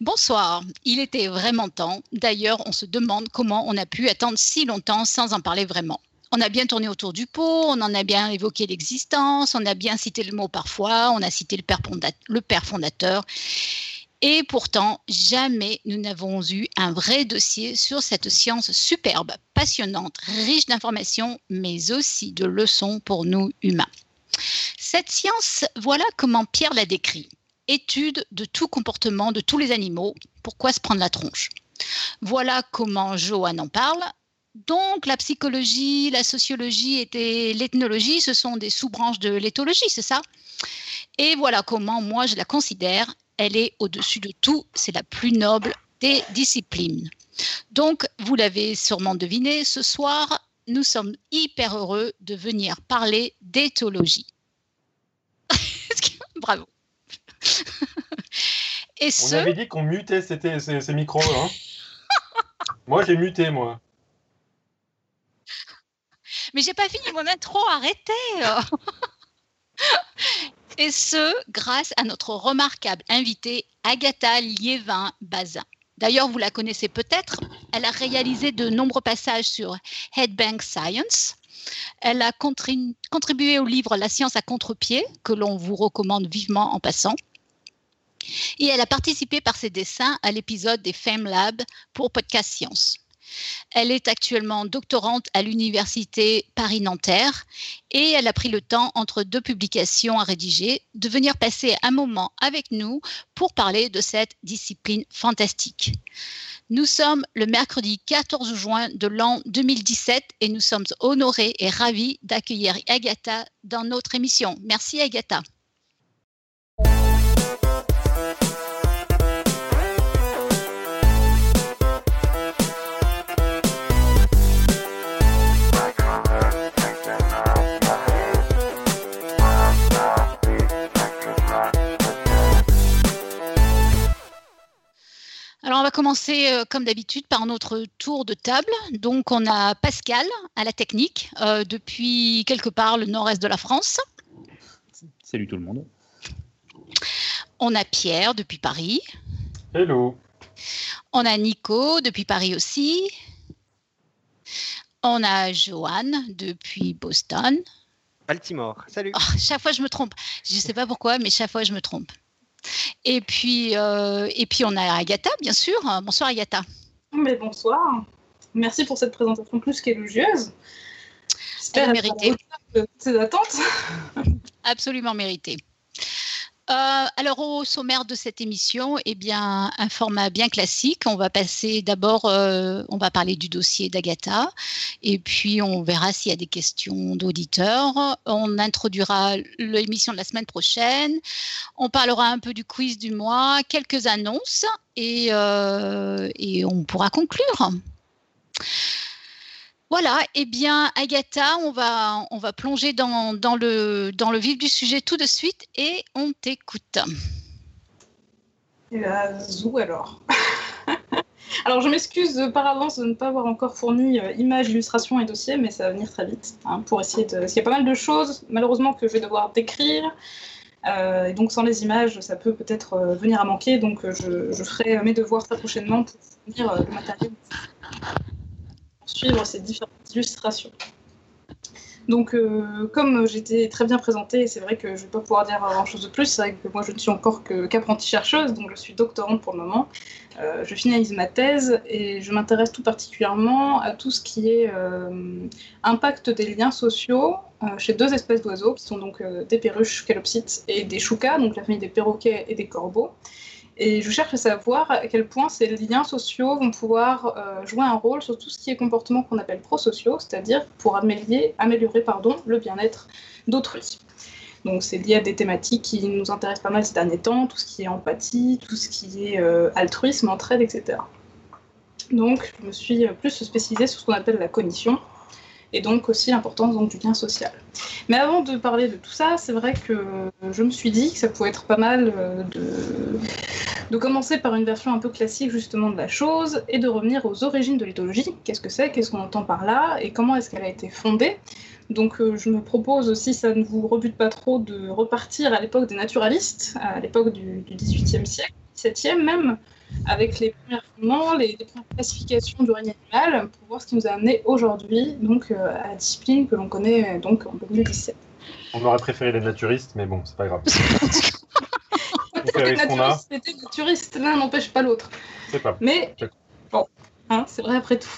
Bonsoir. Il était vraiment temps. D'ailleurs, on se demande comment on a pu attendre si longtemps sans en parler vraiment. On a bien tourné autour du pot, on en a bien évoqué l'existence, on a bien cité le mot parfois, on a cité le père, fondateur. Et pourtant, jamais nous n'avons eu un vrai dossier sur cette science superbe, passionnante, riche d'informations, mais aussi de leçons pour nous humains. Cette science, voilà comment Pierre la décrit. Étude de tout comportement de tous les animaux. Pourquoi se prendre la tronche? Voilà comment Johan en parle. Donc, la psychologie, la sociologie et l'ethnologie, ce sont des sous-branches de l'éthologie, c'est ça? Et voilà comment moi je la considère elle est au-dessus de tout, c'est la plus noble des disciplines. Donc, vous l'avez sûrement deviné, ce soir, nous sommes hyper heureux de venir parler d'éthologie. Bravo. Et On avait dit qu'on mutait ces, ces, micros. Hein. moi, j'ai muté, moi. Mais j'ai pas fini mon intro, arrêtez Et ce, grâce à notre remarquable invitée Agatha Liévin-Bazin. D'ailleurs, vous la connaissez peut-être. Elle a réalisé de nombreux passages sur Headbank Science. Elle a contribué au livre La science à contre-pied, que l'on vous recommande vivement en passant. Et elle a participé par ses dessins à l'épisode des FameLab pour Podcast Science. Elle est actuellement doctorante à l'Université Paris-Nanterre et elle a pris le temps, entre deux publications à rédiger, de venir passer un moment avec nous pour parler de cette discipline fantastique. Nous sommes le mercredi 14 juin de l'an 2017 et nous sommes honorés et ravis d'accueillir Agatha dans notre émission. Merci Agatha. Alors, on va commencer euh, comme d'habitude par notre tour de table. Donc, on a Pascal à la technique euh, depuis quelque part le nord-est de la France. Salut tout le monde. On a Pierre depuis Paris. Hello. On a Nico depuis Paris aussi. On a Joanne depuis Boston. Baltimore. Salut. Ah, chaque fois, je me trompe. Je ne sais pas pourquoi, mais chaque fois, je me trompe. Et puis, euh, et puis on a Agatha, bien sûr. Bonsoir Agatha. Mais bonsoir. Merci pour cette présentation plus qu'élogieuse. J'espère mérité. Ces attentes. Absolument mérité. Euh, alors au sommaire de cette émission, eh bien un format bien classique. On va passer d'abord, euh, on va parler du dossier d'Agatha, et puis on verra s'il y a des questions d'auditeurs. On introduira l'émission de la semaine prochaine. On parlera un peu du quiz du mois, quelques annonces, et, euh, et on pourra conclure. Voilà, eh bien, Agatha, on va, on va plonger dans, le, vif du sujet tout de suite et on t'écoute. Zou alors. alors, je m'excuse par avance de ne pas avoir encore fourni euh, images, illustrations et dossiers, mais ça va venir très vite hein, pour essayer de. Parce y a pas mal de choses, malheureusement, que je vais devoir décrire. Euh, et donc, sans les images, ça peut peut-être euh, venir à manquer. Donc, je, je, ferai mes devoirs très prochainement pour fournir le matériel suivre ces différentes illustrations. Donc, euh, comme j'étais très bien présentée, c'est vrai que je ne vais pas pouvoir dire grand-chose de plus. C'est vrai que moi, je ne suis encore qu'apprentie chercheuse, donc je suis doctorante pour le moment. Euh, je finalise ma thèse et je m'intéresse tout particulièrement à tout ce qui est euh, impact des liens sociaux chez deux espèces d'oiseaux, qui sont donc des perruches calopsites et des choucas, donc la famille des perroquets et des corbeaux. Et je cherche à savoir à quel point ces liens sociaux vont pouvoir euh, jouer un rôle sur tout ce qui est comportement qu'on appelle prosociaux, c'est-à-dire pour améliorer, améliorer pardon, le bien-être d'autrui. Donc c'est lié à des thématiques qui nous intéressent pas mal ces derniers temps, tout ce qui est empathie, tout ce qui est euh, altruisme, entraide, etc. Donc je me suis plus spécialisée sur ce qu'on appelle la cognition, et donc aussi l'importance du lien social. Mais avant de parler de tout ça, c'est vrai que je me suis dit que ça pouvait être pas mal euh, de, de commencer par une version un peu classique justement de la chose et de revenir aux origines de l'éthologie. Qu'est-ce que c'est? Qu'est-ce qu'on entend par là? Et comment est-ce qu'elle a été fondée? Donc euh, je me propose, si ça ne vous rebute pas trop, de repartir à l'époque des naturalistes, à l'époque du, XVIIIe siècle, XVIIe même, avec les premiers fondements, les, les premières classifications du règne animal, pour voir ce qui nous a amené aujourd'hui donc euh, à la discipline que l'on connaît donc en 2017. On aurait préféré les naturistes, mais bon, c'est pas grave. Peut-être que ce qu'on a. naturiste, c'était naturiste, l'un n'empêche pas l'autre. C'est pas. Mais bon, hein, c'est vrai après tout.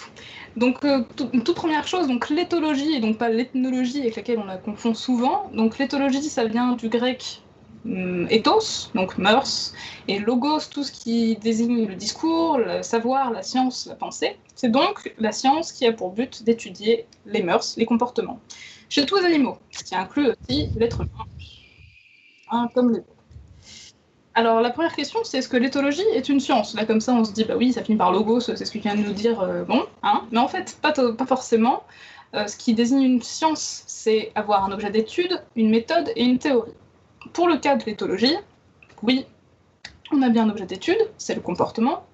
Donc, euh, toute première chose, donc l'éthologie, et donc pas l'ethnologie avec laquelle on la confond souvent. Donc, l'éthologie, ça vient du grec hum, ethos, donc mœurs, et logos, tout ce qui désigne le discours, le savoir, la science, la pensée. C'est donc la science qui a pour but d'étudier les mœurs, les comportements. Chez tous les animaux, ce qui inclut aussi l'être humain, hein, comme les autres. Alors la première question, c'est est-ce que l'éthologie est une science? Là comme ça, on se dit bah oui, ça finit par logos, c'est ce que tu viens de nous dire, euh, bon, hein. Mais en fait, pas, pas forcément. Euh, ce qui désigne une science, c'est avoir un objet d'étude, une méthode et une théorie. Pour le cas de l'éthologie, oui, on a bien un objet d'étude, c'est le comportement.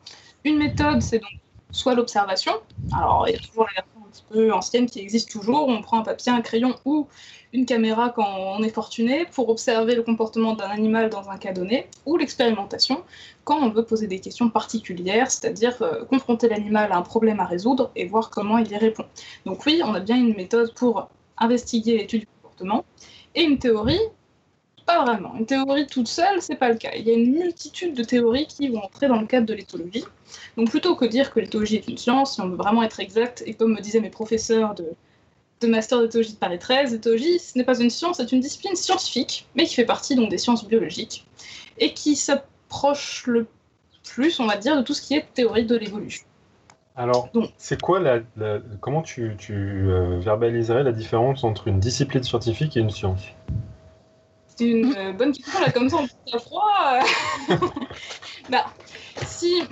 Une méthode, c'est donc soit l'observation. Alors il y a toujours la petit peu ancienne qui existe toujours. On prend un papier, un crayon ou une caméra quand on est fortuné pour observer le comportement d'un animal dans un cas donné, ou l'expérimentation quand on veut poser des questions particulières, c'est-à-dire euh, confronter l'animal à un problème à résoudre et voir comment il y répond. Donc oui, on a bien une méthode pour investiguer l'étude du comportement, et une théorie, pas vraiment. Une théorie toute seule, c'est pas le cas. Il y a une multitude de théories qui vont entrer dans le cadre de l'éthologie. Donc plutôt que dire que l'éthologie est une science, si on veut vraiment être exact, et comme me disaient mes professeurs de, de master d'éthologie de Paris 13, l'éthologie, ce n'est pas une science, c'est une discipline scientifique, mais qui fait partie donc des sciences biologiques, et qui s'approche le plus, on va dire, de tout ce qui est théorie de l'évolution. Alors, c'est quoi la, la- comment tu, tu, euh, verbaliserais la différence entre une discipline scientifique et une science? C'est une euh, bonne question, là, comme ça, on à froid. bah, si,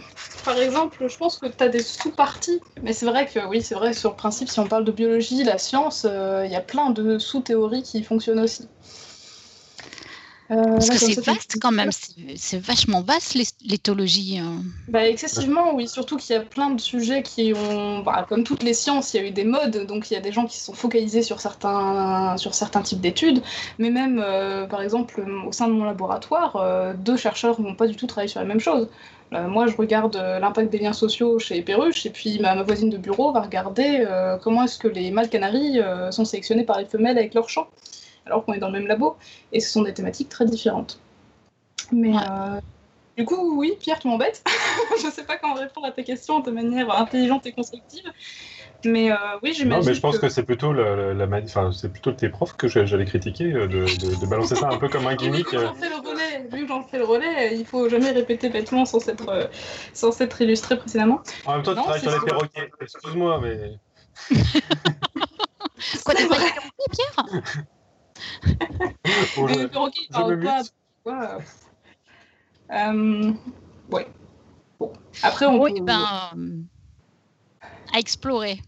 par exemple, je pense que tu as des sous-parties, mais c'est vrai que, oui, c'est vrai, sur le principe, si on parle de biologie, la science, euh, il y a plein de sous-théories qui fonctionnent aussi. Euh, Parce là, que c'est vaste quand même, c'est vachement vaste l'éthologie. hein. Bah, excessivement, oui. Surtout qu'il y a plein de sujets qui ont, bah, comme toutes les sciences, il y a eu des modes, donc il y a des gens qui se sont focalisés sur certains, sur certains types d'études. Mais même, euh, par exemple, au sein de mon laboratoire, euh, deux chercheurs vont pas du tout travailler sur la même chose. Euh, moi, je regarde euh, l'impact des liens sociaux chez Perruche, et puis ma, ma voisine de bureau va regarder euh, comment est-ce que les mâles canaris sont sélectionnés par les femelles avec leur chant, alors qu'on est dans le même labo, et ce sont des thématiques très différentes. Mais Ouais. du coup, oui, Pierre, tu m'embêtes. je sais pas comment répondre à tes questions de manière intelligente et constructive. Mais euh, oui, Non, j'imagine mais je pense que... que, c'est plutôt la, la- la mani- enfin, c'est plutôt tes profs que j'allais critiquer euh, de, de- de balancer ça un peu comme un gimmick. vu que euh. j'en fais le relais, vu que j'en fais le relais, il faut jamais répéter bêtement sans s'être euh, sans s'être illustré précédemment. En même temps, tu Non, travailles sur les perroquets. Excuse-moi, mais Quoi, t'as pas Pierre? Bon, Mais je- le perroquet, il je parle me pas. euh, ouais. Bon. Après, on Oui, peut- ben, euh, à explorer.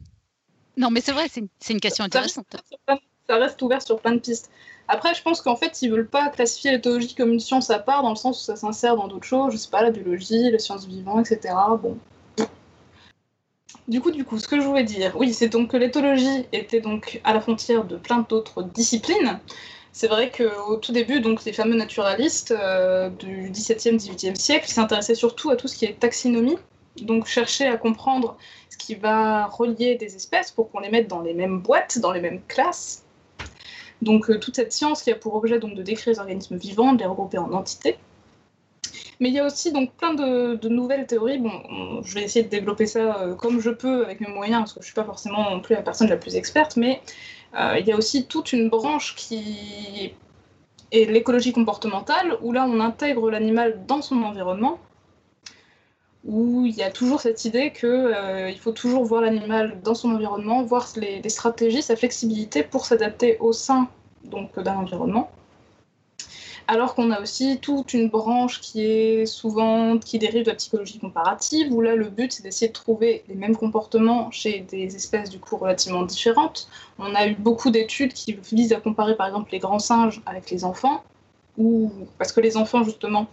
Non, mais c'est vrai, c'est une, question Ça reste, intéressante. plein- ça reste ouvert sur plein de pistes. Après, je pense qu'en fait, ils veulent pas classifier l'éthologie comme une science à part, dans le sens où ça s'insère dans d'autres choses, je sais pas, la biologie, les sciences vivantes, etc. Bon. Du coup, du coup, ce que je voulais dire, oui, c'est donc que l'éthologie était donc à la frontière de plein d'autres disciplines. C'est vrai qu'au tout début, donc les fameux naturalistes euh, du XVIIe, XVIIIe siècle, s'intéressaient surtout à tout ce qui est taxinomie, donc chercher à comprendre ce qui va relier des espèces pour qu'on les mette dans les mêmes boîtes, dans les mêmes classes. Donc euh, toute cette science qui a pour objet donc de décrire les organismes vivants, de les regrouper en entités. Mais il y a aussi donc plein de, nouvelles théories. Bon, on- je vais essayer de développer ça euh, comme je peux avec mes moyens, parce que je suis pas forcément non plus la personne la plus experte, mais euh, il y a aussi toute une branche qui est l'écologie comportementale, où là on intègre l'animal dans son environnement, où il y a toujours cette idée que euh, faut toujours voir l'animal dans son environnement, voir les, les stratégies, sa flexibilité pour s'adapter au sein donc d'un environnement. Alors qu'on a aussi toute une branche qui est souvent qui dérive de la psychologie comparative, où là le but c'est d'essayer de trouver les mêmes comportements chez des espèces du coup relativement différentes. On a eu beaucoup d'études qui visent à comparer par exemple les grands singes avec les enfants, parce que les enfants justement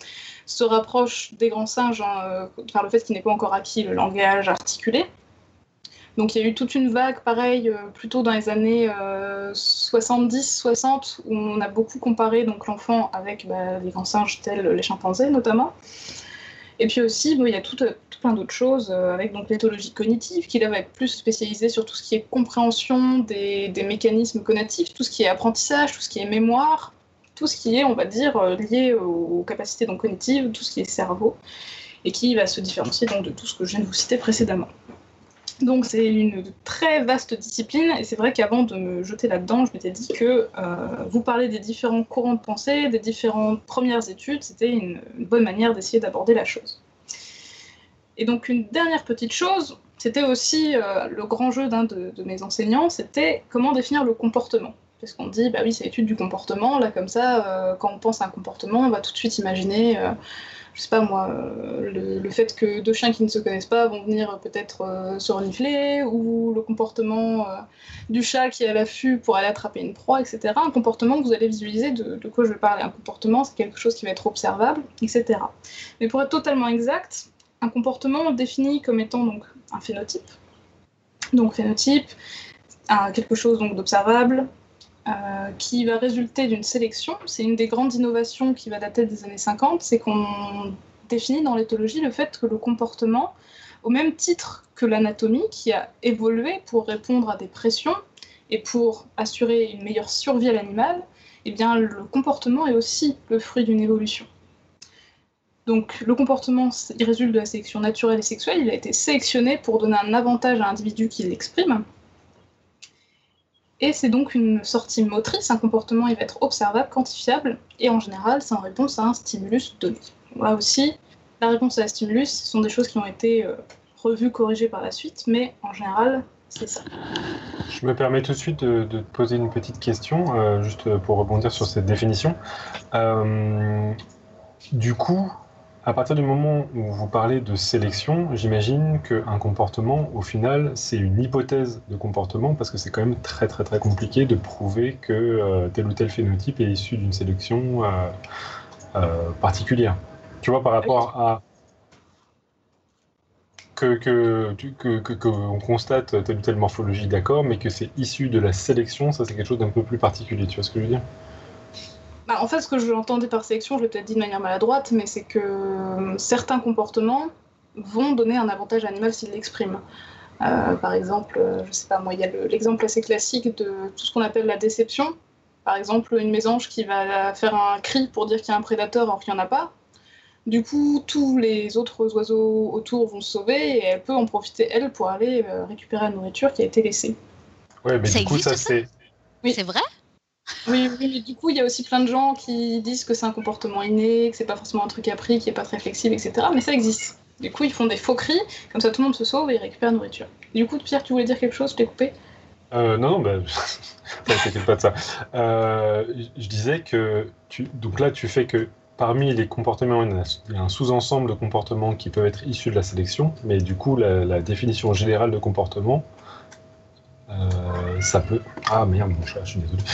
se rapprochent des grands singes hein, euh, par le fait qu'ils n'aient pas encore acquis le langage articulé. Donc il y a eu toute une vague, pareil, euh, plutôt dans les années 70-60, où on a beaucoup comparé donc l'enfant avec bah, les grands singes tels les chimpanzés notamment. Et puis aussi, bon, il y a tout, plein d'autres choses euh, avec l'éthologie cognitive qui là va être plus spécialisée sur tout ce qui est compréhension des, des mécanismes cognitifs, tout ce qui est apprentissage, tout ce qui est mémoire, tout ce qui est, on va dire, euh, lié aux, capacités donc, cognitives, tout ce qui est cerveau, et qui va se différencier donc, de tout ce que je viens de vous citer précédemment. Donc c'est une très vaste discipline et c'est vrai qu'avant de me jeter là-dedans, je m'étais dit que euh, vous parler des différents courants de pensée, des différentes premières études, c'était une, bonne manière d'essayer d'aborder la chose. Et donc une dernière petite chose, c'était aussi euh, le grand jeu d'un de mes enseignants, c'était comment définir le comportement. Parce qu'on dit, bah oui, c'est l'étude du comportement, là comme ça, euh, quand on pense à un comportement, on va tout de suite imaginer euh, je sais pas moi, euh, le, fait que deux chiens qui ne se connaissent pas vont venir peut-être euh, se renifler, ou le comportement du chat qui est à l'affût pour aller attraper une proie, etc. Un comportement que vous allez visualiser de, quoi je vais parler. Un comportement, c'est quelque chose qui va être observable, etc. Mais pour être totalement exact, un comportement on définit comme étant donc un phénotype. Donc phénotype, quelque chose donc d'observable, euh, qui va résulter d'une sélection. C'est une des grandes innovations qui va dater des années 50, c'est qu'on définit dans l'éthologie le fait que le comportement, au même titre que l'anatomie, qui a évolué pour répondre à des pressions et pour assurer une meilleure survie à l'animal, eh bien le comportement est aussi le fruit d'une évolution. Donc le comportement, résulte de la sélection naturelle et sexuelle, il a été sélectionné pour donner un avantage à l'individu qui l'exprime, et c'est donc une sortie motrice, un comportement il va être observable, quantifiable, et en général c'est en réponse à un stimulus donné. Là aussi, la réponse à un stimulus, ce sont des choses qui ont été euh, revues, corrigées par la suite, mais en général, c'est ça. Je me permets tout de suite de, te poser une petite question, euh, juste pour rebondir sur cette définition. Euh, du coup, à partir du moment où vous parlez de sélection, j'imagine qu'un comportement, au final, c'est une hypothèse de comportement parce que c'est quand même très très très compliqué de prouver que euh, tel ou tel phénotype est issu d'une sélection euh, euh, particulière. Tu vois, par rapport à que, que, que, que, que on constate telle ou telle morphologie, d'accord, mais que c'est issu de la sélection, ça c'est quelque chose d'un peu plus particulier. Tu vois ce que je veux dire? Bah, en fait, ce que je l'entendais par sélection, je l'ai peut-être dit de manière maladroite, mais c'est que euh, certains comportements vont donner un avantage animal s'ils l'expriment. Euh, par exemple, euh, je sais pas moi, il y a l'exemple assez classique de tout ce qu'on appelle la déception. Par exemple, une mésange qui va faire un cri pour dire qu'il y a un prédateur alors qu'il n'y en a pas. Du coup, tous les autres oiseaux autour vont se sauver et elle peut en profiter, elle, pour aller euh, récupérer la nourriture qui a été laissée. Ouais, mais Ça du coup, existe, ça ça? c'est. Oui. C'est vrai? Oui, oui, mais du coup, il y a aussi plein de gens qui disent que c'est un comportement inné, que c'est pas forcément un truc appris, qui est pas très flexible, etc. Mais ça existe. Du coup, ils font des faux cris, comme ça tout le monde se sauve et ils récupèrent la nourriture. Du coup, Pierre, tu voulais dire quelque chose Je t'ai coupé? Euh, non, non, bah, pas de ça. Euh, je disais que, donc là, tu fais que parmi les comportements, il y a- il y a un sous-ensemble de comportements qui peuvent être issus de la sélection, mais du coup, la définition générale de comportement, euh, ça peut. Ah merde, mon chat, je suis désolé.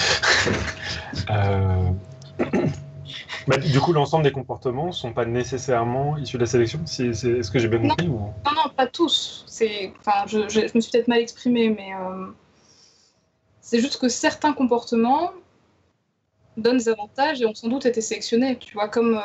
Euh, bah, du coup, l'ensemble des comportements sont pas nécessairement issus de la sélection? Si- Est-ce que j'ai bien Non. compris ou... Non, non, pas tous. C'est, enfin, je, je- je me suis peut-être mal exprimée, mais euh, c'est juste que certains comportements donnent des avantages et ont sans doute été sélectionnés. Tu vois, comme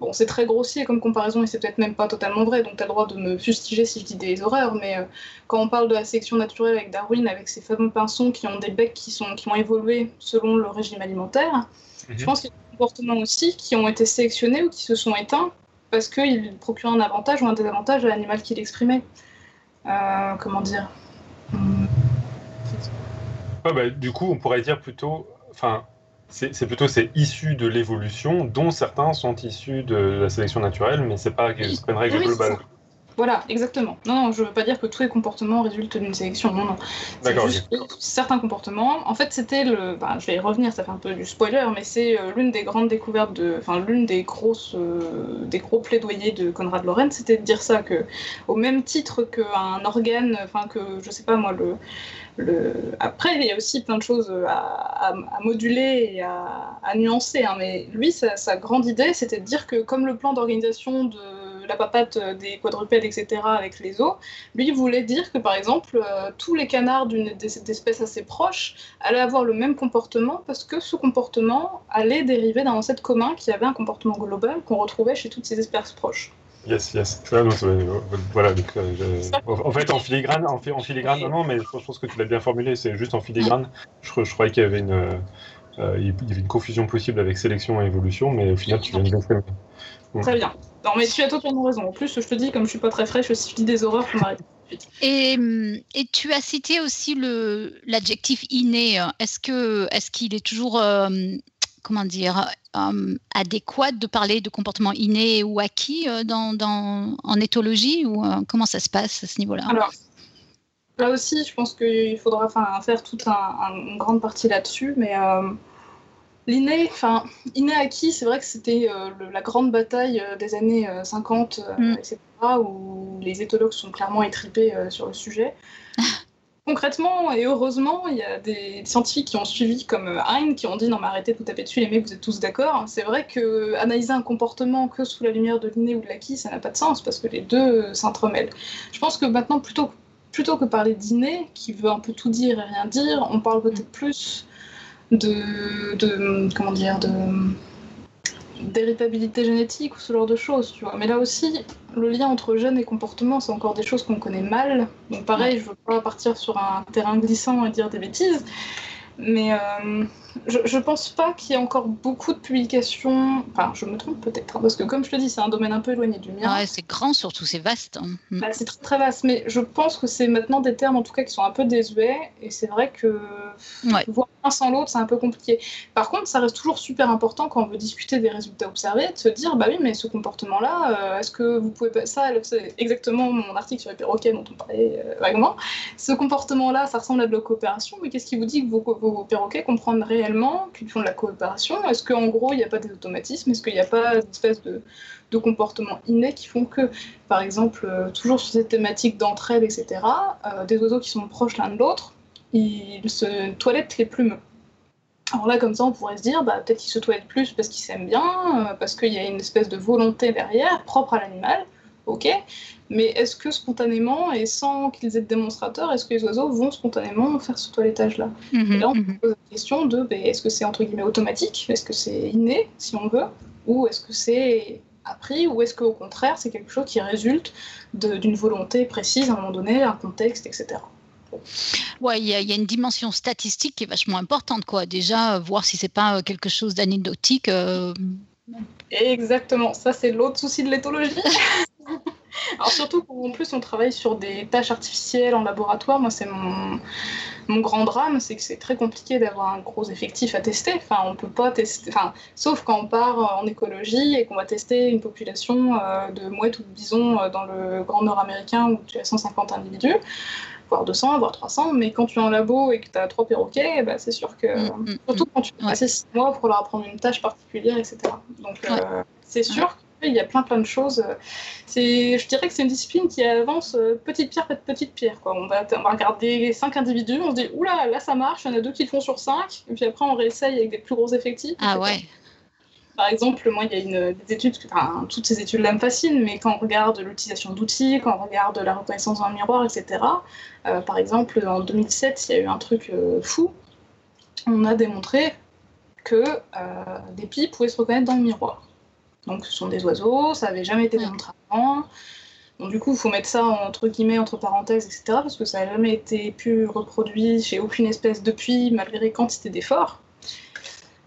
bon, c'est très grossier comme comparaison et c'est peut-être même pas totalement vrai, donc tu as le droit de me fustiger si je dis des horreurs. Mais euh, quand on parle de la sélection naturelle avec Darwin, avec ces fameux pinsons qui ont des becs qui sont qui ont évolué selon le régime alimentaire, je pense qu'il y a des comportements aussi qui ont été sélectionnés ou qui se sont éteints parce qu'ils procuraient un avantage ou un désavantage à l'animal qui l'exprimait. Euh, comment dire? Ouais, bah, du coup, on pourrait dire plutôt, enfin, c'est plutôt c'est issu de l'évolution, dont certains sont issus de la sélection naturelle, mais c'est pas, pas une règle Oui, globale. Voilà, exactement. Non, non, je veux pas dire que tous les comportements résultent d'une sélection. Non, non. C'est D'accord, certains comportements. En fait, c'était le. ben, je vais y revenir, ça fait un peu du spoiler, mais c'est euh, l'une des grandes découvertes de. Enfin, l'une des grosses. euh, des gros plaidoyers de Konrad Lorenz, c'était de dire ça, que au même titre qu'un organe, enfin, que je sais pas moi, le. Le... Après, il y a aussi plein de choses à, à- à moduler et à, à nuancer, hein, mais lui, sa, sa grande idée, c'était de dire que comme le plan d'organisation de la papate des quadrupèdes, etc., avec les os, lui voulait dire que, par exemple, euh, tous les canards d'une d'espèces assez proches allaient avoir le même comportement parce que ce comportement allait dériver d'un ancêtre commun qui avait un comportement global qu'on retrouvait chez toutes ces espèces proches. Yes, yes. Ça, non, ça, euh, voilà, donc, euh, je- en fait, en filigrane, en, fi- en filigrane, non, non, mais je pense que tu l'as bien formulé, c'est juste en filigrane. Je, je croyais qu'il y avait une, euh, euh, il y avait une confusion possible avec sélection et évolution, mais au final, tu viens de. Très bien. Non, mais tu as totalement raison. En plus, je te dis, comme je suis pas très fraîche, si je dis des horreurs, faut m'arrêter. Et, hum, et tu as cité aussi le l'adjectif inné. Est-ce que est-ce qu'il est toujours euh, comment dire euh, adéquat de parler de comportement inné ou acquis euh, dans, dans en éthologie ou euh, comment ça se passe à ce niveau-là? Alors, là aussi, je pense qu'il faudra faire toute un- un- une grande partie là-dessus, mais euh, l'inné, enfin, inné acquis, c'est vrai que c'était euh, la grande bataille euh, des années euh, 50, euh, Mm. etc., où les éthologues sont clairement étripés sur le sujet. Concrètement et heureusement, il y a des scientifiques qui ont suivi, comme euh, Hein, qui ont dit non mais arrêtez de vous taper dessus les mecs, vous êtes tous d'accord. C'est vrai que analyser un comportement que sous la lumière de l'inné ou de l'acquis, ça n'a pas de sens parce que les deux s'entremêlent. Je pense que maintenant, plutôt, plutôt que parler d'inné, qui veut un peu tout dire et rien dire, on parle peut-être plus de, de comment dire, de d'héritabilité génétique ou ce genre de choses, tu vois. Mais là aussi, le lien entre gènes et comportement, c'est encore des choses qu'on connaît mal. Donc pareil, je veux pas partir sur un terrain glissant et dire des bêtises, mais euh, je, je pense pas qu'il y ait encore beaucoup de publications. Enfin, je me trompe peut-être, hein, parce que comme je te dis, c'est un domaine un peu éloigné du mien. Ouais, c'est grand surtout, c'est vaste. hein. Mm. Bah, c'est très, très vaste, mais je pense que c'est maintenant des termes en tout cas qui sont un peu désuets, et c'est vrai que Ouais. voir l'un sans l'autre, c'est un peu compliqué. Par contre, ça reste toujours super important quand on veut discuter des résultats observés, de se dire, bah oui, mais ce comportement-là, euh, est-ce que vous pouvez pas... Ça, c'est exactement mon article sur les perroquets dont on parlait euh, vaguement. Ce comportement-là, ça ressemble à de la coopération, mais qu'est-ce qui vous dit que vos, vos perroquets comprennent réellement qu'ils font de la coopération Est-ce qu'en gros, il n'y a pas des automatismes? Est-ce qu'il n'y a pas d'espèce de, de comportements innés qui font que, par exemple, euh, toujours sur cette thématique d'entraide, etc., euh, des oiseaux qui sont proches l'un de l'autre, ils se toilettent les plumes? Alors là, comme ça, on pourrait se dire, bah, peut-être qu'ils se toilettent plus parce qu'ils s'aiment bien, euh, parce qu'il y a une espèce de volonté derrière, propre à l'animal, ok. Mais est-ce que spontanément, et sans qu'ils aient de démonstrateurs, est-ce que les oiseaux vont spontanément faire ce toilettage-là? Et Mhm, là, on mhm. se pose la question de ben, est-ce que c'est entre guillemets automatique? Est-ce que c'est inné, si on veut? Ou est-ce que c'est appris? Ou est-ce qu'au contraire, c'est quelque chose qui résulte d'une volonté précise à un moment donné, un contexte, etc. Ouais, il y, a- il y a une dimension statistique qui est vachement importante, quoi. Déjà, euh, voir si c'est pas euh, quelque chose d'anecdotique. euh, Exactement, ça c'est l'autre souci de l'éthologie. Alors surtout qu'en plus on travaille sur des tâches artificielles en laboratoire, moi c'est mon, mon grand drame, c'est que c'est très compliqué d'avoir un gros effectif à tester. Enfin on peut pas tester, enfin sauf quand on part en écologie et qu'on va tester une population euh, de mouettes ou de bisons euh, dans le Grand Nord américain où tu as 150 individus, voire 200, voire 300, mais quand tu es en labo et que tu as trois perroquets, bah, c'est sûr que... mm, mm, Surtout quand tu Ouais. passes six mois pour leur apprendre une tâche particulière, etc. Donc euh, c'est sûr qu'il y a plein plein de choses. C'est, je dirais que c'est une discipline qui avance euh, petite pierre petite pierre. Quoi. On, va, on va regarder cinq individus, on se dit oula là ça marche, il y en a deux qui le font sur cinq, et puis après on réessaye avec des plus gros effectifs. Ah ouais. Par exemple, moi, il y a une, des études, enfin, toutes ces études-là me fascinent, mais quand on regarde l'utilisation d'outils, quand on regarde la reconnaissance dans le miroir, etc., euh, par exemple, en 2007, il y a eu un truc euh, fou. On a démontré que euh, des pies pouvaient se reconnaître dans le miroir. Donc, ce sont des oiseaux, ça n'avait jamais été démontré avant. Donc, du coup, il faut mettre ça entre guillemets, entre parenthèses, etc., parce que ça n'a jamais été pu reproduit chez aucune espèce depuis, malgré quantité d'efforts.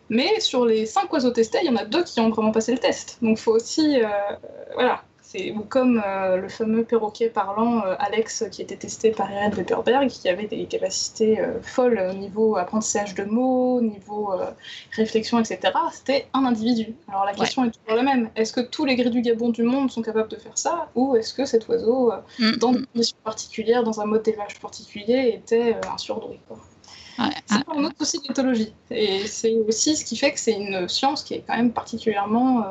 Mais sur les 5 oiseaux testés, il y en a deux qui ont vraiment passé le test. Donc il faut aussi. euh, voilà. C'est ou comme euh, le fameux perroquet parlant euh, Alex qui était testé par Irene Weberberg, qui avait des capacités euh, folles au niveau apprentissage de mots, niveau euh, réflexion, etc. C'était un individu. Alors la question est toujours la même. Est-ce que tous les gris du Gabon du monde sont capables de faire ça Ou est-ce que cet oiseau, Mm, dans des mm. conditions particulières, dans un mode d'élevage particulier, était un surdoué C'est ah, un autre souci de l'éthologie. Et c'est aussi ce qui fait que c'est une science qui est quand même particulièrement.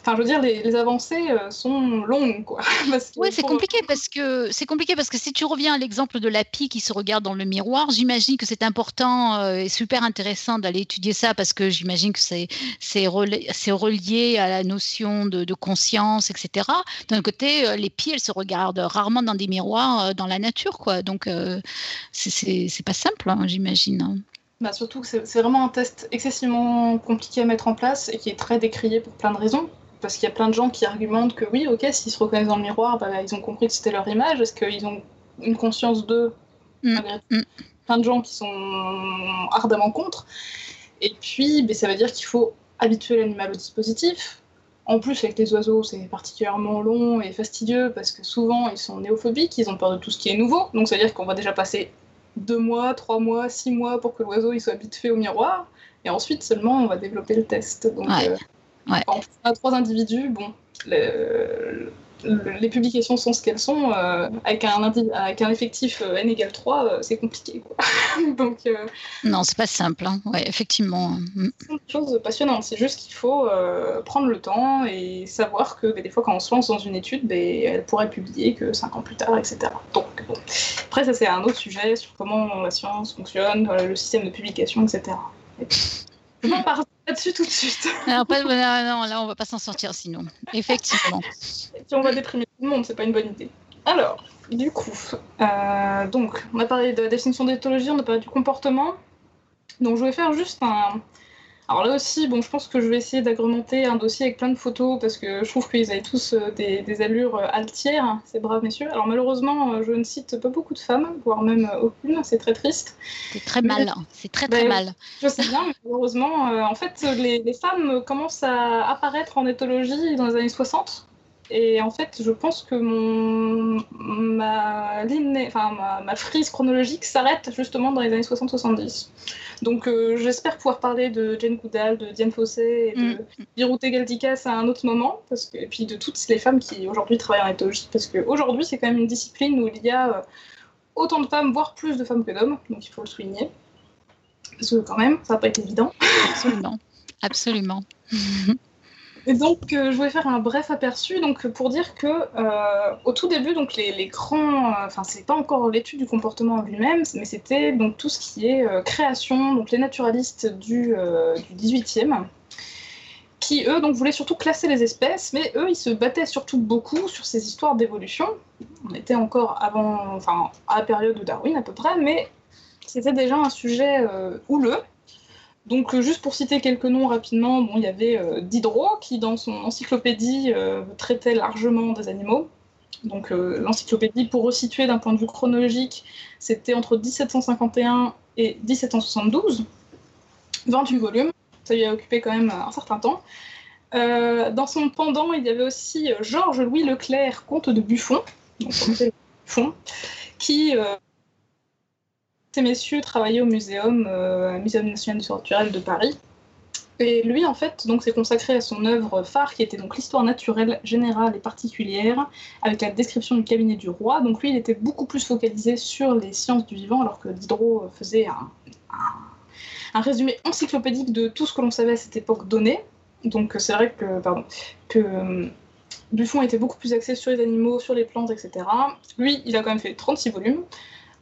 Enfin, je veux dire, les, les avancées euh, sont longues, quoi. Parce Ouais, c'est compliqué parce que c'est compliqué parce que si tu reviens à l'exemple de la pie qui se regarde dans le miroir, j'imagine que c'est important euh, et super intéressant d'aller étudier ça parce que j'imagine que c'est c'est relié, à la notion de, de conscience, etc. D'un côté, euh, les pies, elles se regardent rarement dans des miroirs dans la nature, quoi. Donc euh, c'est- pas simple, hein, j'imagine. Bah, surtout que c'est vraiment un test excessivement compliqué à mettre en place et qui est très décrié pour plein de raisons. parce qu'il y a plein de gens qui argumentent que oui, ok, s'ils se reconnaissent dans le miroir, bah, ils ont compris que c'était leur image. Est-ce qu'ils ont une conscience d'eux Mm. Plein de gens qui sont ardemment contre. Et puis, ben, ça veut dire qu'il faut habituer l'animal au dispositif. En plus, avec les oiseaux, c'est particulièrement long et fastidieux parce que souvent, ils sont néophobiques, ils ont peur de tout ce qui est nouveau. Donc, ça veut dire qu'on va déjà passer deux mois, trois mois, six mois pour que l'oiseau il soit habitué au miroir. Et ensuite seulement, on va développer le test. Donc, Ouais. euh, Ouais. quand on a trois individus, bon, le- le- les publications sont ce qu'elles sont. euh, avec, un indi- avec un effectif euh, n égale 3, euh, c'est compliqué. Quoi. Donc, Non, c'est pas simple. hein. Ouais, effectivement. Mm. c'est une chose passionnante. C'est juste qu'il faut prendre le temps et savoir que ben, des fois, quand on se lance dans une étude, ben, elle pourrait publier que 5 ans plus tard, etc. Donc, bon. Après, ça, c'est un autre sujet sur comment la science fonctionne, euh, le système de publication, etc. Et- pas partir là-dessus tout de suite. Alors, pas- non, non, là, on va pas s'en sortir sinon. Effectivement. Et puis on va déprimer tout le monde, c'est pas une bonne idée. Alors, du coup, euh, donc, on a parlé de la définition d'éthologie, on a parlé du comportement. Donc, je vais faire juste un. Alors là aussi, bon, je pense que je vais essayer d'agrémenter un dossier avec plein de photos parce que je trouve qu'ils avaient tous euh, des, des allures euh, altières, hein, ces braves messieurs. Alors malheureusement, euh, je ne cite pas beaucoup de femmes, voire même aucune, c'est très triste. C'est très mal. hein. C'est très très Ben, mal. Je sais bien, mais malheureusement, euh, en fait, les, les femmes commencent à apparaître en éthologie dans les années 60. Et en fait, je pense que mon, ma, ligne, enfin, ma, ma frise chronologique s'arrête justement dans les années 60-70. Donc euh, j'espère pouvoir parler de Jane Goodall, de Diane Fossey et de Mm. Birute Galdikas à un autre moment, parce que, et puis de toutes les femmes qui aujourd'hui travaillent en éthologie, parce qu'aujourd'hui c'est quand même une discipline où il y a euh, autant de femmes, voire plus de femmes que d'hommes, donc il faut le souligner. Parce que quand même, ça n'a pas été évident. Absolument. Absolument. Donc, euh, je voulais faire un bref aperçu donc, pour dire que euh, au tout début, donc, les, les euh, c'est pas encore l'étude du comportement en lui-même, mais c'était donc tout ce qui est création, donc les naturalistes du, euh, du 18e, qui eux donc, voulaient surtout classer les espèces, mais eux, ils se battaient surtout beaucoup sur ces histoires d'évolution. On était encore avant. Enfin, à la période de Darwin à peu près, mais c'était déjà un sujet houleux. Donc, euh, juste pour citer quelques noms rapidement, bon, il y avait euh, Diderot qui, dans son encyclopédie, euh, traitait largement des animaux. Donc, l'encyclopédie, pour resituer d'un point de vue chronologique, c'était entre 1751 et 1772, 28 volumes. Ça lui a occupé quand même un certain temps. Dans son pendant, il y avait aussi euh, Georges-Louis Leclerc, comte de Buffon, Buffon, qui ces messieurs travaillaient au muséum, euh, national du naturel de Paris. Et lui, en fait, donc, s'est consacré à son œuvre phare, qui était donc l'histoire naturelle générale et particulière, avec la description du cabinet du roi. Donc lui, il était beaucoup plus focalisé sur les sciences du vivant, alors que Diderot faisait un, résumé encyclopédique de tout ce que l'on savait à cette époque donnée. Donc c'est vrai que, euh, Buffon était beaucoup plus axé sur les animaux, sur les plantes, etc. Lui, il a quand même fait 36 volumes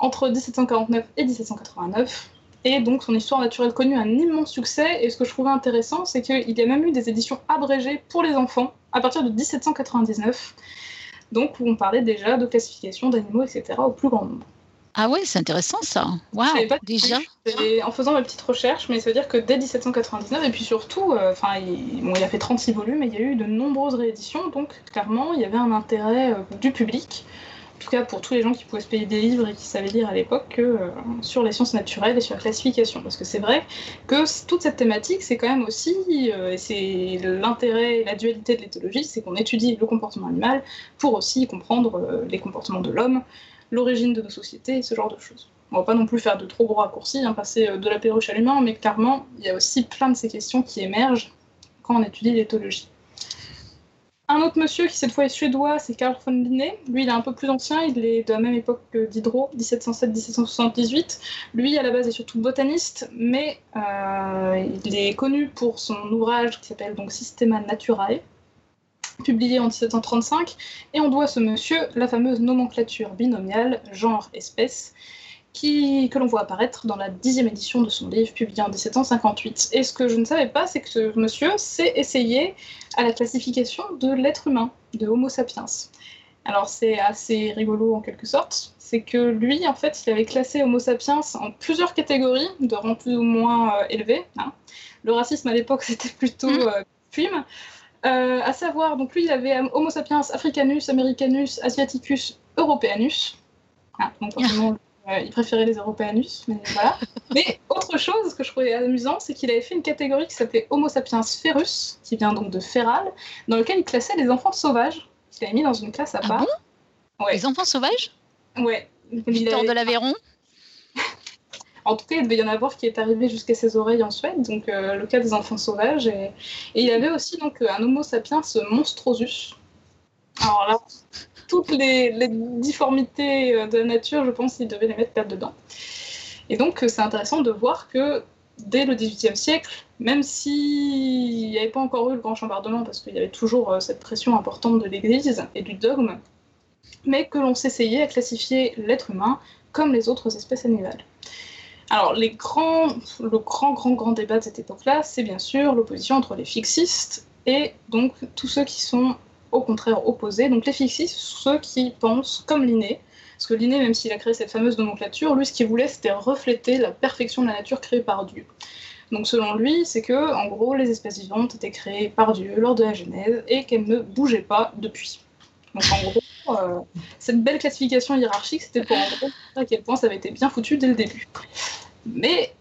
entre 1749 et 1789. Et donc son histoire naturelle connue un immense succès. Et ce que je trouvais intéressant, c'est qu'il y a même eu des éditions abrégées pour les enfants à partir de 1799. Donc où on parlait déjà de classification d'animaux, etc. au plus grand nombre. Ah ouais, c'est intéressant ça. Waouh, déjà. En faisant mes petites recherches, mais ça veut dire que dès 1799, et puis surtout, euh, il, bon, il a fait 36 volumes et il y a eu de nombreuses rééditions, donc clairement, il y avait un intérêt euh, du public, tout cas pour tous les gens qui pouvaient se payer des livres et qui savaient lire à l'époque, que, euh, sur les sciences naturelles et sur la classification. Parce que c'est vrai que toute cette thématique, c'est quand même aussi, euh, et c'est l'intérêt et la dualité de l'éthologie, c'est qu'on étudie le comportement animal pour aussi comprendre euh, les comportements de l'homme, l'origine de nos sociétés et ce genre de choses. On va pas non plus faire de trop gros raccourcis, hein, passer de la perruche à l'humain, mais clairement, il y a aussi plein de ces questions qui émergent quand on étudie l'éthologie. Un autre monsieur qui cette fois est suédois, c'est Carl von Linné. Lui, il est un peu plus ancien, il est de la même époque que Diderot, 1707-1778. Lui, à la base, est surtout botaniste, mais euh, il est connu pour son ouvrage qui s'appelle donc Systema Naturae, publié en 1735, et on doit à ce monsieur la fameuse nomenclature binomiale genre-espèce, qui, que l'on voit apparaître dans la dixième édition de son livre publié en 1758. Et ce que je ne savais pas, c'est que ce monsieur s'est essayé à la classification de l'être humain, de Homo sapiens. Alors c'est assez rigolo en quelque sorte, c'est que lui, en fait, il avait classé Homo sapiens en plusieurs catégories, de rang plus ou moins euh, élevé. hein. Le racisme à l'époque, c'était plutôt Mm. euh, prime. Euh, à savoir, donc lui, il avait Homo sapiens africanus, americanus, asiaticus, europeanus. Ah, donc forcément, euh, il préférait les européanus, mais voilà. mais autre chose que je trouvais amusant, c'est qu'il avait fait une catégorie qui s'appelait Homo sapiens ferus, qui vient donc de feral, dans lequel il classait les enfants sauvages. Il avait mis dans une classe à Ah part. Ouais. Les enfants sauvages? Ouais. Victor avait- de l'Aveyron? En tout cas, il devait y en avoir qui est arrivé jusqu'à ses oreilles en Suède, donc euh, le cas des enfants sauvages. Et, et il avait aussi donc un Homo sapiens monstrosus. Alors là, toutes les, difformités euh, de la nature, je pense qu'il devait les mettre là-dedans. Et donc, euh, c'est intéressant de voir que dès le XVIIIe siècle, même s'il n'y avait pas encore eu le grand chambardement, parce qu'il y avait toujours euh, cette pression importante de l'Église et du dogme, mais que l'on s'essayait à classifier l'être humain comme les autres espèces animales. Alors, les grands, le grand, grand, grand débat de cette époque-là, c'est bien sûr l'opposition entre les fixistes et donc tous ceux qui sont au contraire opposés. Donc, les fixistes, ceux qui pensent comme Linné, parce que Linné, même s'il a créé cette fameuse nomenclature, lui, ce qu'il voulait, c'était refléter la perfection de la nature créée par Dieu. Donc, selon lui, c'est que, en gros, les espèces vivantes étaient créées par Dieu lors de la Genèse et qu'elles ne bougeaient pas depuis. Donc, en gros, euh, cette belle classification hiérarchique, c'était pour en gros à quel point ça avait été bien foutu dès le début. Mais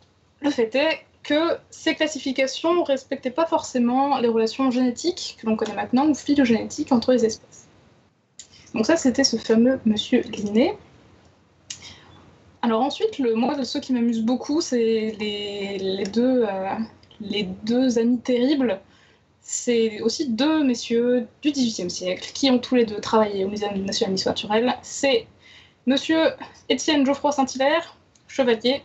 le fait est que ces classifications ne respectaient pas forcément les relations génétiques que l'on connaît maintenant, ou phylogénétiques, entre les espèces. Donc ça, c'était ce fameux monsieur Linné. Alors ensuite, le, moi, de ceux qui m'amusent beaucoup, c'est les, deux, euh, les deux amis terribles. C'est aussi deux messieurs du XVIIIe siècle qui ont tous les deux travaillé au Muséum national d'histoire naturelle. C'est monsieur Étienne Geoffroy Saint-Hilaire, chevalier,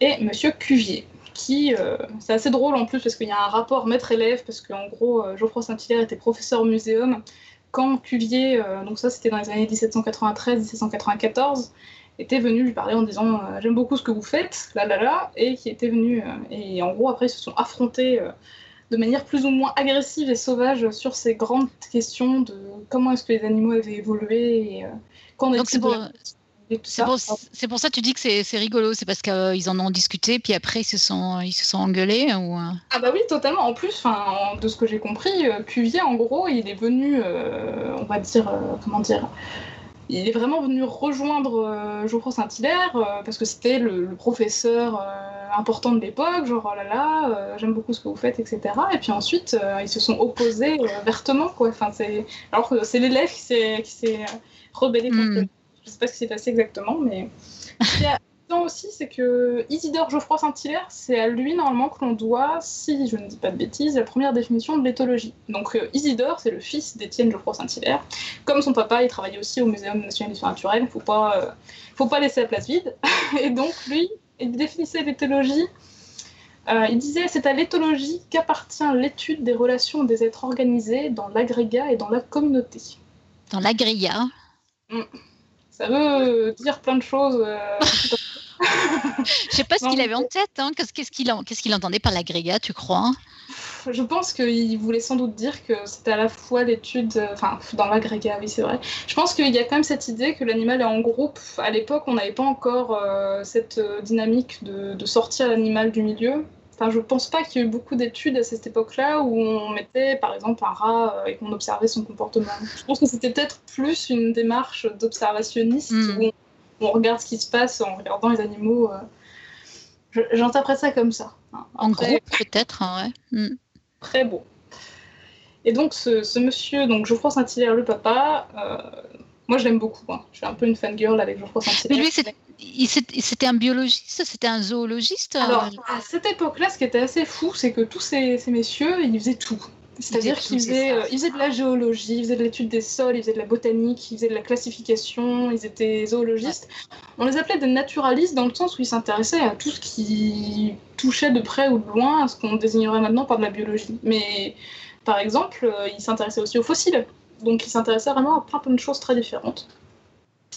et monsieur Cuvier, qui, euh, c'est assez drôle en plus parce qu'il y a un rapport maître-élève, parce qu'en gros, euh, Geoffroy Saint-Hilaire était professeur au muséum, quand Cuvier, euh, donc ça c'était dans les années 1793-1794, était venu lui parler en disant euh, J'aime beaucoup ce que vous faites, là là là, et qui était venu, et en gros après ils se sont affrontés de manière plus ou moins agressive et sauvage sur ces grandes questions de comment est-ce que les animaux avaient évolué et Donc c'est pour, et tout c'est pour, ça que tu dis que c'est, rigolo, c'est parce qu'ils en ont discuté, puis après ils se sont, ils se sont engueulés ou... euh, Ah bah oui, totalement. En plus, de ce que j'ai compris, euh, Cuvier, en gros, il est venu, euh, on va dire, comment dire, il est vraiment venu rejoindre Geoffroy Saint-Hilaire parce que c'était le, le professeur important de l'époque, genre oh là là, euh, j'aime beaucoup ce que vous faites, etc. Et puis ensuite, euh, ils se sont opposés euh, vertement, quoi. Enfin, c'est... Alors que c'est l'élève qui s'est, rebellé contre Hmm. Je sais pas ce qui s'est passé exactement, mais... Aussi, c'est que Isidore Geoffroy Saint-Hilaire, c'est à lui normalement que l'on doit, si je ne dis pas de bêtises, la première définition de l'éthologie. Donc euh, Isidore, c'est le fils d'Étienne Geoffroy Saint-Hilaire. Comme son papa, il travaillait aussi au Muséum national d'histoire naturelle. Faut pas, euh, faut pas laisser la place vide. Et donc lui, il définissait l'éthologie. euh, il disait c'est à l'éthologie qu'appartient l'étude des relations des êtres organisés dans l'agrégat et dans la communauté. dans la grilla. Ça veut dire plein de choses. euh, Je sais pas ce qu'il avait en tête, hein, qu'est-ce, qu'il, en- entendait par l'agrégat, tu crois? Je pense qu'il voulait sans doute dire que c'était à la fois l'étude, euh, enfin dans l'agrégat, oui c'est vrai. Je pense qu'il y a quand même cette idée que l'animal est en groupe. À l'époque, on n'avait pas encore euh, cette euh, dynamique de, de sortir l'animal du milieu. Enfin, je pense pas qu'il y ait eu beaucoup d'études à cette époque-là où on mettait par exemple un rat euh, et qu'on observait son comportement. Je pense que c'était peut-être plus une démarche d'observationniste Mm. où on, regarde ce qui se passe en regardant les animaux. euh. J'interprète ça comme ça. hein. En groupe, peut-être, hein, ouais. Mm. très beau. Et donc ce, ce monsieur, donc Geoffroy Saint-Hilaire, le papa, euh, moi je l'aime beaucoup. hein. Je suis un peu une fangirl avec Geoffroy Mais Saint-Hilaire. lui, c'était un biologiste, c'était un zoologiste Alors, euh, à cette époque-là, ce qui était assez fou, c'est que tous ces, ces messieurs, ils faisaient tout. C'est-à-dire qu'ils faisaient, euh, faisaient de la géologie, ils faisaient de l'étude des sols, ils faisaient de la botanique, ils faisaient de la classification, ils étaient zoologistes. On les appelait des naturalistes dans le sens où ils s'intéressaient à tout ce qui touchait de près ou de loin à ce qu'on désignerait maintenant par de la biologie. Mais par exemple, euh, ils s'intéressaient aussi aux fossiles. Donc ils s'intéressaient vraiment à plein, plein de choses très différentes.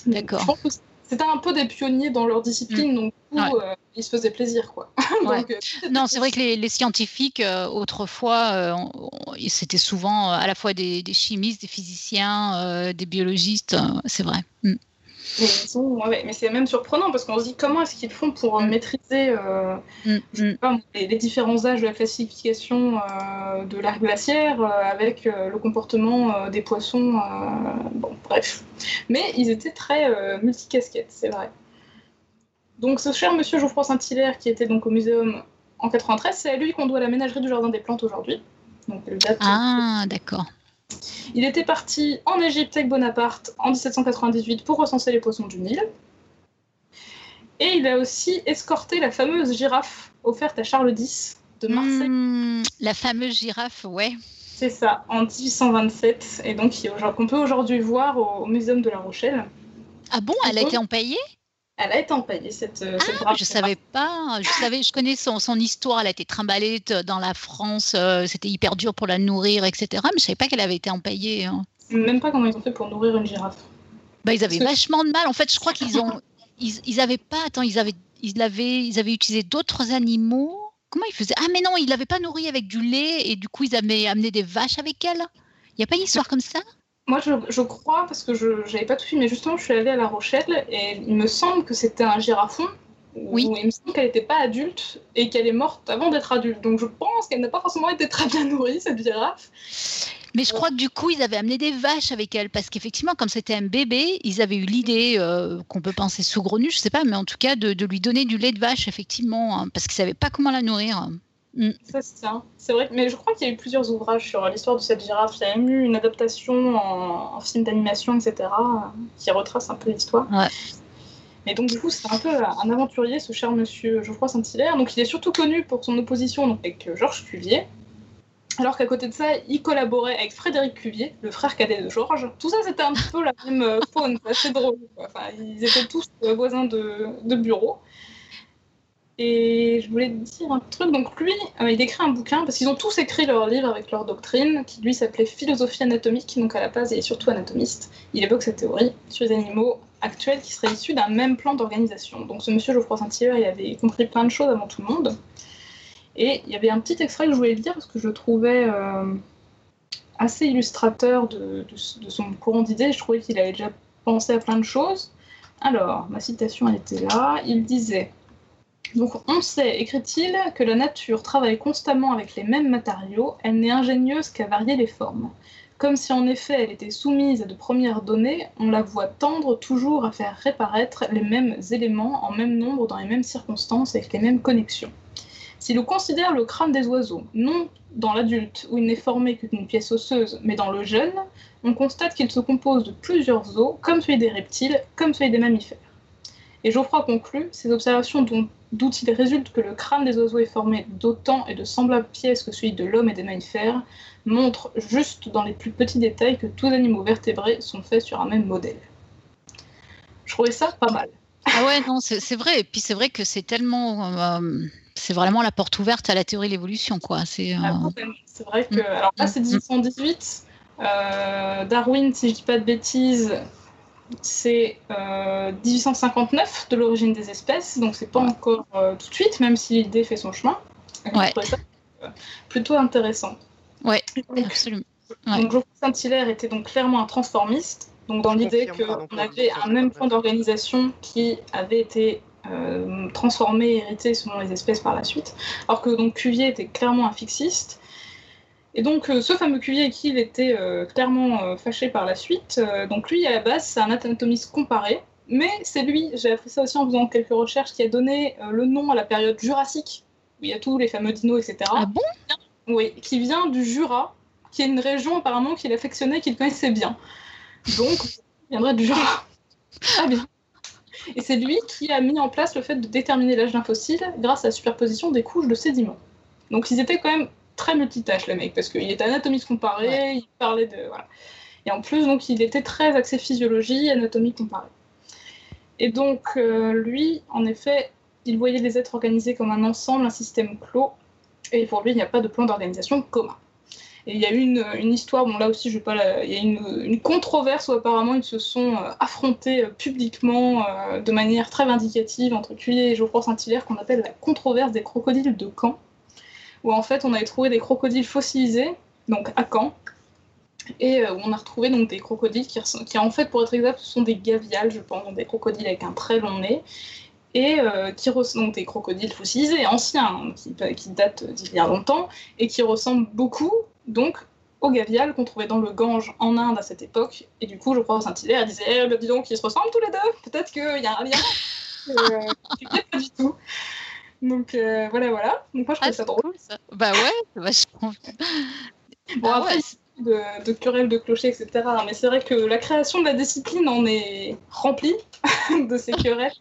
D'accord. Je pense que c'était un peu des pionniers dans leur discipline, donc du coup, Ouais. euh, ils se faisaient plaisir, quoi. Ouais. Donc, euh, Non, c'est vrai que les, les scientifiques, euh, autrefois, c'était souvent à la fois des, des chimistes, des physiciens, des biologistes, c'est vrai. Mm. Mais, ils sont- ouais, mais c'est même surprenant parce qu'on se dit comment est-ce qu'ils font pour Mm. maîtriser euh, Mm, je sais mm. pas, les, les différents âges de la classification euh, de l'art glaciaire euh, avec euh, le comportement des poissons. bon, bref. Mais ils étaient très multicasquettes, c'est vrai. Donc ce cher monsieur Geoffroy Saint-Hilaire qui était donc au muséum en 93, c'est à lui qu'on doit la ménagerie du Jardin des Plantes aujourd'hui. Donc le date Ah, d'accord. Il était parti en Égypte avec Bonaparte en 1798 pour recenser les poissons du Nil. Et il a aussi escorté la fameuse girafe offerte à Charles X de Marseille. Hmm, la fameuse girafe, ouais. C'est ça, en 1827. Et donc, qu'on peut aujourd'hui voir au, Muséum de La Rochelle. Ah bon, elle a été empaillée Elle a été empaillée, cette, euh, cette Ah, brave je savais pas. Je savais, je connais son, son histoire. Elle a été trimballée t- dans la France. euh, C'était hyper dur pour la nourrir, etc. Mais je savais pas qu'elle avait été empaillée. hein. Sais même pas comment ils ont fait pour nourrir une girafe. Bah, ils avaient vachement de mal. En fait, je crois qu'ils ont, ils, ils avaient pas. Attends, ils avaient, ils avaient, ils avaient utilisé d'autres animaux. Comment ils faisaient? Ah, mais non, ils l'avaient pas nourrie avec du lait et du coup ils avaient amené des vaches avec elle. Il y a pas une histoire comme ça? Moi, je, je crois, parce que je n'avais pas tout vu, mais justement, je suis allée à La Rochelle et il me semble que c'était un girafon. Oui. où il me semble qu'elle n'était pas adulte et qu'elle est morte avant d'être adulte. Donc je pense qu'elle n'a pas forcément été très bien nourrie, cette girafe. Mais je crois que du coup, ils avaient amené des vaches avec elle, parce qu'effectivement, comme c'était un bébé, ils avaient eu l'idée euh, qu'on peut penser saugrenue, je sais pas, mais en tout cas de, de lui donner du lait de vache, effectivement, hein, parce qu'ils savaient pas comment la nourrir. Ça se tient. C'est vrai, mais je crois qu'il y a eu plusieurs ouvrages sur l'histoire de cette girafe. Il y a même eu une adaptation en, en film d'animation, etc., qui retrace un peu l'histoire. Ouais. Et donc, du coup, c'est un peu un aventurier, ce cher monsieur Geoffroy Saint-Hilaire. Donc, il est surtout connu pour son opposition donc, avec euh, Georges Cuvier. Alors qu'à côté de ça, il collaborait avec Frédéric Cuvier, le frère cadet de Georges. Tout ça, c'était un petit peu la même euh, faune, c'est assez drôle. quoi. Enfin, ils étaient tous euh, voisins de, de bureau. Et je voulais dire un truc. Donc lui, euh, il écrit un bouquin parce qu'ils ont tous écrit leur livre avec leur doctrine, qui lui s'appelait Philosophie anatomique. Donc à la base, il est surtout anatomiste. Il évoque sa théorie sur les animaux actuels qui seraient issus d'un même plan d'organisation. Donc ce monsieur Geoffroy Saint-Hilaire, il avait compris plein de choses avant tout le monde. Et il y avait un petit extrait que je voulais lire parce que je trouvais euh, assez illustrateur de, son courant d'idées. Je trouvais qu'il avait déjà pensé à plein de choses. Alors, ma citation, était là. Il disait donc on sait, écrit-il, que la nature travaille constamment avec les mêmes matériaux, elle n'est ingénieuse qu'à varier les formes. Comme si en effet elle était soumise à de premières données, on la voit tendre toujours à faire réparaître les mêmes éléments en même nombre dans les mêmes circonstances avec les mêmes connexions. Si l'on considère le crâne des oiseaux, non dans l'adulte où il n'est formé que d'une pièce osseuse, mais dans le jeune, on constate qu'il se compose de plusieurs os, comme celui des reptiles, comme celui des mammifères. Et Geoffroy conclut, ces observations dont d'où il résulte que le crâne des oiseaux est formé d'autant et de semblables pièces que celui de l'homme et des mammifères, montrent juste dans les plus petits détails que tous les animaux vertébrés sont faits sur un même modèle. Je trouvais ça pas mal. Ah ouais, non, c'est vrai. Et puis c'est vrai que c'est tellement, euh, c'est vraiment la porte ouverte à la théorie de l'évolution, quoi. C'est euh, Ah, C'est vrai que. Mm. Alors là, c'est Mm. 1818. Euh, Darwin, si je dis pas de bêtises, c'est euh, 1859 de l'origine des espèces, donc c'est pas encore euh, tout de suite, même si l'idée fait son chemin. Ouais. Ça euh, plutôt intéressant. Ouais. Donc, absolument. Ouais. donc Geoffroy Saint-Hilaire était donc clairement un transformiste, donc dans l'idée qu'on avait un même plan d'organisation qui avait été euh, transformé et hérité selon les espèces par la suite, alors que donc Cuvier était clairement un fixiste. Et donc euh, ce fameux Cuvier avec qui il était euh, clairement euh, fâché par la suite, donc lui à la base c'est un anatomiste comparé, mais c'est lui, j'ai appris ça aussi en faisant quelques recherches, qui a donné le nom à la période jurassique, où il y a tous les fameux dinos, etc. Ah bon? Oui, qui vient du Jura, qui est une région apparemment qu'il affectionnait, qu'il connaissait bien. Donc, il viendrait du Jura. Ah bien. Et c'est lui qui a mis en place le fait de déterminer l'âge d'un fossile grâce à la superposition des couches de sédiments. Donc ils étaient quand même très multitâches, les mecs, parce qu'il était anatomiste comparé, il parlait de... Voilà. Et en plus, donc, il était très axé physiologie, anatomie comparée. Et donc, euh, lui, en effet, il voyait les êtres organisés comme un ensemble, un système clos, et pour lui, il n'y a pas de plan d'organisation commun. Et il y a eu une, une histoire, bon là aussi, je vais pas la- il y a une, une controverse où apparemment ils se sont euh, affrontés euh, publiquement euh, de manière très vindicative entre Cuvier et Geoffroy Saint-Hilaire, qu'on appelle la controverse des crocodiles de Caen, où en fait on avait trouvé des crocodiles fossilisés, donc à Caen, et où on a retrouvé donc des crocodiles qui, qui, en fait, pour être exact, sont des gaviales, je pense, des crocodiles avec un très long nez, et qui ressemblent des crocodiles fossilisés, anciens, hein, qui, qui datent d'il y a longtemps, et qui ressemblent beaucoup donc aux gaviales qu'on trouvait dans le Gange en Inde à cette époque. Et du coup, je crois, Saint-Hilaire disait eh, bah, dis donc, ils se ressemblent tous les deux, peut-être qu'il y a un lien. euh, pas du tout. Donc euh, voilà, voilà. Donc moi, je trouve Ah, ça c'est drôle. cool, ça. Bah ouais, vachement. Bon, Ah après, ouais. de, de querelles de clochers, etc. Mais c'est vrai que la création de la discipline en est remplie de ces querelles.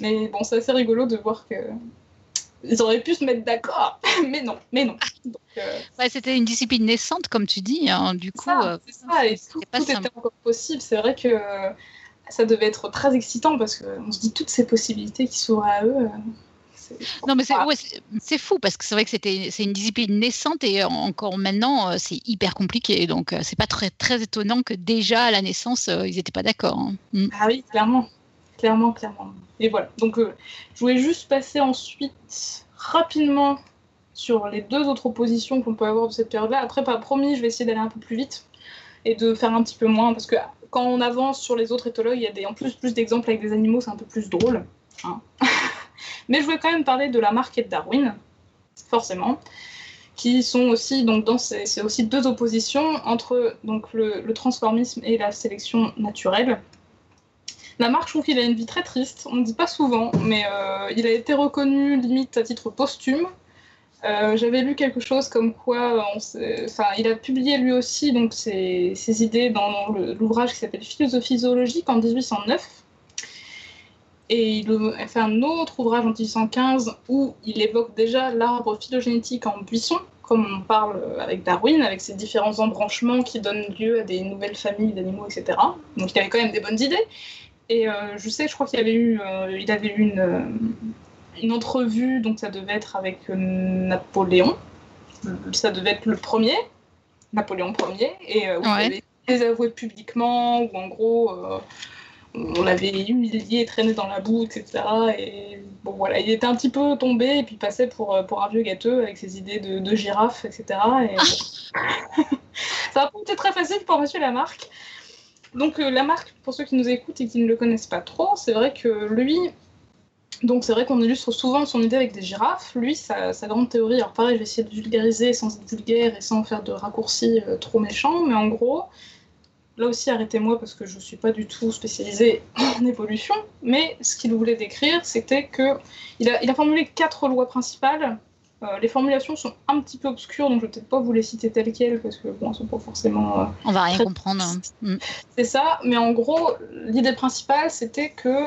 Mais bon, c'est assez rigolo de voir que ils auraient pu se mettre d'accord, mais non, mais non. Donc, euh, Ouais, c'était une discipline naissante, comme tu dis. hein. Du coup, ça, euh, c'est ça, et tout, pas tout simple. était encore possible. C'est vrai que ça devait être très excitant parce qu'on se dit toutes ces possibilités qui s'ouvrent à eux. Non, mais c'est ouais, fou parce que c'est vrai que c'était c'est une discipline naissante et encore maintenant euh, c'est hyper compliqué. Donc euh, c'est pas très très étonnant que déjà à la naissance euh, ils n'étaient pas d'accord. hein. Mm. Ah oui, clairement. Clairement, clairement. Et voilà. Donc, euh, je voulais juste passer ensuite rapidement sur les deux autres oppositions qu'on peut avoir de cette période-là. Après, pas promis, je vais essayer d'aller un peu plus vite et de faire un petit peu moins parce que quand on avance sur les autres éthologues, il y a des, en plus plus d'exemples avec des animaux, c'est un peu plus drôle. hein. Mais je voulais quand même parler de Lamarck et de Darwin, forcément, qui sont aussi donc dans ces, aussi deux oppositions entre donc le, transformisme et la sélection naturelle. Lamarck, je trouve qu'il a une vie très triste, on ne dit pas souvent, mais euh, il a été reconnu limite à titre posthume. Euh, J'avais lu quelque chose comme quoi, euh, on il a publié lui aussi donc ses, idées dans l'ouvrage qui s'appelle Philosophie zoologique en 1809. Et il a fait un autre ouvrage en 1815 où il évoque déjà l'arbre phylogénétique en buisson, comme on parle avec Darwin, avec ses différents embranchements qui donnent lieu à des nouvelles familles d'animaux, etc. Donc il avait quand même des bonnes idées. Et euh, je sais, je crois qu'il avait eu, euh, il avait eu une, euh, une entrevue, donc ça devait être avec Napoléon. Ça devait être le premier, Napoléon Ier, et euh, où Ouais. il avait désavoué publiquement, où en gros on l'avait humilié, traîné dans la boue, etc. Et bon voilà, il était un petit peu tombé et puis passait pour, euh, pour un vieux gâteux avec ses idées de, de girafe, etc. Et, bon. ça n'a pas été très facile pour Monsieur Lamarck. Donc euh, Lamarck, pour ceux qui nous écoutent et qui ne le connaissent pas trop, c'est vrai que lui, donc c'est vrai qu'on illustre souvent son idée avec des girafes. Lui, sa, sa grande théorie, alors pareil, je vais essayer de vulgariser sans être vulgaire et sans faire de raccourcis euh, trop méchants, mais en gros, là aussi arrêtez-moi parce que je ne suis pas du tout spécialisée en évolution, mais ce qu'il voulait décrire, c'était que il a, il a formulé quatre lois principales. Euh, les formulations sont un petit peu obscures, donc je vais peut-être pas vous les citer telles quelles parce que bon, elles sont pas forcément euh, On va rien Très- comprendre. hein. Mm. c'est ça, mais en gros, l'idée principale, c'était que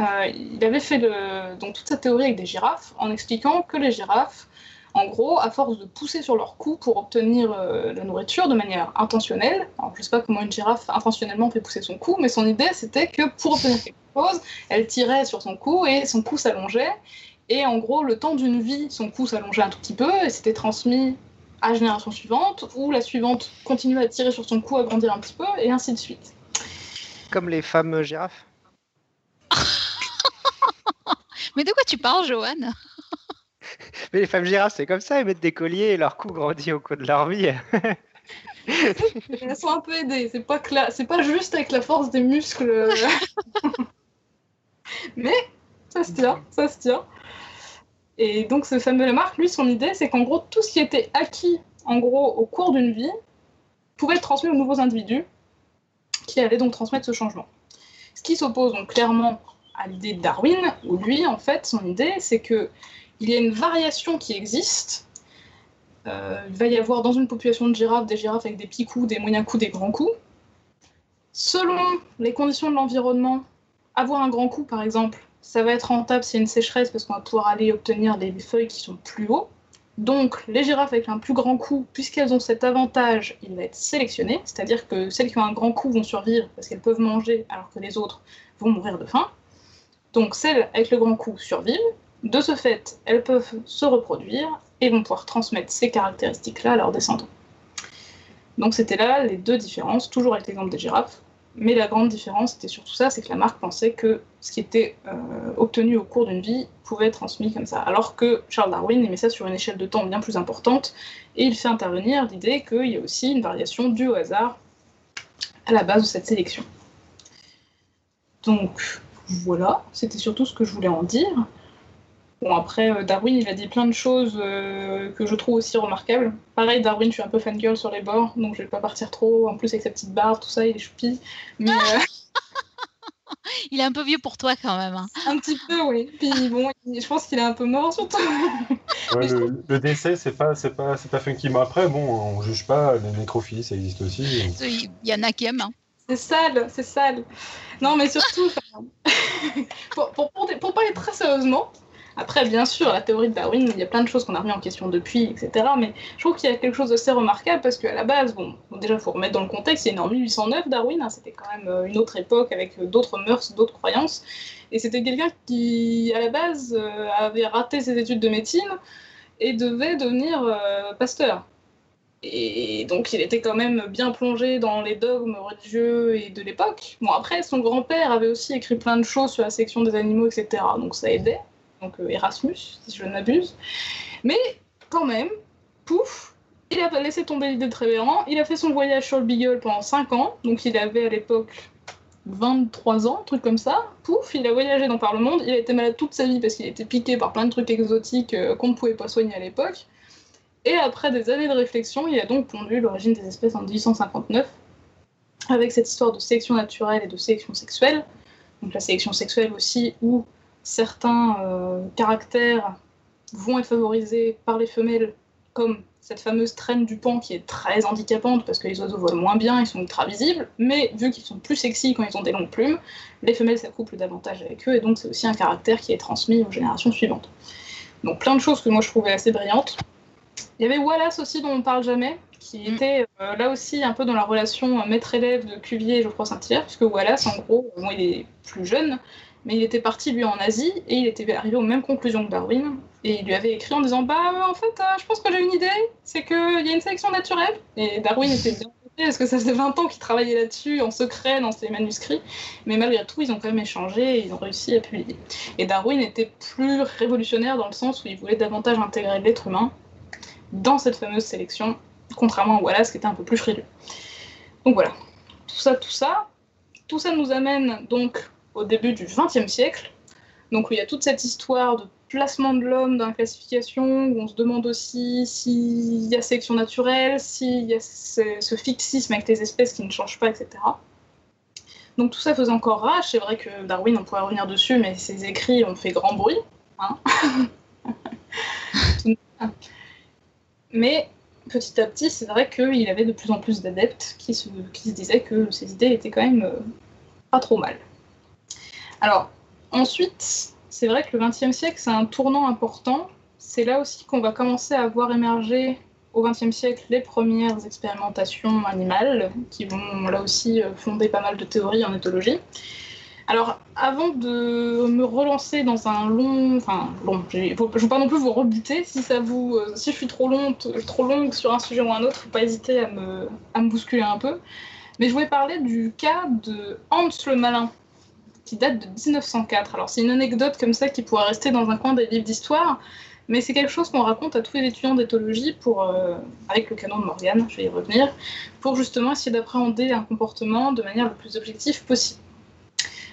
euh, il avait fait le- donc toute sa théorie avec des girafes en expliquant que les girafes, en gros, à force de pousser sur leur cou pour obtenir euh, la nourriture de manière intentionnelle, alors je sais pas comment une girafe intentionnellement fait pousser son cou, mais son idée c'était que pour obtenir quelque chose, elle tirait sur son cou et son cou s'allongeait. Et en gros, le temps d'une vie, son cou s'allongeait un tout petit peu et c'était transmis à la génération suivante, ou la suivante continuait à tirer sur son cou, à grandir un petit peu, et ainsi de suite. Comme les femmes girafes. Mais de quoi tu parles, Johan? Mais les femmes girafes, c'est comme ça, elles mettent des colliers et leur cou grandit au cours de leur vie. Elles sont un peu aidées, c'est pas, cla- pas juste avec la force des muscles. Mais ça se tient, ça se tient. Et donc ce fameux Lamarck, lui, son idée, c'est qu'en gros, tout ce qui était acquis, en gros, au cours d'une vie, pouvait être transmis aux nouveaux individus qui allaient donc transmettre ce changement. Ce qui s'oppose donc clairement à l'idée de Darwin, où lui, en fait, son idée, c'est que il y a une variation qui existe. Euh, il va y avoir dans une population de girafes des girafes avec des petits coups, des moyens coups, des grands coups. Selon les conditions de l'environnement, avoir un grand coup, par exemple, ça va être rentable s'il y a une sécheresse parce qu'on va pouvoir aller obtenir des feuilles qui sont plus hauts. Donc, les girafes avec un plus grand coup, puisqu'elles ont cet avantage, il va être sélectionné, c'est-à-dire que celles qui ont un grand coup vont survivre parce qu'elles peuvent manger alors que les autres vont mourir de faim. Donc, celles avec le grand coup survivent. De ce fait, elles peuvent se reproduire et vont pouvoir transmettre ces caractéristiques-là à leurs descendants. Donc, c'était là les deux différences, toujours avec l'exemple des girafes. Mais la grande différence, c'était surtout ça, c'est que la marque pensait que ce qui était euh, obtenu au cours d'une vie pouvait être transmis comme ça. Alors que Charles Darwin aimait ça sur une échelle de temps bien plus importante, et il fait intervenir l'idée qu'il y a aussi une variation due au hasard à la base de cette sélection. Donc voilà, c'était surtout ce que je voulais en dire. Bon, après, euh, Darwin, il a dit plein de choses euh, que je trouve aussi remarquables. Pareil, Darwin, je suis un peu fangirl sur les bords, donc je vais pas partir trop. En plus, avec sa petite barbe, tout ça, il est choupi. Mais euh, Il est un peu vieux pour toi quand même. hein. un petit peu, oui. Puis bon, il- je pense qu'il est un peu mort, surtout. Ouais, le, le décès, c'est pas, c'est pas, c'est pas funky. Mais après, bon, on juge pas. Les nécrophiles, ça existe aussi. Il y en a qui aiment. hein. C'est sale, c'est sale. Non, mais surtout, pour, pour, pour, pour parler très sérieusement, après, bien sûr, la théorie de Darwin, il y a plein de choses qu'on a remis en question depuis, etc. Mais je trouve qu'il y a quelque chose d'assez remarquable parce qu'à la base, bon, déjà, il faut remettre dans le contexte, c'est en 1809, Darwin, hein, c'était quand même euh, une autre époque avec euh, d'autres mœurs, d'autres croyances. Et c'était quelqu'un qui, à la base, euh, avait raté ses études de médecine et devait devenir pasteur. Et donc il était quand même bien plongé dans les dogmes religieux et de l'époque. Bon après, son grand-père avait aussi écrit plein de choses sur la section des animaux, etc. Donc ça aidait. Donc euh, Erasmus, si je ne m'abuse. Mais quand même, pouf, il a laissé tomber l'idée de Trévéran. Il a fait son voyage sur le Beagle pendant 5 ans. Donc il avait à l'époque 23 ans, truc comme ça. Pouf, il a voyagé dans par le monde. Il a été malade toute sa vie parce qu'il été piqué par plein de trucs exotiques euh, qu'on ne pouvait pas soigner à l'époque. Et après des années de réflexion, il a donc pondu l'origine des espèces en 1859, avec cette histoire de sélection naturelle et de sélection sexuelle. Donc la sélection sexuelle aussi, où certains euh, caractères vont être favorisés par les femelles, comme cette fameuse traîne du pan qui est très handicapante parce que les oiseaux volent moins bien, ils sont ultra visibles, mais vu qu'ils sont plus sexy quand ils ont des longues plumes, les femelles s'accouplent davantage avec eux, et donc c'est aussi un caractère qui est transmis aux générations suivantes. Donc plein de choses que moi je trouvais assez brillantes. Il y avait Wallace aussi dont on ne parle jamais, qui Mm. était euh, là aussi un peu dans la relation euh, maître-élève de Cuvier et Geoffroy Saint-Hilaire, puisque Wallace, en gros, bon, il est plus jeune, mais il était parti lui en Asie et il était arrivé aux mêmes conclusions que Darwin. Et il lui avait écrit en disant Bah, en fait, euh, je pense que j'ai une idée, c'est qu'il y a une sélection naturelle. Et Darwin était bien parce que ça faisait 20 ans qu'il travaillait là-dessus en secret dans ses manuscrits. Mais malgré tout, ils ont quand même échangé et ils ont réussi à publier. Et Darwin était plus révolutionnaire dans le sens où il voulait davantage intégrer l'être humain dans cette fameuse sélection, contrairement à Wallace qui était un peu plus frileux. Donc voilà, tout ça, tout ça, tout ça nous amène donc au début du XXe siècle, donc où il y a toute cette histoire de placement de l'homme dans la classification, où on se demande aussi s'il y a sélection naturelle, s'il y a ce, fixisme avec les espèces qui ne changent pas, etc. Donc tout ça faisait encore rage, c'est vrai que Darwin, on pourrait revenir dessus, mais ses écrits ont fait grand bruit. hein. mais petit à petit, c'est vrai qu'il avait de plus en plus d'adeptes qui se, qui se disaient que ses idées étaient quand même euh, pas trop mal. Alors, ensuite, c'est vrai que le XXe siècle, c'est un tournant important. C'est là aussi qu'on va commencer à voir émerger au XXe siècle les premières expérimentations animales, qui vont là aussi euh, fonder pas mal de théories en éthologie. Alors, avant de me relancer dans un long, enfin long, je ne veux pas non plus vous rebuter. Si ça vous, euh, si je suis trop longue, trop longue sur un sujet ou un autre, faut pas hésiter à me, à me bousculer un peu. Mais je voulais parler du cas de Hans le Malin, qui date de 1904. Alors c'est une anecdote comme ça qui pourrait rester dans un coin des livres d'histoire, mais c'est quelque chose qu'on raconte à tous les étudiants d'éthologie pour, euh, avec le canon de Morgan, je vais y revenir, pour justement essayer d'appréhender un comportement de manière le plus objective possible.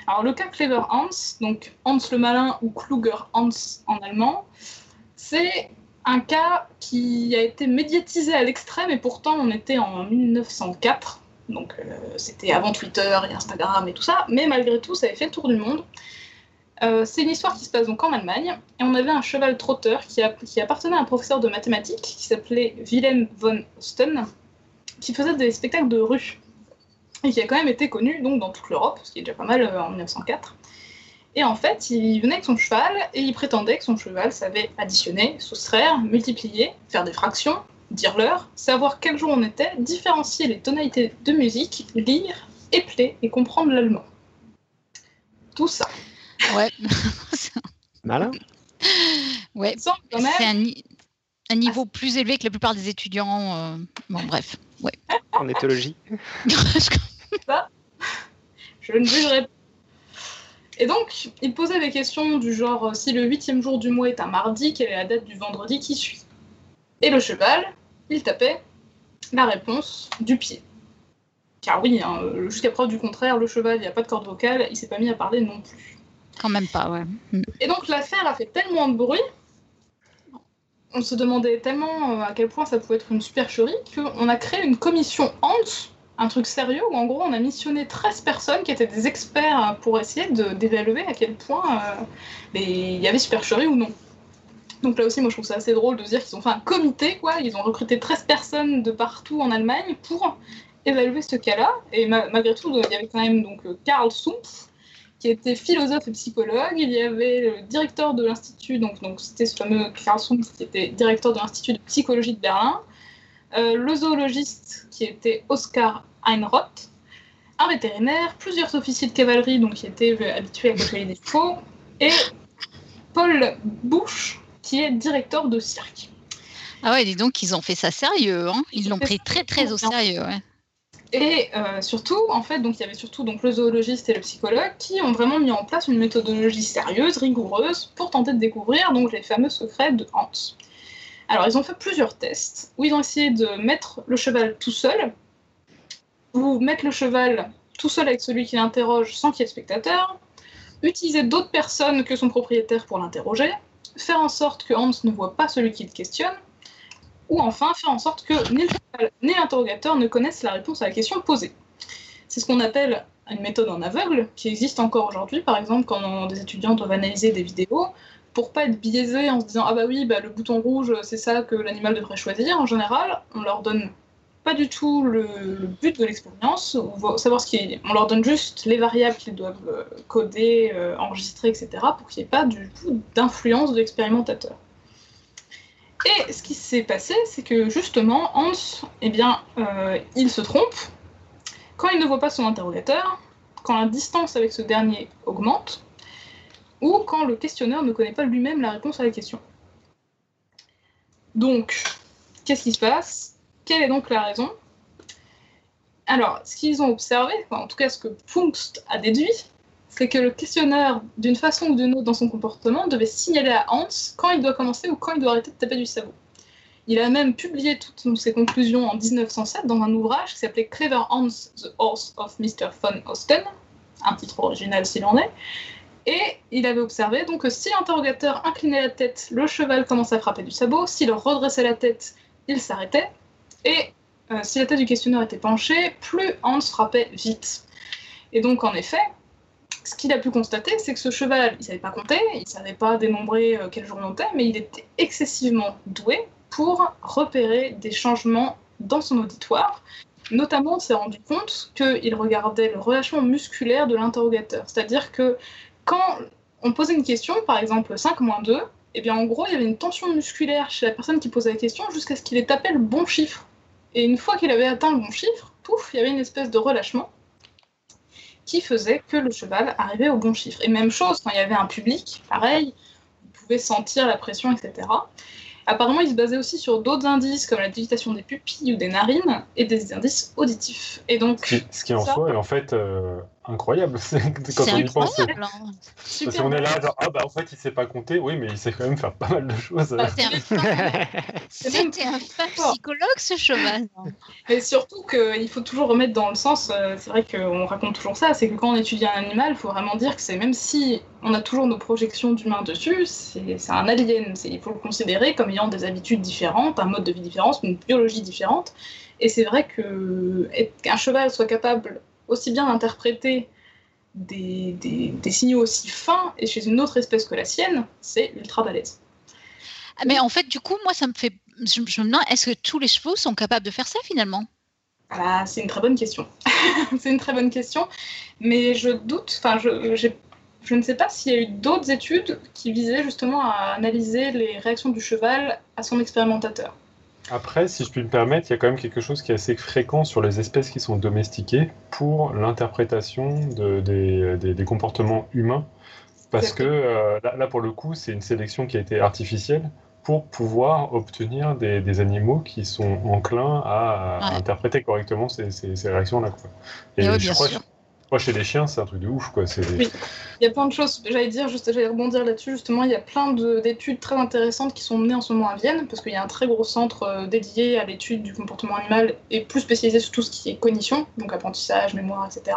Alors le cas Clever Hans, donc Hans le Malin ou Kluger Hans en allemand, c'est un cas qui a été médiatisé à l'extrême et pourtant on était en 1904, donc euh, c'était avant Twitter et Instagram et tout ça, mais malgré tout ça avait fait le tour du monde. Euh, c'est une histoire qui se passe donc en Allemagne et on avait un cheval trotteur qui, appartenait à un professeur de mathématiques qui s'appelait Wilhelm von Osten qui faisait des spectacles de rue et qui a quand même été connu donc dans toute l'Europe, ce qui est déjà pas mal euh, en 1904. Et en fait, il venait avec son cheval et il prétendait que son cheval savait additionner, soustraire, multiplier, faire des fractions, dire l'heure, savoir quel jour on était, différencier les tonalités de musique, lire, épeler et comprendre l'allemand. Tout ça. Ouais. Malin. ouais. C'est un, ni- un niveau plus élevé que la plupart des étudiants. euh, Bon, bref. En éthologie. Je ne jugerai pas. Et donc, il posait des questions du genre si le huitième jour du mois est un mardi, quelle est la date du vendredi qui suit? Et le cheval, il tapait la réponse du pied. Car oui, hein, jusqu'à preuve du contraire, le cheval, il n'y a pas de corde vocale, il s'est pas mis à parler non plus. Quand même pas, ouais. Mm. Et donc l'affaire a fait tellement de bruit, on se demandait tellement euh, à quel point ça pouvait être une supercherie, qu'on a créé une commission Hans, un truc sérieux, où en gros on a missionné 13 personnes qui étaient des experts pour essayer de- d'évaluer à quel point euh, il y avait supercherie ou non. Donc là aussi, moi je trouve ça assez drôle de dire qu'ils ont fait un comité, quoi. Ils ont recruté 13 personnes de partout en Allemagne pour évaluer ce cas-là. Et ma- malgré tout, il y avait quand même donc Karl Sumpf, qui était philosophe et psychologue. Il y avait le directeur de l'Institut, donc c'était ce fameux Karl Sumpf qui était directeur de l'Institut de psychologie de Berlin. Euh, le zoologiste qui était Oskar Einroth. Un vétérinaire, plusieurs officiers de cavalerie donc qui étaient habitués à côtoyer des chevaux. Et Paul Bush, qui est directeur de cirque. Ah ouais, dis donc, ils ont fait ça sérieux. Hein. Ils l'ont pris très très au sérieux. Ouais. Et euh, surtout, en fait, donc il y avait surtout donc le zoologiste et le psychologue qui ont vraiment mis en place une méthodologie sérieuse, rigoureuse, pour tenter de découvrir donc les fameux secrets de Hans. Alors, ils ont fait plusieurs tests où ils ont essayé de mettre le cheval tout seul, ou mettre le cheval tout seul avec celui qui l'interroge sans qu'il y ait de spectateur, utiliser d'autres personnes que son propriétaire pour l'interroger, faire en sorte que Hans ne voit pas celui qui le questionne, ou enfin faire en sorte que ni l'interrogateur ne connaissent la réponse à la question posée. C'est ce qu'on appelle une méthode en aveugle, qui existe encore aujourd'hui, par exemple quand des étudiants doivent analyser des vidéos, pour pas être biaisés en se disant ah bah oui bah le bouton rouge c'est ça que l'animal devrait choisir. En général, on leur donne pas du tout le, but de l'expérience, vo- savoir ce on leur donne juste les variables qu'ils doivent euh, coder, euh, enregistrer, etc. pour qu'il n'y ait pas du tout d'influence de l'expérimentateur. Et ce qui s'est passé, c'est que justement, Hans, eh bien, euh, il se trompe quand il ne voit pas son interrogateur, quand la distance avec ce dernier augmente, ou quand le questionneur ne connaît pas lui-même la réponse à la question. Donc, qu'est-ce qui se passe? Quelle est donc la raison? Alors, ce qu'ils ont observé, en tout cas ce que Pfungst a déduit, c'est que le questionneur, d'une façon ou d'une autre dans son comportement, devait signaler à Hans quand il doit commencer ou quand il doit arrêter de taper du sabot. Il a même publié toutes ses conclusions en 1907 dans un ouvrage qui s'appelait Clever Hans, The Horse of Mr. von Osten, un titre original s'il en est. Et il avait observé donc que si l'interrogateur inclinait la tête, le cheval commençait à frapper du sabot, s'il redressait la tête, il s'arrêtait, et euh, si la tête du questionneur était penchée, plus Hans frappait vite. Et donc en effet, ce qu'il a pu constater, c'est que ce cheval, il savait pas compter, il savait pas dénombrer euh, quel jour on était, mais il était excessivement doué pour repérer des changements dans son auditoire. Notamment, on s'est rendu compte qu'il regardait le relâchement musculaire de l'interrogateur. C'est-à-dire que quand on posait une question, par exemple 5 moins 2, eh bien en gros, il y avait une tension musculaire chez la personne qui posait la question jusqu'à ce qu'il ait tapé le bon chiffre. Et une fois qu'il avait atteint le bon chiffre, pouf, il y avait une espèce de relâchement qui faisait que le cheval arrivait au bon chiffre. Et même chose, quand il y avait un public, pareil, vous pouvez sentir la pression, etc. Apparemment, il se basait aussi sur d'autres indices comme la dilatation des pupilles ou des narines et des indices auditifs. Et donc, Ce qui, ce qui en soi est en fait euh, incroyable c'est- quand on y pense. hein. Parce qu'on est là, genre, ah bah en fait il sait pas compter, oui, mais il sait quand même faire pas mal de choses. Bah, C'était un psychologue, ce cheval. Mais surtout qu'il faut toujours remettre dans le sens, euh, c'est vrai qu'on raconte toujours ça, c'est que quand on étudie un animal, il faut vraiment dire que c'est même si on a toujours nos projections d'humains dessus, c'est c'est un alien. C'est- Il faut le considérer comme ayant des habitudes différentes, un mode de vie différent, une biologie différente. Et c'est vrai que qu'un cheval soit capable aussi bien d'interpréter des, des- des signaux aussi fins et chez une autre espèce que la sienne, c'est ultra balèze. Ah, Mais en fait, du coup, moi, ça me fait. Je, je me demande, est-ce que tous les chevaux sont capables de faire ça finalement? Ah, c'est une très bonne question. c'est une très bonne question, mais je doute, enfin, je, j'ai- je ne sais pas s'il y a eu d'autres études qui visaient justement à analyser les réactions du cheval à son expérimentateur. Après, si je puis me permettre, il y a quand même quelque chose qui est assez fréquent sur les espèces qui sont domestiquées pour l'interprétation de- des, des- des comportements humains. Parce que euh, là, là, pour le coup, c'est une sélection qui a été artificielle pour pouvoir obtenir des, des animaux qui sont enclins à, interpréter correctement ces, ces- ces réactions-là. quoi. Et Et ouais, je bien crois sûr. que Moi, chez les chiens, c'est un truc de ouf, quoi. C'est... Oui. Il y a plein de choses, j'allais dire, juste, j'allais rebondir là-dessus, justement, il y a plein de- d'études très intéressantes qui sont menées en ce moment à Vienne, parce qu'il y a un très gros centre euh, dédié à l'étude du comportement animal et plus spécialisé sur tout ce qui est cognition, donc apprentissage, mémoire, etc.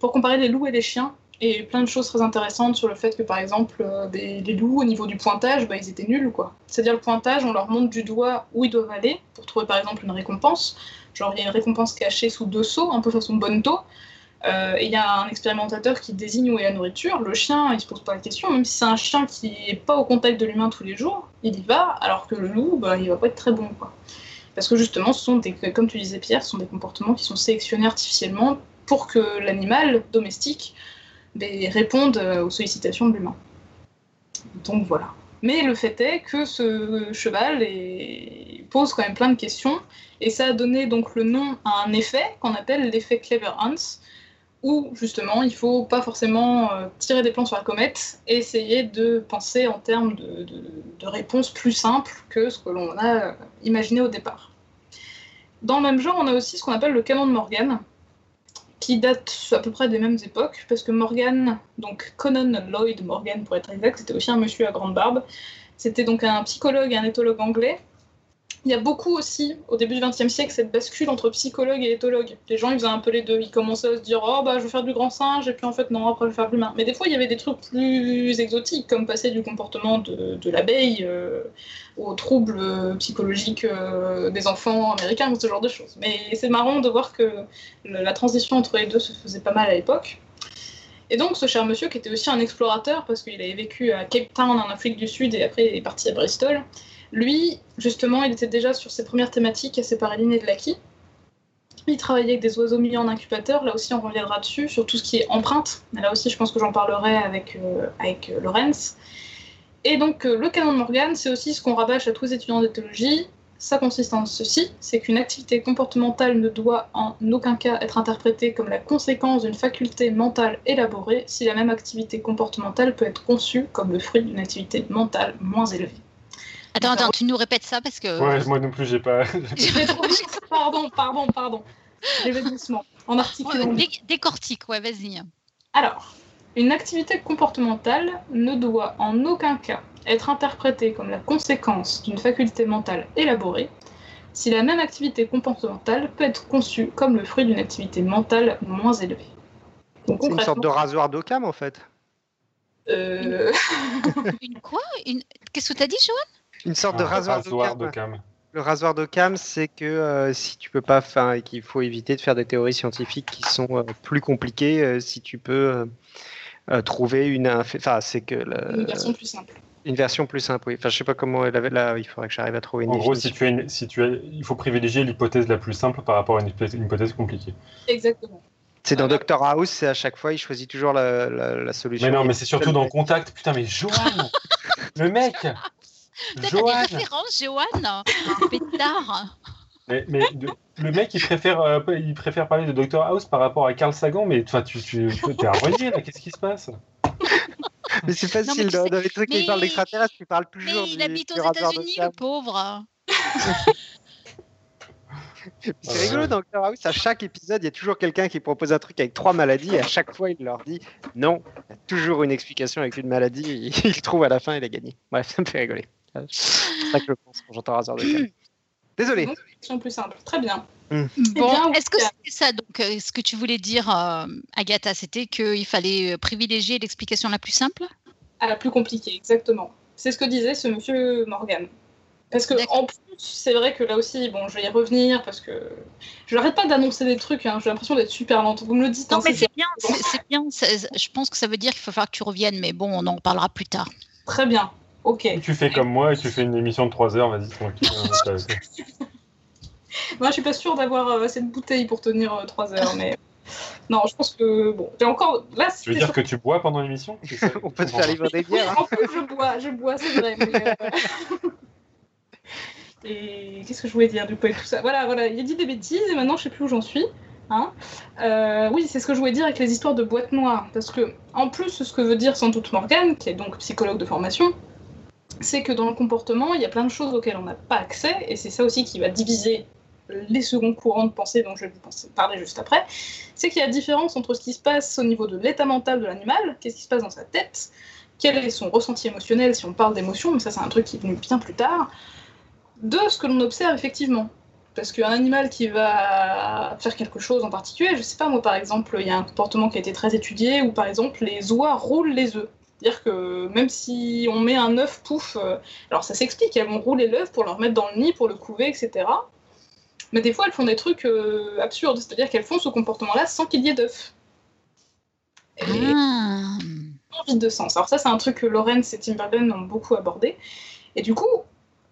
Pour comparer les loups et les chiens, et plein de choses très intéressantes sur le fait que, par exemple, euh, des- les loups, au niveau du pointage, bah, ils étaient nuls, quoi. C'est-à-dire le pointage, on leur montre du doigt où ils doivent aller pour trouver, par exemple, une récompense. Genre, il y a une récompense cachée sous deux seaux, un peu façon bonneto. Euh, et il y a un expérimentateur qui désigne où est la nourriture. Le chien, il se pose pas la question, même si c'est un chien qui est pas au contact de l'humain tous les jours, il y va, alors que le loup, bah, il va pas être très bon, quoi. Parce que justement, ce sont des, comme tu disais Pierre, ce sont des comportements qui sont sélectionnés artificiellement pour que l'animal domestique ben, réponde euh, aux sollicitations de l'humain. Donc voilà. Mais le fait est que ce cheval pose quand même plein de questions, et ça a donné donc le nom à un effet qu'on appelle l'effet Clever Hans, où justement il faut pas forcément euh, tirer des plans sur la comète et essayer de penser en termes de, de- réponses plus simples que ce que l'on a euh, imaginé au départ. Dans le même genre, on a aussi ce qu'on appelle le canon de Morgan, qui date à peu près des mêmes époques, parce que Morgan, donc Conan Lloyd Morgan pour être exact, c'était aussi un monsieur à grande barbe. C'était donc un psychologue et un éthologue anglais. Il y a beaucoup aussi, au début du XXe siècle, cette bascule entre psychologue et éthologue. Les gens, ils faisaient un peu les deux. Ils commençaient à se dire Oh, bah, je veux faire du grand singe, et puis en fait, non, après, je vais faire de l'humain. Mais des fois, il y avait des trucs plus exotiques, comme passer du comportement de, l'abeille euh, aux troubles euh, psychologiques euh, des enfants américains, ou ce genre de choses. Mais c'est marrant de voir que la transition entre les deux se faisait pas mal à l'époque. Et donc, ce cher monsieur, qui était aussi un explorateur, parce qu'il avait vécu à Cape Town en Afrique du Sud et après il est parti à Bristol, lui, justement, il était déjà sur ses premières thématiques à séparer l'inné de l'acquis. Il travaillait avec des oiseaux mis en incubateur, là aussi on reviendra dessus, sur tout ce qui est empreinte. Là aussi, je pense que j'en parlerai avec, euh, avec euh, Lorenz. Et donc, euh, le canon de Morgan, c'est aussi ce qu'on rabâche à tous les étudiants d'éthologie. Ça consiste en ceci, c'est qu'une activité comportementale ne doit en aucun cas être interprétée comme la conséquence d'une faculté mentale élaborée si la même activité comportementale peut être conçue comme le fruit d'une activité mentale moins élevée. Attends, attends, tu nous répètes ça parce que. Ouais, moi non plus, j'ai pas. Je vais trop vite. Pardon, pardon, pardon. Je vais doucement, en articulant. Dé- décortique, ouais, vas-y. Alors, une activité comportementale ne doit en aucun cas être interprétée comme la conséquence d'une faculté mentale élaborée si la même activité comportementale peut être conçue comme le fruit d'une activité mentale moins élevée. Donc C'est une sorte de rasoir d'Occam en fait. euh, Une quoi? Une... Qu'est-ce que tu as dit, Joanne Une sorte de rasoir rasoir d'Occam. d'Occam. Le rasoir d'Occam, c'est que euh, si tu peux pas, enfin, et qu'il faut éviter de faire des théories scientifiques qui sont euh, plus compliquées, euh, si tu peux euh, euh, trouver une, enfin, c'est que le- une version plus simple. une version plus simple. Oui. Enfin, je sais pas comment elle avait là. Il faudrait que j'arrive à trouver une En gros, si tu as une, si tu as, il faut privilégier l'hypothèse la plus simple par rapport à une hypothèse, une hypothèse compliquée. Exactement. C'est dans Voilà. Doctor House, c'est à chaque fois, il choisit toujours la, la- la solution. Mais non, mais c'est surtout dans Contact. Putain, mais Johan Le mec T'as des Johan références, Joanne? Pétard mais, mais le mec, il préfère, euh, il préfère parler de Dr House par rapport à Carl Sagan, mais toi, tu, tu es envoyé là, qu'est-ce qui se passe? Mais c'est mais facile, dans, sais- dans les trucs qui mais- parlent d'extraterrestres, tu parles Mais toujours il du, habite aux États-Unis, le pauvre. C'est rigolo dans Doctor House, à chaque épisode, il y a toujours quelqu'un qui propose un truc avec trois maladies et à chaque fois, il leur dit non, il y a toujours une explication avec une maladie et il le trouve à la fin, il a gagné. Bref, ça me fait rigoler. C'est ça que je pense quand j'entends Razor de Désolé. Une plus simple. Très bien. Bon, bien, est-ce que c'était ça donc euh, ce que tu voulais dire, euh, Agatha C'était qu'il fallait euh, privilégier l'explication la plus simple? À la plus compliquée, exactement. C'est ce que disait ce monsieur Morgan. Parce que en plus, c'est vrai que là aussi, bon, je vais y revenir parce que je n'arrête pas d'annoncer des trucs. hein, J'ai l'impression d'être super lente. Vous me le dites. Non, hein, mais c'est c'est bien, c'est c'est bien. c'est- Je pense que ça veut dire qu'il va falloir que tu reviennes, mais bon, on en reparlera plus tard. très bien. Ok. Tu fais comme moi et tu fais une émission de 3 heures, vas-y, tranquille. hein, Moi, je suis pas sûre d'avoir euh, assez de bouteilles pour tenir 3 heures, mais non, je pense que bon, j'ai encore là. Tu veux dire que tu bois pendant l'émission On peut te faire livrer des bières. hein. en plus, je bois, je bois, c'est vrai. mais, euh, Et qu'est-ce que je voulais dire du coup et tout ça? Voilà, voilà, il a dit des bêtises et maintenant je sais plus où j'en suis. Hein Euh, oui, c'est ce que je voulais dire avec les histoires de boîte noire. Parce que, en plus, ce que veut dire sans doute Morgan, qui est donc psychologue de formation, c'est que dans le comportement, il y a plein de choses auxquelles on n'a pas accès, et c'est ça aussi qui va diviser les seconds courants de pensée dont je vais vous parler juste après, c'est qu'il y a différence entre ce qui se passe au niveau de l'état mental de l'animal, qu'est-ce qui se passe dans sa tête, quel est son ressenti émotionnel si on parle d'émotion, mais ça c'est un truc qui est venu bien plus tard, de ce que l'on observe effectivement. Parce qu'un animal qui va faire quelque chose en particulier, je sais pas moi par exemple, il y a un comportement qui a été très étudié où par exemple les oies roulent les œufs. C'est-à-dire que même si on met un œuf pouf, euh, alors ça s'explique, elles vont rouler l'œuf pour le remettre dans le nid, pour le couver, etc. Mais des fois elles font des trucs euh, absurdes, c'est-à-dire qu'elles font ce comportement-là sans qu'il y ait d'œuf. Ah. vide de sens. Alors ça c'est un truc que Lorenz et Tim Bergen ont beaucoup abordé. Et du coup,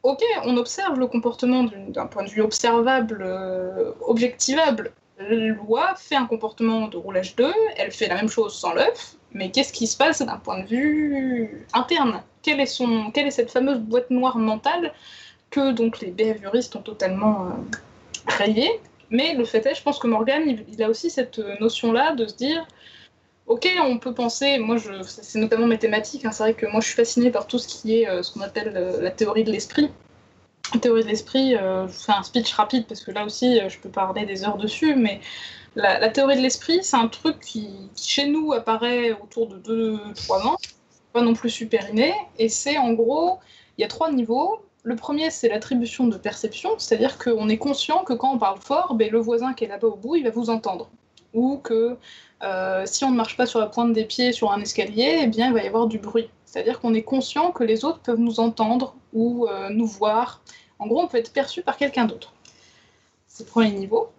ok, on observe le comportement d'un point de vue observable, euh, objectivable. L'oie fait un comportement de roulage d'œuf, elle fait la même chose sans l'œuf, mais qu'est-ce qui se passe d'un point de vue interne? Quelle est, son, quelle est cette fameuse boîte noire mentale que donc les behavioristes ont totalement euh, Mais le fait est, je pense que Morgan, il, a aussi cette notion-là de se dire Ok, on peut penser, moi c'est notamment mes thématiques, hein, c'est vrai que moi je suis fascinée par tout ce qui est euh, ce qu'on appelle euh, la théorie de l'esprit. La théorie de l'esprit, je fais un speech rapide parce que là aussi je peux parler des heures dessus, mais la, théorie de l'esprit, c'est un truc qui, chez nous apparaît autour de 2-3 ans, pas non plus super inné, et c'est en gros, il y a trois niveaux. Le premier, c'est l'attribution de perception, c'est-à-dire qu'on est conscient que quand on parle fort, ben, le voisin qui est là-bas au bout, il va vous entendre. Ou que euh, si on ne marche pas sur la pointe des pieds sur un escalier, eh bien, il va y avoir du bruit. C'est-à-dire qu'on est conscient que les autres peuvent nous entendre ou euh, nous voir. En gros, on peut être perçu par quelqu'un d'autre. C'est le premier niveau.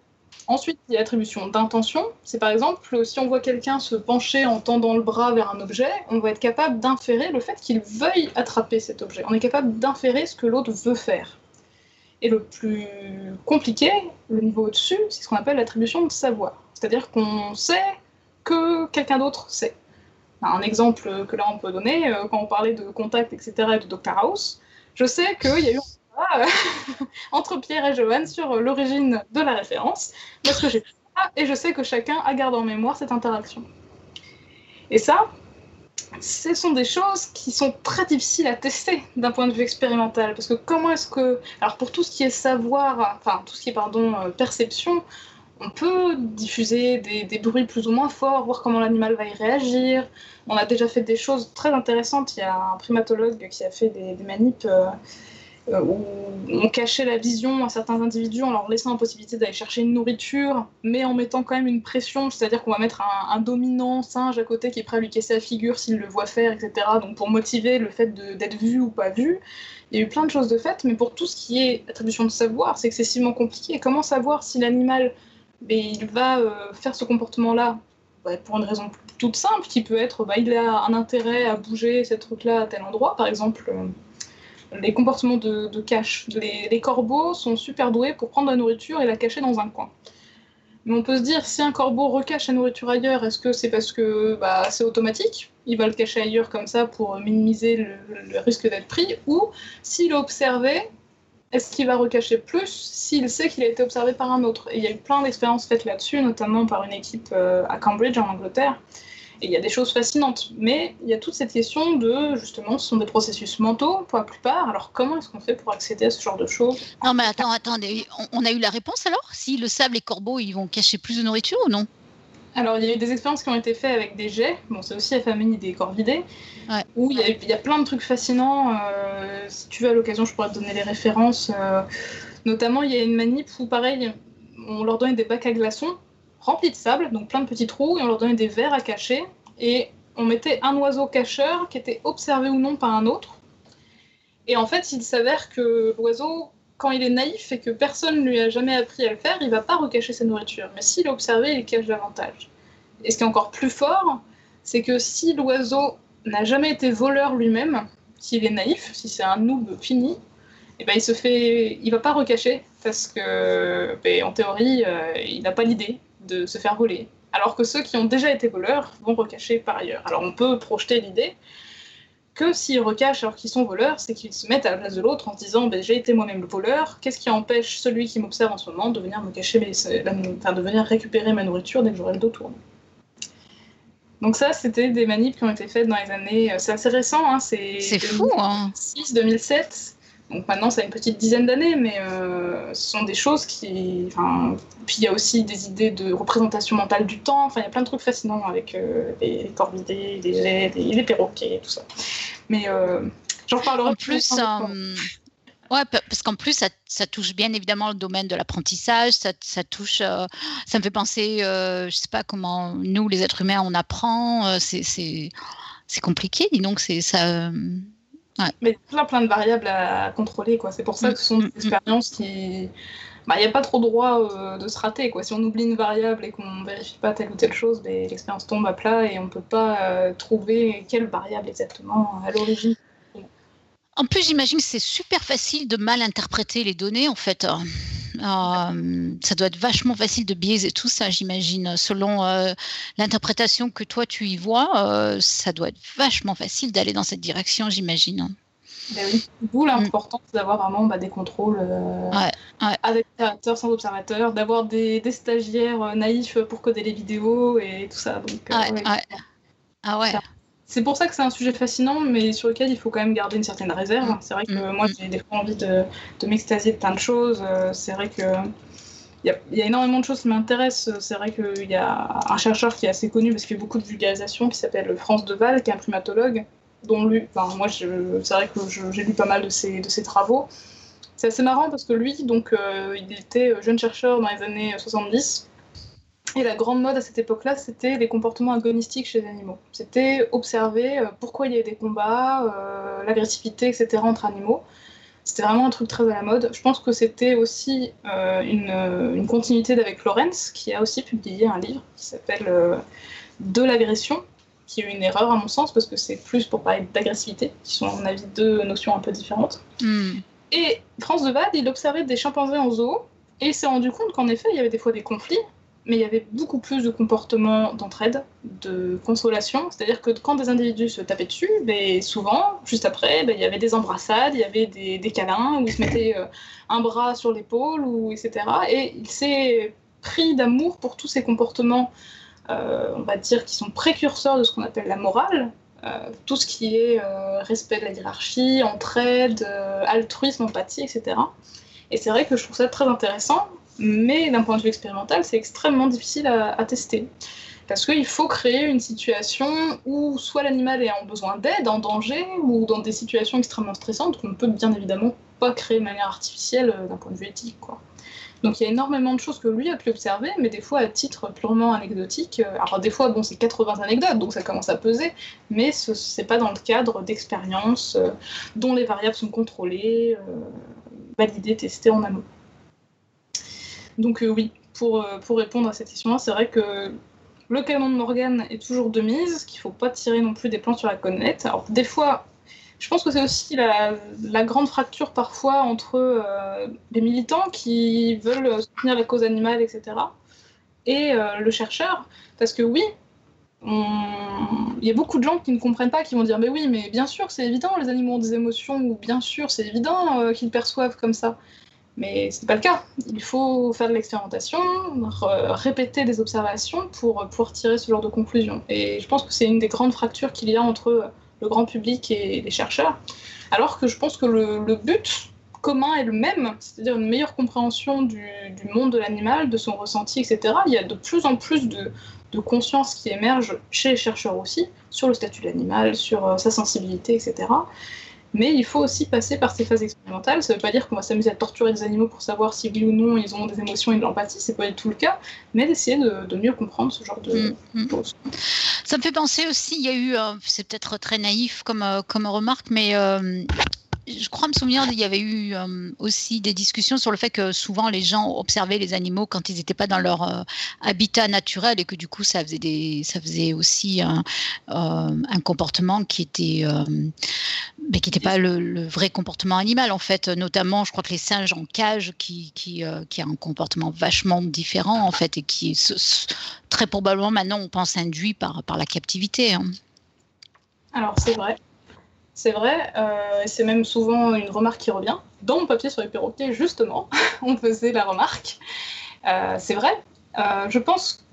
Ensuite, il y a l'attribution d'intention. C'est par exemple, si on voit quelqu'un se pencher en tendant le bras vers un objet, on va être capable d'inférer le fait qu'il veuille attraper cet objet. On est capable d'inférer ce que l'autre veut faire. Et le plus compliqué, le niveau au-dessus, c'est ce qu'on appelle l'attribution de savoir. C'est-à-dire qu'on sait que quelqu'un d'autre sait. Un exemple que là on peut donner, euh, quand on parlait de contact, etc., et de Dr House, je sais qu'il y a eu euh, entre Pierre et Johan sur l'origine de la référence, parce que j'ai et je sais que chacun a gardé en mémoire cette interaction. Et ça, ce sont des choses qui sont très difficiles à tester d'un point de vue expérimental, parce que comment est-ce que, alors pour tout ce qui est savoir, enfin tout ce qui est pardon euh, perception, on peut diffuser des, bruits plus ou moins forts, voir comment l'animal va y réagir. On a déjà fait des choses très intéressantes. Il y a un primatologue qui a fait des, des manips. Euh, euh, où on cachait la vision à certains individus en leur laissant la possibilité d'aller chercher une nourriture, mais en mettant quand même une pression, c'est-à-dire qu'on va mettre un, dominant singe à côté qui est prêt à lui casser la figure s'il le voit faire, etc. Donc pour motiver le fait d'être vu ou pas vu. Il y a eu plein de choses de faites, mais pour tout ce qui est attribution de savoir, c'est excessivement compliqué. comment savoir si l'animal ben, il va euh, faire ce comportement-là? Bah, pour une raison toute simple, qui peut être bah, il a un intérêt à bouger cette truc-là à tel endroit, par exemple. Euh, les comportements de, cache. Les, corbeaux sont super doués pour prendre la nourriture et la cacher dans un coin. Mais on peut se dire, si un corbeau recache la nourriture ailleurs, est-ce que c'est parce que bah, c'est automatique? Il va le cacher ailleurs comme ça pour minimiser le, risque d'être pris? Ou s'il est observé, est-ce qu'il va recacher plus s'il sait qu'il a été observé par un autre? Et il y a eu plein d'expériences faites là-dessus, notamment par une équipe euh, à Cambridge en Angleterre, et il y a des choses fascinantes, mais il y a toute cette question de, justement, ce sont des processus mentaux pour la plupart. Alors comment est-ce qu'on fait pour accéder à ce genre de choses? Non, mais attends, attendez, on, a eu la réponse alors? Si le sable et les corbeaux, ils vont cacher plus de nourriture ou non? Alors, il y a eu des expériences qui ont été faites avec des jets, bon, c'est aussi la famille des corvidés, où il y, a, plein de trucs fascinants. Euh, si tu veux, à l'occasion, je pourrais te donner les références. Euh, notamment, il y a une manip où, pareil, on leur donnait des bacs à glaçons, remplis de sable, donc plein de petits trous, et on leur donnait des verres à cacher. Et on mettait un oiseau cacheur qui était observé ou non par un autre. Et en fait, il s'avère que l'oiseau, quand il est naïf et que personne ne lui a jamais appris à le faire, il va pas recacher sa nourriture. Mais s'il est observé, il cache davantage. Et ce qui est encore plus fort, c'est que si l'oiseau n'a jamais été voleur lui-même, s'il est naïf, si c'est un noob fini, eh ben il se fait, va pas recacher parce que, ben, en théorie, euh, il n'a pas l'idée de se faire voler. Alors que ceux qui ont déjà été voleurs vont recacher par ailleurs. Alors on peut projeter l'idée que s'ils recachent alors qu'ils sont voleurs, c'est qu'ils se mettent à la place de l'autre en se disant ben, j'ai été moi-même le voleur, qu'est-ce qui empêche celui qui m'observe en ce moment de venir me cacher mes... enfin, de venir récupérer ma nourriture dès que j'aurai le dos tourné? Donc ça, c'était des manips qui ont été faites dans les années... C'est assez récent, hein, c'est... fou, hein 2006, 2007 Donc maintenant, ça a une petite dizaine d'années, mais euh, ce sont des choses qui. Enfin, puis il y a aussi des idées de représentation mentale du temps. Enfin, il y a plein de trucs fascinants avec euh, les corvidés, les jets, les, les perroquets, tout ça. Mais euh, j'en reparlerai En plus, euh, ouais, pa- parce qu'en plus, ça, ça touche bien évidemment le domaine de l'apprentissage. Ça, ça touche, euh, ça me fait penser, je sais pas comment nous, les êtres humains, on apprend. c'est compliqué. Dis donc, c'est ça. Euh, Mais plein plein de variables à contrôler, quoi. C'est pour ça que ce sont Mm, des mm, expériences qui. Bah, il n'y a pas trop droit euh, de se rater, quoi. Si on oublie une variable et qu'on vérifie pas telle ou telle chose, ben, l'expérience tombe à plat et on peut pas euh, trouver quelle variable exactement à l'origine. En plus, j'imagine que c'est super facile de mal interpréter les données, en fait. Euh, euh, ça doit être vachement facile de biaiser tout ça, j'imagine. Selon euh, l'interprétation que toi tu y vois, euh, ça doit être vachement facile d'aller dans cette direction, j'imagine. Ben oui. D'où l'importance d'avoir vraiment bah, des contrôles Ouais, ouais. avec observateurs, sans observateurs, d'avoir des, des stagiaires naïfs pour coder les vidéos et tout ça. Donc, ouais. Ah ouais. C'est pour ça que c'est un sujet fascinant, mais sur lequel il faut quand même garder une certaine réserve. C'est vrai que Mm. moi, j'ai des fois envie de, de m'extasier de plein de choses. Euh, C'est vrai que il y, a, il y a énormément de choses qui m'intéressent. C'est vrai qu'il y a un chercheur qui est assez connu parce qu'il fait beaucoup de vulgarisation qui s'appelle France Deval, qui est un primatologue, dont lui, enfin, moi, je- c'est vrai que je- j'ai lu pas mal de ses, de ses travaux. C'est assez marrant parce que lui, donc, euh, il était jeune chercheur dans les années 70. Et la grande mode à cette époque-là, c'était les comportements agonistiques chez les animaux. C'était observer euh, pourquoi il y a des combats, euh, l'agressivité, etc. entre animaux. C'était vraiment un truc très à la mode. Je pense que c'était aussi euh, une, une continuité d'avec Lorenz, qui a aussi publié un livre qui s'appelle euh, De l'agression, qui est une erreur à mon sens, parce que c'est plus pour parler d'agressivité, qui sont à mon avis deux notions un peu différentes. Hmm. Et France de Wade, il observait des chimpanzés en zoo et il s'est rendu compte qu'en effet, il y avait des fois des conflits, mais il y avait beaucoup plus de comportements d'entraide, de consolation. C'est-à-dire que quand des individus se tapaient dessus, ben, souvent, juste après, ben, il y avait des embrassades, il y avait des, des câlins, où ils se mettaient euh, un bras sur l'épaule, ou, etc. Et il s'est pris d'amour pour tous ces comportements, euh, on va dire, qui sont précurseurs de ce qu'on appelle la morale, euh, tout ce qui est respect de la hiérarchie, entraide, altruisme, empathie, etc. Et c'est vrai que je trouve ça très intéressant, mais d'un point de vue expérimental, c'est extrêmement difficile à, tester. Parce qu'il faut créer une situation où soit l'animal est en besoin d'aide, en danger, ou dans des situations extrêmement stressantes qu'on ne peut bien évidemment pas créer de manière artificielle euh, d'un point de vue éthique. Donc il y a énormément de choses que lui a pu observer, mais des fois à titre purement anecdotique. Euh, Alors des fois, bon, c'est 80 anecdotes, donc ça commence à peser, mais ce n'est pas dans le cadre d'expériences euh, dont les variables sont contrôlées, validées, testées en amont. Donc euh, oui, pour, euh, pour répondre à cette question-là, c'est vrai que le canon de Morgan est toujours de mise, qu'il ne faut pas tirer non plus des plans sur la connaître. Alors des fois, je pense que c'est aussi la, la, grande fracture parfois entre euh, les militants qui veulent soutenir la cause animale, etc., et le chercheur. Parce que oui, il y a beaucoup de gens qui ne comprennent pas, qui vont dire Mais oui, mais bien sûr, c'est évident, les animaux ont des émotions, ou bien sûr, c'est évident qu'ils perçoivent comme ça. Mais ce n'est pas le cas. Il faut faire de l'expérimentation, répéter des observations pour pouvoir tirer ce genre de conclusion. Et je pense que c'est une des grandes fractures qu'il y a entre le grand public et les chercheurs. Alors que je pense que le, but commun est le même, c'est-à-dire une meilleure compréhension du, du monde de l'animal, de son ressenti, etc. Il y a de plus en plus de, de, conscience qui émerge chez les chercheurs aussi sur le statut de l'animal, sur euh, sa sensibilité, etc. Mais il faut aussi passer par ces phases expérimentales. Ça ne veut pas dire qu'on va s'amuser à torturer des animaux pour savoir si oui ou non ils ont des émotions et de l'empathie, c'est pas du tout le cas, mais d'essayer de, de, mieux comprendre ce genre de mmh. choses. Ça me fait penser aussi, il y a eu, euh, c'est peut-être très naïf comme, euh, comme remarque, mais euh, je crois me souvenir qu'il y avait eu euh, aussi des discussions sur le fait que souvent les gens observaient les animaux quand ils n'étaient pas dans leur euh, habitat naturel et que du coup ça faisait, des, ça faisait aussi un, euh, un comportement qui était, mais n'était pas le, vrai comportement animal en fait. Notamment, je crois que les singes en cage qui, qui, qui a un comportement vachement différent en fait et qui est très probablement maintenant on pense induit par, par la captivité. Hein. Alors c'est vrai. C'est vrai, euh, c'est même souvent une remarque qui revient. Dans mon papier sur les perroquets, justement, on faisait la remarque. Euh, c'est vrai. Euh, je pense,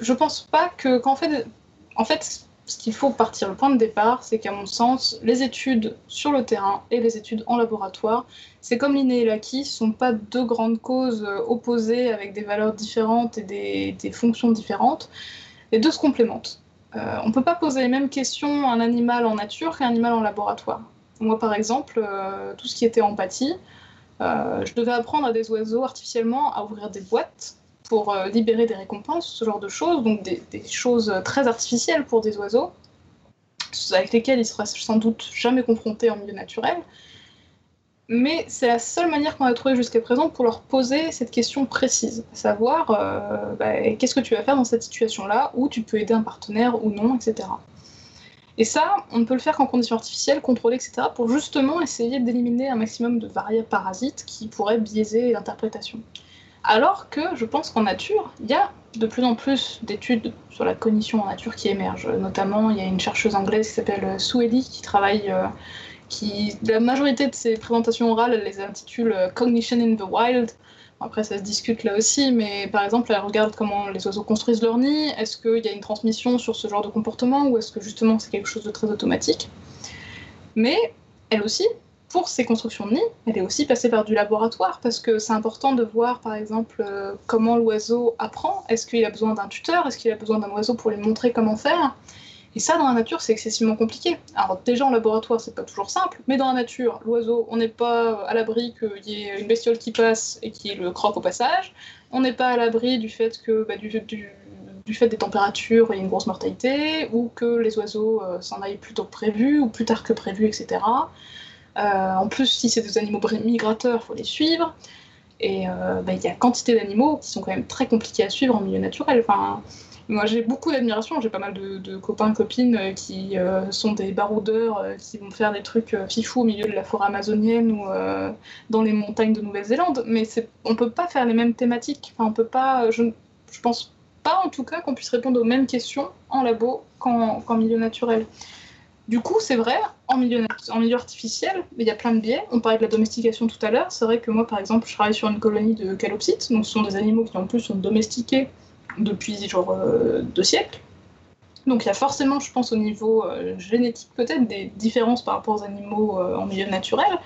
je pense pas que qu'en fait, en fait, ce qu'il faut partir, le point de départ, c'est qu'à mon sens, les études sur le terrain et les études en laboratoire, c'est comme l'inné et l'acquis, sont pas deux grandes causes opposées avec des valeurs différentes et des, des fonctions différentes. Les deux se complémentent. Euh, on ne peut pas poser les mêmes questions à un animal en nature qu'à un animal en laboratoire. Moi, par exemple, euh, tout ce qui était empathie, euh, je devais apprendre à des oiseaux artificiellement à ouvrir des boîtes pour libérer des récompenses, ce genre de choses, donc des, des choses très artificielles pour des oiseaux, avec lesquels ils seraient sans doute jamais confrontés en milieu naturel. Mais c'est la seule manière qu'on a trouvé jusqu'à présent pour leur poser cette question précise, à savoir euh, bah, qu'est-ce que tu vas faire dans cette situation-là, où tu peux aider un partenaire ou non, etc. Et ça, on ne peut le faire qu'en conditions artificielles, contrôlées, etc., pour justement essayer d'éliminer un maximum de variables parasites qui pourraient biaiser l'interprétation. Alors que je pense qu'en nature, il y a de plus en plus d'études sur la cognition en nature qui émergent. Notamment, il y a une chercheuse anglaise qui s'appelle Sue qui travaille, euh, la majorité de ses présentations orales, elle les intitule euh, Cognition in the Wild. Après, ça se discute là aussi, mais par exemple, elle regarde comment les oiseaux construisent leur nid. Est-ce qu'il y a une transmission sur ce genre de comportement ou est-ce que justement c'est quelque chose de très automatique? Mais elle aussi, pour ses constructions de nid, elle est aussi passée par du laboratoire parce que c'est important de voir par exemple euh, comment l'oiseau apprend. Est-ce qu'il a besoin d'un tuteur? Est-ce qu'il a besoin d'un oiseau pour lui montrer comment faire? Et ça, dans la nature, c'est excessivement compliqué. Alors déjà en laboratoire, c'est pas toujours simple, mais dans la nature, l'oiseau, on n'est pas à l'abri qu'il y ait une bestiole qui passe et qui le croque au passage. On n'est pas à l'abri du fait que bah, du, fait des températures, il y a une grosse mortalité, ou que les oiseaux euh, s'en aillent plus tôt que prévu, ou plus tard que prévu, etc. Euh, en plus, si c'est des animaux migrateurs, il faut les suivre. Et euh, bah, il y a quantité d'animaux qui sont quand même très compliqués à suivre en milieu naturel. Enfin, moi, j'ai beaucoup d'admiration. J'ai pas mal de, copains, copines euh, qui euh, sont des baroudeurs, euh, qui vont faire des trucs fifous au milieu de la forêt amazonienne ou dans les montagnes de Nouvelle-Zélande. Mais on peut pas faire les mêmes thématiques. Enfin, on peut pas. Je, je pense pas, en tout cas, qu'on puisse répondre aux mêmes questions en labo qu'en milieu naturel. Du coup, c'est vrai, en milieu, en milieu artificiel, il y a plein de biais. On parlait de la domestication tout à l'heure. C'est vrai que moi, par exemple, je travaille sur une colonie de calopsites. Donc, ce sont des animaux qui, en plus, sont domestiqués depuis genre euh, deux siècles. Donc, il y a forcément, je pense, au niveau euh, génétique, peut-être des différences par rapport aux animaux euh, en milieu naturel.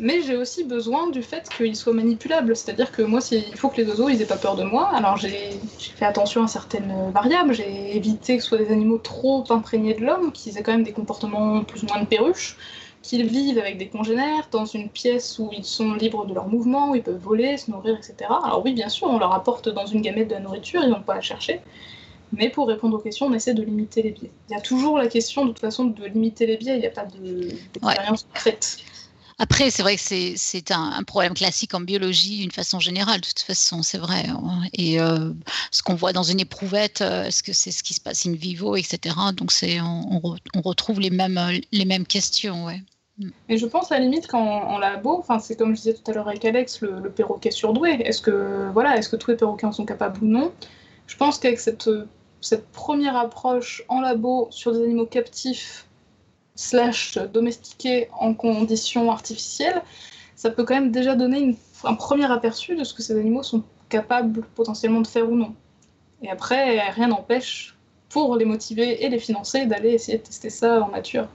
Mais j'ai aussi besoin du fait qu'ils soient manipulables. C'est-à-dire que moi, il faut que les oiseaux, ils aient pas peur de moi. Alors, j'ai j'ai fait attention à certaines variables. J'ai évité que ce soit des animaux trop imprégnés de l'homme, qu'ils aient quand même des comportements plus ou moins de perruche, qu'ils vivent avec des congénères dans une pièce où ils sont libres de leurs mouvements, où ils peuvent voler, se nourrir, etc. Alors oui, bien sûr, on leur apporte dans une gamette de la nourriture, ils vont pas la chercher. Mais pour répondre aux questions, on essaie de limiter les biais. Il y a toujours la question, de toute façon, de limiter les biais. Il n'y a pas de- d'expérience faite. Après, c'est vrai que c'est un, un problème classique en biologie d'une façon générale, de toute façon, c'est vrai. hein. Et euh, ce qu'on voit dans une éprouvette, euh, est-ce que c'est ce qui se passe in vivo, etc. Donc, on, on re- on retrouve les mêmes, euh, les mêmes questions, ouais. Mais je pense à la limite qu'en en labo, enfin c'est comme je disais tout à l'heure avec Alex, le, perroquet surdoué. Est-ce que voilà, est-ce que tous les perroquets en sont capables ou non? Je pense qu'avec cette, cette première approche en labo sur des animaux captifs slash domestiqués en conditions artificielles, ça peut quand même déjà donner un premier aperçu de ce que ces animaux sont capables potentiellement de faire ou non. Et après, rien n'empêche pour les motiver et les financer d'aller essayer de tester ça en nature.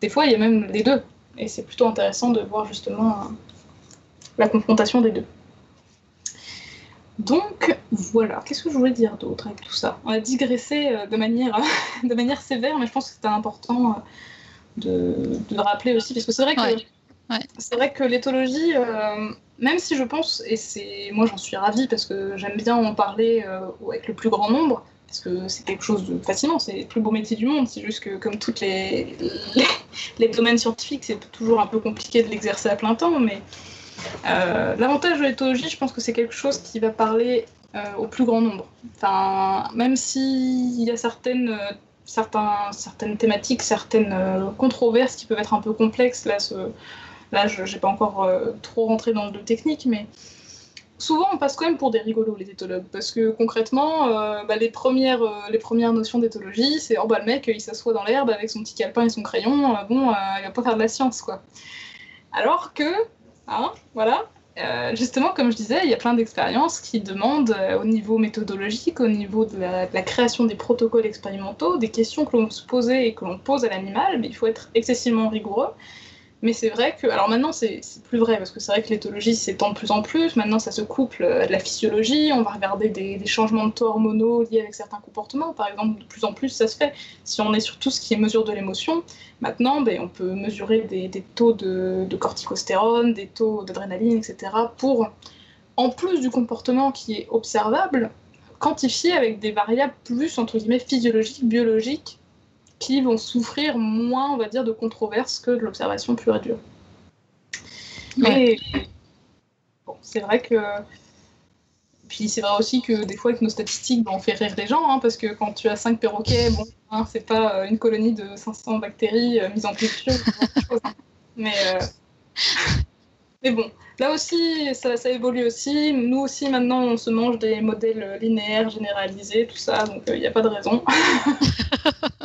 Des fois, il y a même les deux. Et c'est plutôt intéressant de voir justement euh, la confrontation des deux. Donc voilà, qu'est-ce que je voulais dire d'autre avec tout ça? On a digressé euh, de manière, de manière sévère, mais je pense que c'était important euh, de, de le rappeler aussi, parce que c'est vrai que Ouais, ouais. c'est vrai que l'éthologie, euh, même si je pense, et c'est moi j'en suis ravie parce que j'aime bien en parler euh, avec le plus grand nombre, parce que c'est quelque chose de fascinant, c'est le plus beau métier du monde, c'est juste que comme tous les, les, domaines scientifiques, c'est toujours un peu compliqué de l'exercer à plein temps, mais euh, l'avantage de l'éthologie, je pense que c'est quelque chose qui va parler euh, au plus grand nombre. Enfin, même s'il y a certaines, euh, certaines thématiques, certaines controverses qui peuvent être un peu complexes, là, là je n'ai pas encore trop rentré dans le technique, mais souvent on passe quand même pour des rigolos les éthologues, parce que concrètement, euh, bah, les, premières, euh, les premières notions d'éthologie, c'est oh bah le mec il s'assoit dans l'herbe avec son petit calepin et son crayon, euh, bon, il va pas faire de la science quoi. Alors que, hein, voilà, justement, comme je disais, il y a plein d'expériences qui demandent au niveau méthodologique, au niveau de la, de la création des protocoles expérimentaux, des questions que l'on se posait et que l'on pose à l'animal, mais il faut être excessivement rigoureux. Mais c'est vrai que, alors maintenant c'est plus vrai, parce que c'est vrai que l'éthologie s'étend de plus en plus, maintenant ça se couple à de la physiologie, on va regarder des, changements de taux hormonaux liés avec certains comportements, par exemple, de plus en plus ça se fait. Si on est sur tout ce qui est mesure de l'émotion, maintenant ben, on peut mesurer des, des taux de, de corticostérone, des taux d'adrénaline, etc., pour, en plus du comportement qui est observable, quantifier avec des variables plus, entre guillemets, physiologiques, biologiques, qui vont souffrir moins, on va dire, de controverses que de l'observation pure et dure. Mais bon, c'est vrai que. Puis c'est vrai aussi que des fois, avec nos statistiques, ben, on fait rire les gens, hein, parce que quand tu as 5 perroquets, bon, hein, c'est pas euh, une colonie de 500 bactéries euh, mises en culture. hein. Mais, euh, mais bon, là aussi, ça, ça évolue aussi. Nous aussi, maintenant, on se mange des modèles euh, linéaires, généralisés, tout ça, donc il n'y a pas de raison.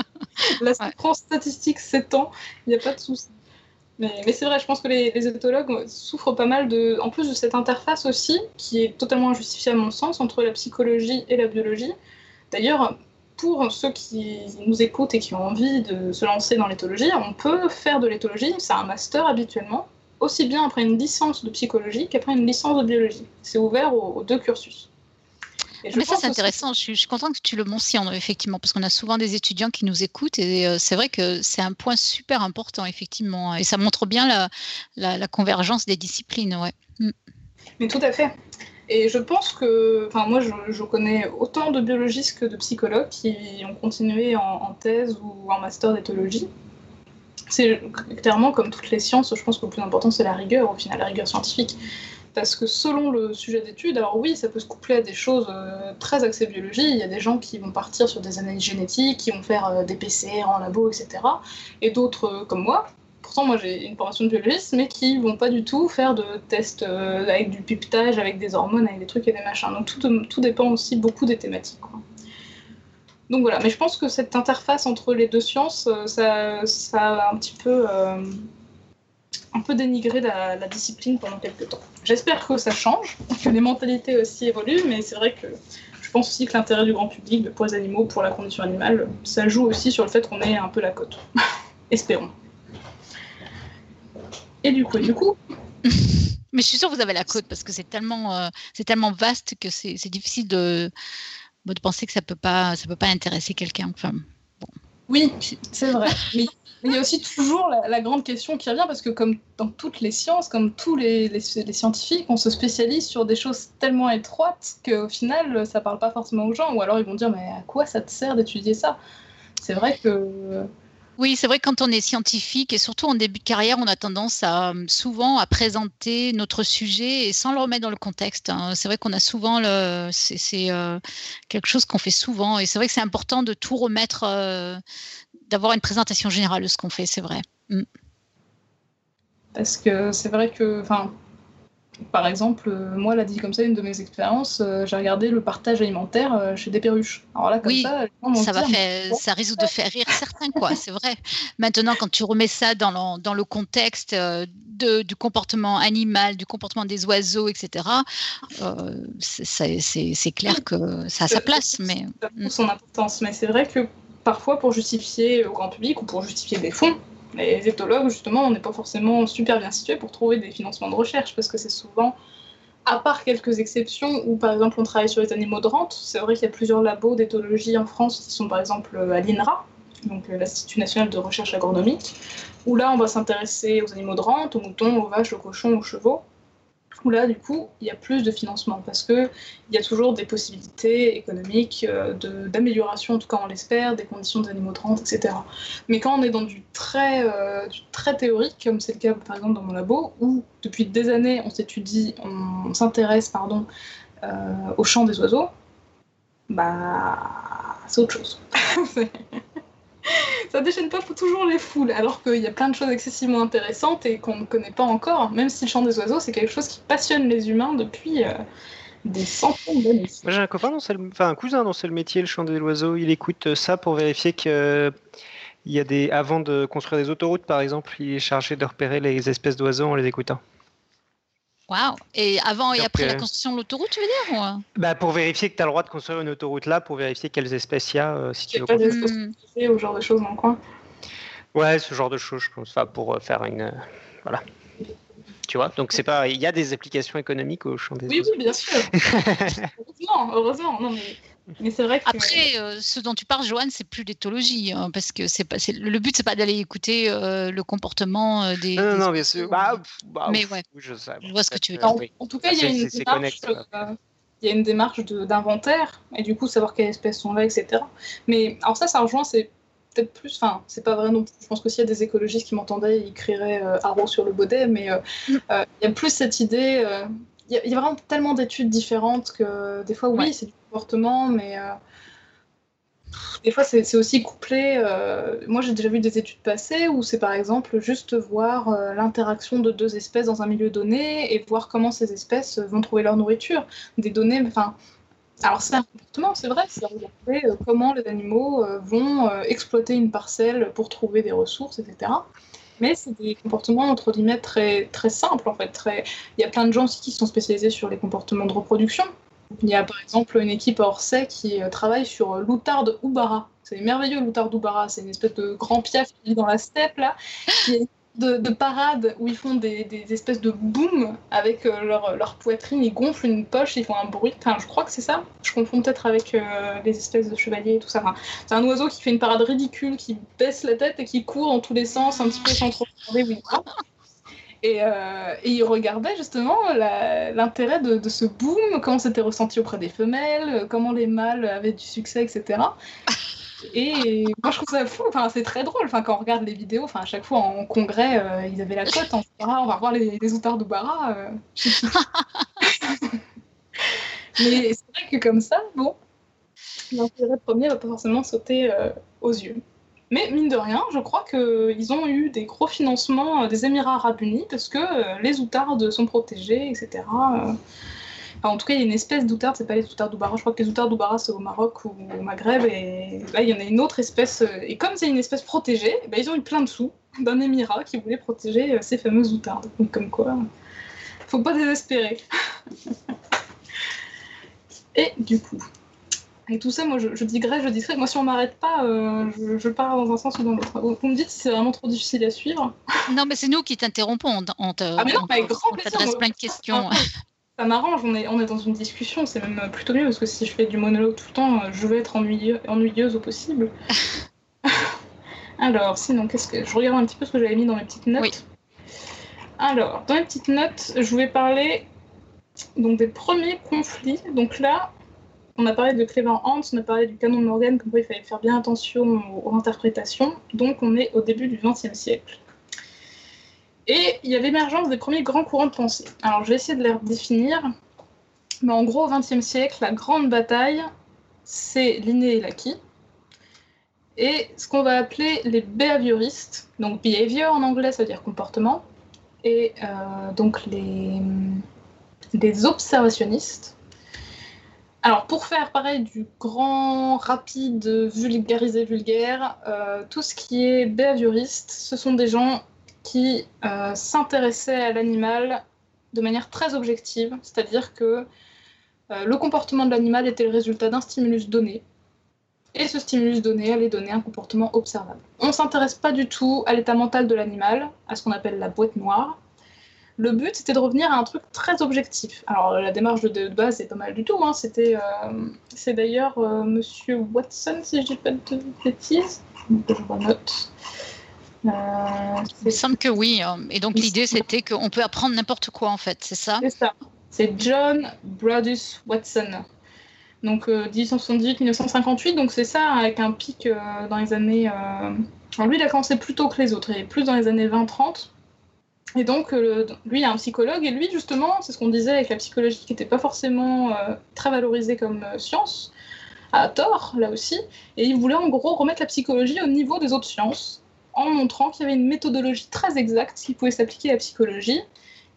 La France statistique s'étend, il n'y a pas de souci. Mais, mais c'est vrai, je pense que les, les éthologues souffrent pas mal de, en plus de cette interface aussi, qui est totalement injustifiée à mon sens, entre la psychologie et la biologie. D'ailleurs, pour ceux qui nous écoutent et qui ont envie de se lancer dans l'éthologie, on peut faire de l'éthologie, c'est un master habituellement, aussi bien après une licence de psychologie qu'après une licence de biologie. C'est ouvert aux, aux deux cursus. Et Mais ça, c'est intéressant. Je suis, je suis contente que tu le mentionnes, effectivement, parce qu'on a souvent des étudiants qui nous écoutent et euh, c'est vrai que c'est un point super important, effectivement. Et ça montre bien la, la, la convergence des disciplines. Ouais. Mais tout à fait. Et je pense que, enfin moi je, je connais autant de biologistes que de psychologues qui ont continué en, en thèse ou en master d'éthologie. C'est clairement comme toutes les sciences, je pense que le plus important c'est la rigueur, au final la rigueur scientifique. Parce que selon le sujet d'étude, alors oui, ça peut se coupler à des choses euh, très axées biologie. Il y a des gens qui vont partir sur des analyses génétiques, qui vont faire euh, des PCR en labo, etc. Et d'autres euh, comme moi, pourtant moi j'ai une formation de biologiste, mais qui vont pas du tout faire de tests avec du pipetage, avec des hormones, avec des trucs et des machins. Donc tout, tout dépend aussi beaucoup des thématiques. Donc voilà, mais je pense que cette interface entre les deux sciences, ça, ça a un petit peu, un peu dénigré la, discipline pendant quelques temps. J'espère que ça change, que les mentalités aussi évoluent, mais c'est vrai que je pense aussi que l'intérêt du grand public pour les animaux, pour la condition animale, ça joue aussi sur le fait qu'on ait un peu la cote. Espérons. Et du coup, du coup, Mais je suis sûre que vous avez la côte parce que c'est tellement, euh, tellement vaste que c'est difficile de, de penser que ça peut pas, peut pas intéresser quelqu'un. Enfin, Oui, c'est vrai. Mais il y a aussi toujours la, la grande question qui revient, parce que comme dans toutes les sciences, comme tous les, les- les scientifiques, on se spécialise sur des choses tellement étroites qu'au final, ça parle pas forcément aux gens, ou alors ils vont dire, mais à quoi ça te sert d'étudier ça? C'est vrai que... Oui, c'est vrai que quand on est scientifique et surtout en début de carrière, on a tendance à euh, souvent à présenter notre sujet et sans le remettre dans le contexte. hein. C'est vrai qu'on a souvent le, c'est euh, quelque chose qu'on fait souvent et c'est vrai que c'est important de tout remettre, euh, d'avoir une présentation générale de ce qu'on fait. C'est vrai. Parce que c'est vrai que, enfin, par exemple, euh, moi, là, dit comme ça, une de mes expériences, euh, j'ai regardé le partage alimentaire euh, chez des perruches. Alors là, comme Oui, ça, Ça va dire, faire, bon. ça risque de faire rire certains, quoi. C'est vrai. Maintenant, quand tu remets ça dans le, dans le contexte euh, de, du comportement animal, du comportement des oiseaux, etc., c'est- clair que ça a sa place. Mais ça a son importance. Mais c'est vrai que parfois, pour justifier au grand public ou pour justifier des fonds, les éthologues, justement, on n'est pas forcément super bien situés pour trouver des financements de recherche parce que c'est souvent, à part quelques exceptions où par exemple on travaille sur les animaux de rente, c'est vrai qu'il y a plusieurs labos d'éthologie en France qui sont par exemple à l'INRA, donc euh, l'Institut national de recherche agronomique, où là on va s'intéresser aux animaux de rente, aux moutons, aux vaches, aux cochons, aux chevaux. Où là, du coup, il y a plus de financement parce que il y a toujours des possibilités économiques euh, d'amélioration, en tout cas on l'espère, des conditions des animaux de rente, etc. Mais quand on est dans du très, euh, très théorique, comme c'est le cas par exemple dans mon labo, où depuis des années on s'étudie, on, on s'intéresse pardon, euh, au chant des oiseaux, bah c'est autre chose. Ça déchaîne pas toujours les foules, alors qu'il y a plein de choses excessivement intéressantes et qu'on ne connaît pas encore, même si le chant des oiseaux c'est quelque chose qui passionne les humains depuis euh, des centaines d'années. J'ai un copain, c'est le- cousin dont c'est le métier, le chant des oiseaux. Il écoute euh, ça pour vérifier que euh, y a des, avant de construire des autoroutes, par exemple, il est chargé de repérer les espèces d'oiseaux en les écoutant. Waouh Et avant et Donc, après la construction de l'autoroute, tu veux dire ou, Bah, pour vérifier que tu as le droit de construire une autoroute là, pour vérifier quelles espèces il y a, euh, si Il tu y veux. a pas Hmm. protégé ou ce genre de choses dans le coin. Ouais, ce genre de choses, je pense, enfin, pour euh, faire une. euh, voilà. Tu vois, donc c'est pas. Il y a des applications économiques au champ des Oui, oiseaux. oui, bien sûr. heureusement, heureusement. Non, mais, mais c'est vrai que. Après, euh, ce dont tu parles, Joanne, c'est plus l'éthologie, hein, parce que c'est pas, c'est- le but, c'est pas d'aller écouter euh, le comportement euh, des. Non, non, des non, bien sûr. Bah, mais- pff, bah, mais pff, ouais. je sais. Je vois ce que tu veux peut-être, En, euh, oui. en tout cas, il y a une démarche, euh, il y a une démarche de- d'inventaire et du coup savoir quelles espèces sont là, etc. Mais alors ça, ça rejoint, c'est peut-être plus, enfin, c'est pas vrai non plus. Je pense que s'il y a des écologistes qui m'entendaient, ils crieraient euh, haro sur le baudet, mais euh, Mm. euh, il y a plus cette idée. Il y, a- y a vraiment tellement d'études différentes que des fois, oui, Ouais. c'est du comportement, mais euh, des fois, c'est aussi couplé. euh, moi, j'ai déjà vu des études passées où c'est par exemple juste voir euh, l'interaction de deux espèces dans un milieu donné et voir comment ces espèces vont trouver leur nourriture. Des données, enfin. Alors, c'est un comportement, c'est vrai, c'est regarder comment les animaux vont exploiter une parcelle pour trouver des ressources, etc. Mais c'est des comportements, entre guillemets, très, très simples, en fait. Il y a plein de gens aussi qui sont spécialisés sur les comportements de reproduction. Il y a par exemple une équipe à Orsay qui euh, travaille sur euh, l'outarde Oubara. C'est merveilleux l'outarde Oubara, c'est une espèce de grand piaf qui vit dans la steppe là, de, de parade où ils font des, espèces de boom avec euh, leur, poitrine, ils gonflent une poche, ils font un bruit. Enfin, je crois que c'est ça. Je confonds peut-être avec euh, les espèces de chevaliers et tout ça. C'est un oiseau qui fait une parade ridicule, qui baisse la tête et qui court dans tous les sens, un petit peu sans trop regarder où il va. Et, euh, et il regardait justement l'intérêt de, de ce boom, comment c'était ressenti auprès des femelles, comment les mâles avaient du succès, etc. Et moi je trouve ça fou, enfin, c'est très drôle enfin, quand on regarde les vidéos, enfin, à chaque fois en congrès, euh, ils avaient la cote, en on va revoir les, les outards d'Oubara. euh. Mais c'est vrai que comme ça, bon, l'intérêt premier va pas forcément sauter euh, aux yeux. Mais mine de rien, je crois qu'ils ont eu des gros financements des Émirats Arabes Unis parce que les outardes sont protégées, etc. Enfin, en tout cas, il y a une espèce d'outarde, c'est pas les outardes d'Oubara, je crois que les outardes d'Oubara c'est au Maroc ou au Maghreb, et là il y en a une autre espèce, euh, et comme c'est une espèce protégée, eh ben, ils ont eu plein de sous d'un émirat qui voulait protéger euh, ces fameuses outardes. Donc comme quoi, faut pas désespérer. et du coup, avec tout ça, moi je, je digresse, je digresse, moi si on m'arrête pas, euh, je, je pars dans un sens ou dans l'autre. Vous vous me dites si c'est vraiment trop difficile à suivre. Non, mais c'est nous qui t'interrompons. On, te- Ah, mais non, on- avec grand on plaisir, t'adresse moi. plein de questions. Ça m'arrange, on est, on est dans une discussion, c'est même plutôt mieux parce que si je fais du monologue tout le temps, je vais être ennuyeux- ennuyeuse au possible. Alors, sinon, qu'est-ce que. Je regarde un petit peu ce que j'avais mis dans mes petites notes. Oui. Alors, dans les petites notes, je voulais parler donc, des premiers conflits. Donc là, on a parlé de Clément Hans, on a parlé du canon de Morgan, comme quoi il fallait faire bien attention aux, aux interprétations. Donc on est au début du XXe siècle. Et il y a l'émergence des premiers grands courants de pensée. Alors je vais essayer de les redéfinir. Mais en gros, au XXe siècle, la grande bataille, c'est l'inné et l'acquis. Et ce qu'on va appeler les behavioristes, donc behavior en anglais, ça veut dire comportement, et euh, donc les, observationnistes. Alors, pour faire pareil du grand, rapide, vulgarisé, vulgaire, euh, tout ce qui est behavioriste, ce sont des gens qui euh, s'intéressaient à l'animal de manière très objective, c'est-à-dire que euh, le comportement de l'animal était le résultat d'un stimulus donné, et ce stimulus donné allait donner un comportement observable. On ne s'intéresse pas du tout à l'état mental de l'animal, à ce qu'on appelle la boîte noire. Le but, c'était de revenir à un truc très objectif. Alors, la démarche de, base, c'est pas mal du tout. Hein. C'était, euh, c'est d'ailleurs euh, Monsieur Watson, si je dis pas de bêtises. Euh, Il me semble que oui. euh, Et donc l'idée, c'était qu'on peut apprendre n'importe quoi, en fait, c'est ça? C'est ça. C'est John Brodus Watson. Donc euh, 1878-1958, donc c'est ça, avec un pic euh, dans les années. euh, Alors lui, il a commencé plus tôt que les autres, et plus dans les années 20-30. Et donc, euh, lui, il est un psychologue, et lui, justement, c'est ce qu'on disait avec la psychologie qui n'était pas forcément euh, très valorisée comme euh, science, à tort, là aussi. Et il voulait en gros remettre la psychologie au niveau des autres sciences, en montrant qu'il y avait une méthodologie très exacte qui pouvait s'appliquer à la psychologie.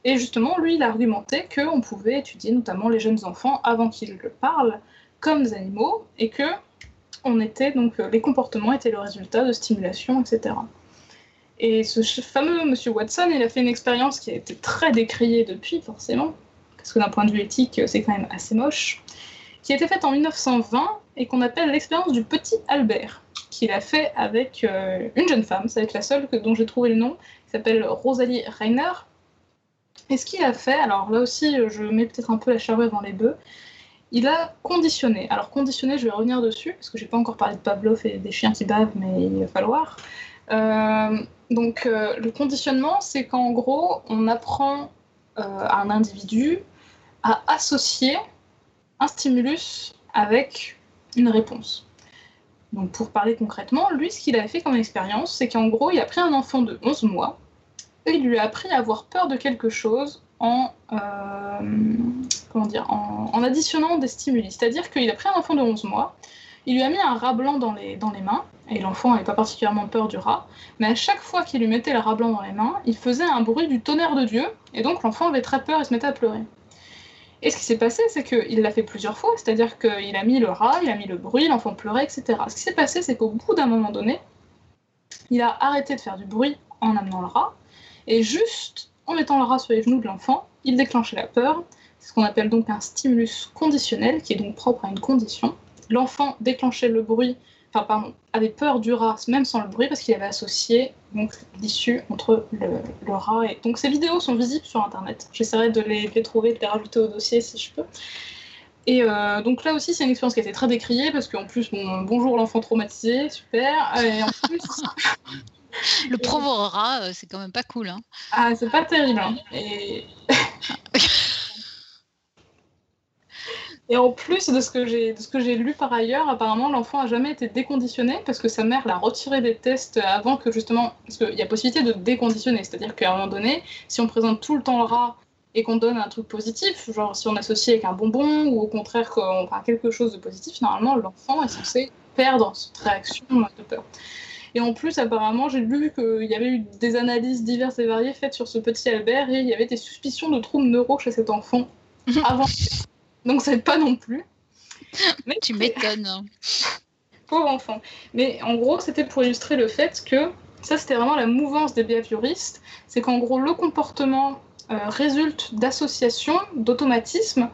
Et justement, lui, il a argumenté qu'on pouvait étudier notamment les jeunes enfants avant qu'ils parlent comme des animaux, et que on était donc euh, les comportements étaient le résultat de stimulation, etc. Et ce fameux monsieur Watson, il a fait une expérience qui a été très décriée depuis, forcément, parce que d'un point de vue éthique, c'est quand même assez moche, qui a été faite en 1920 et qu'on appelle l'expérience du petit Albert, qu'il a fait avec euh, une jeune femme, c'est avec la seule que, dont j'ai trouvé le nom, qui s'appelle Rosalie Reiner. Et ce qu'il a fait, alors là aussi, je mets peut-être un peu la charrue avant les bœufs, il a conditionné. Alors conditionné, je vais revenir dessus, parce que j'ai pas encore parlé de Pavlov et des chiens qui bavent, mais il va falloir. Euh, donc euh, le conditionnement, c'est qu'en gros, on apprend à un individu à associer un stimulus avec une réponse. Donc pour parler concrètement, lui, ce qu'il a fait comme expérience, c'est qu'en gros, il a pris un enfant de 11 mois et il lui a appris à avoir peur de quelque chose en, dire, en, additionnant des stimuli. C'est-à-dire qu'il a pris un enfant de 11 mois, il lui a mis un rat blanc dans les mains, et l'enfant n'avait pas particulièrement peur du rat, mais à chaque fois qu'il lui mettait le rat blanc dans les mains, il faisait un bruit du tonnerre de Dieu, et donc l'enfant avait très peur et se mettait à pleurer. Et ce qui s'est passé, c'est qu'il l'a fait plusieurs fois, c'est-à-dire qu'il a mis le rat, il a mis le bruit, l'enfant pleurait, etc. Ce qui s'est passé, c'est qu'au bout d'un moment donné, il a arrêté de faire du bruit en amenant le rat, et juste en mettant le rat sur les genoux de l'enfant, il déclenchait la peur. C'est ce qu'on appelle donc un stimulus conditionnel, qui est donc propre à une condition l'enfant déclenchait le bruit, enfin pardon, avait peur du rat, même sans le bruit, parce qu'il avait associé donc l'issue entre le, rat et. Donc ces vidéos sont visibles sur internet. J'essaierai de les, trouver, de les rajouter au dossier si je peux. Et euh, donc là aussi, c'est une expérience qui a été très décriée parce qu'en plus, bon, bonjour l'enfant traumatisé, super. Et en plus. le pauvre rat, euh, c'est quand même pas cool. Hein. Ah, c'est pas terrible. Hein. Et. Et en plus de ce que j'ai de ce que j'ai lu par ailleurs, apparemment l'enfant a jamais été déconditionné parce que sa mère l'a retiré des tests avant que justement parce qu'il y a possibilité de déconditionner, c'est-à-dire qu'à un moment donné, si on présente tout le temps le rat et qu'on donne un truc positif, genre si on associe avec un bonbon ou au contraire qu'on parle quelque chose de positif, normalement l'enfant est censé perdre cette réaction de peur. Et en plus, apparemment, j'ai lu qu'il y avait eu des analyses diverses et variées faites sur ce petit Albert et il y avait des suspicions de troubles neuro chez cet enfant avant donc ça pas non plus. Mais tu m'étonnes. Pauvre enfant. Mais en gros, c'était pour illustrer le fait que ça, c'était vraiment la mouvance des behavioristes. C'est qu'en gros, le comportement euh, résulte d'associations, d'automatismes.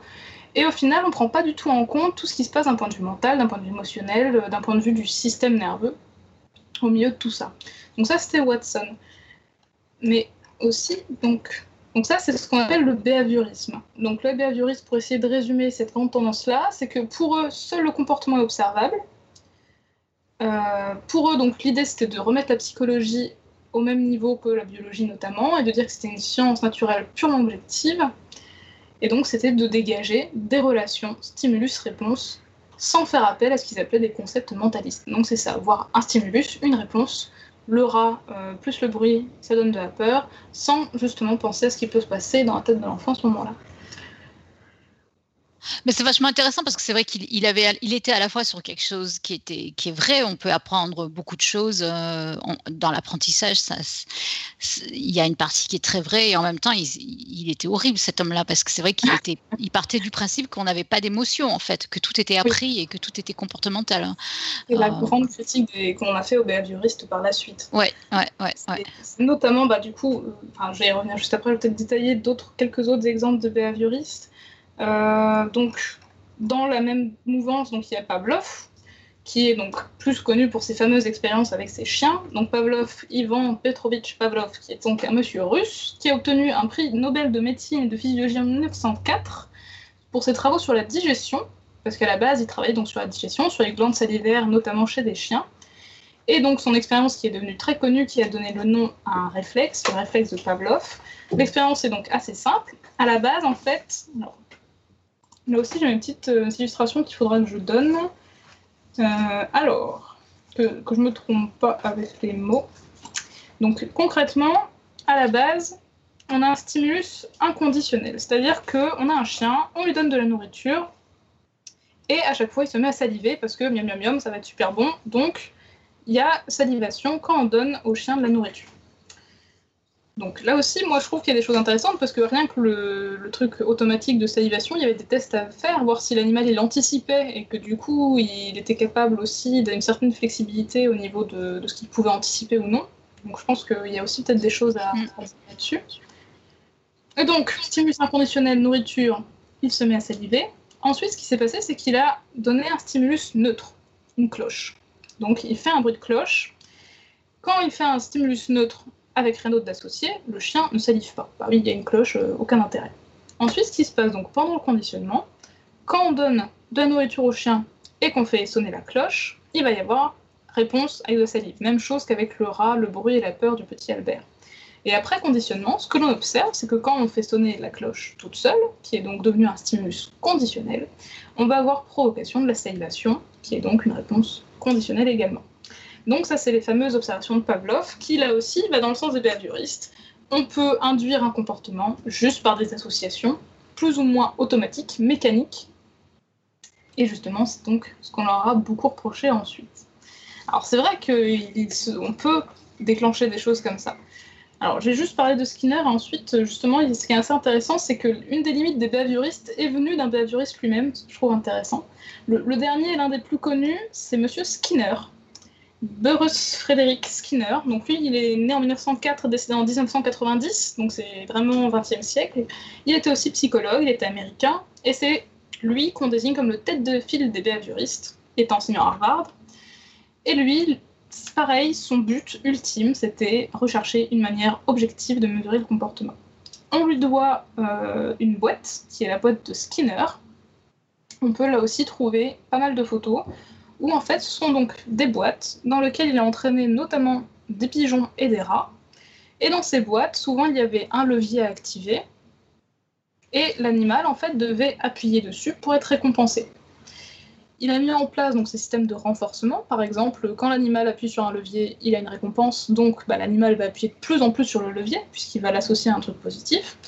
Et au final, on ne prend pas du tout en compte tout ce qui se passe d'un point de vue mental, d'un point de vue émotionnel, euh, d'un point de vue du système nerveux, au milieu de tout ça. Donc ça, c'était Watson. Mais aussi, donc, donc ça, c'est ce qu'on appelle le behaviorisme. Donc le behaviorisme, pour essayer de résumer cette grande tendance-là, c'est que pour eux, seul le comportement est observable. Euh, pour eux, donc l'idée, c'était de remettre la psychologie au même niveau que la biologie notamment, et de dire que c'était une science naturelle purement objective. Et donc c'était de dégager des relations stimulus-réponse sans faire appel à ce qu'ils appelaient des concepts mentalistes. Donc c'est ça, voir un stimulus, une réponse, le rat euh, plus le bruit, ça donne de la peur, sans justement penser à ce qui peut se passer dans la tête de l'enfant à ce moment-là. Mais c'est vachement intéressant parce que c'est vrai qu'il avait, il était à la fois sur quelque chose qui était, qui est vrai. On peut apprendre beaucoup de choses euh, dans l'apprentissage. Il y a une partie qui est très vraie et en même temps, il, était horrible cet homme-là parce que c'est vrai qu'il était, il partait du principe qu'on n'avait pas d'émotion en fait, que tout était appris et que tout était comportemental. C'est la euh, grande critique qu'on a fait aux behavioristes par la suite. Ouais, ouais, ouais. ouais. Notamment, bah du coup, euh, je vais y revenir juste après. Je vais peut-être détailler d'autres, quelques autres exemples de behavioristes. Euh, donc, dans la même mouvance, donc il y a Pavlov, qui est donc plus connu pour ses fameuses expériences avec ses chiens. Donc Pavlov, Ivan Petrovitch Pavlov, qui est donc un monsieur russe, qui a obtenu un prix Nobel de médecine et de physiologie en 1904 pour ses travaux sur la digestion, parce qu'à la base, il travaillait donc sur la digestion, sur les glandes salivaires, notamment chez des chiens. Et donc son expérience qui est devenue très connue, qui a donné le nom à un réflexe, le réflexe de Pavlov. L'expérience est donc assez simple. À la base, en fait, Là aussi, j'ai une petite euh, illustration qu'il faudra que je donne. Euh, alors, que, que je ne me trompe pas avec les mots. Donc, concrètement, à la base, on a un stimulus inconditionnel. C'est-à-dire qu'on a un chien, on lui donne de la nourriture, et à chaque fois, il se met à saliver parce que miam miam miam, ça va être super bon. Donc, il y a salivation quand on donne au chien de la nourriture. Donc là aussi, moi je trouve qu'il y a des choses intéressantes parce que rien que le, truc automatique de salivation, il y avait des tests à faire, voir si l'animal il anticipait et que du coup il était capable aussi d'une certaine flexibilité au niveau de, ce qu'il pouvait anticiper ou non. Donc je pense qu'il y a aussi peut-être des choses à Mm. à dire là-dessus. Et donc, stimulus inconditionnel, nourriture, il se met à saliver. Ensuite, ce qui s'est passé, c'est qu'il a donné un stimulus neutre, une cloche. Donc il fait un bruit de cloche. Quand il fait un stimulus neutre avec rien d'autre d'associé, le chien ne salive pas. Bah oui, il y a une cloche, euh, aucun intérêt. Ensuite, ce qui se passe donc pendant le conditionnement, quand on donne de la nourriture au chien et qu'on fait sonner la cloche, il va y avoir réponse avec de la salive. Même chose qu'avec le rat, le bruit et la peur du petit Albert. Et après conditionnement, ce que l'on observe, c'est que quand on fait sonner la cloche toute seule, qui est donc devenue un stimulus conditionnel, on va avoir provocation de la salivation, qui est donc une réponse conditionnelle également. Donc ça, c'est les fameuses observations de Pavlov, qui là aussi va dans le sens des behavioristes. On peut induire un comportement juste par des associations, plus ou moins automatiques, mécaniques. Et justement, c'est donc ce qu'on leur a beaucoup reproché ensuite. Alors c'est vrai qu'on peut déclencher des choses comme ça. Alors j'ai juste parlé de Skinner, ensuite justement ce qui est assez intéressant c'est que une des limites des behavioristes est venue d'un behavioriste lui-même, je trouve intéressant. Le, le dernier, l'un des plus connus, c'est Monsieur Skinner, Burrus Frédéric Skinner. Donc lui, il est né en 1904, décédé en 1990, donc c'est vraiment au XXe siècle. Il était aussi psychologue, il était américain, et c'est lui qu'on désigne comme le tête de file des behavioristes, il est enseignant à Harvard. Et lui, pareil, son but ultime, c'était rechercher une manière objective de mesurer le comportement. On lui doit euh, une boîte, qui est la boîte de Skinner. On peut là aussi trouver pas mal de photos, où en fait ce sont donc des boîtes dans lesquelles il a entraîné notamment des pigeons et des rats. Et dans ces boîtes, souvent il y avait un levier à activer, et l'animal en fait devait appuyer dessus pour être récompensé. Il a mis en place donc ces systèmes de renforcement. Par exemple, quand l'animal appuie sur un levier, il a une récompense, donc bah, l'animal va appuyer de plus en plus sur le levier, puisqu'il va l'associer à un truc positif.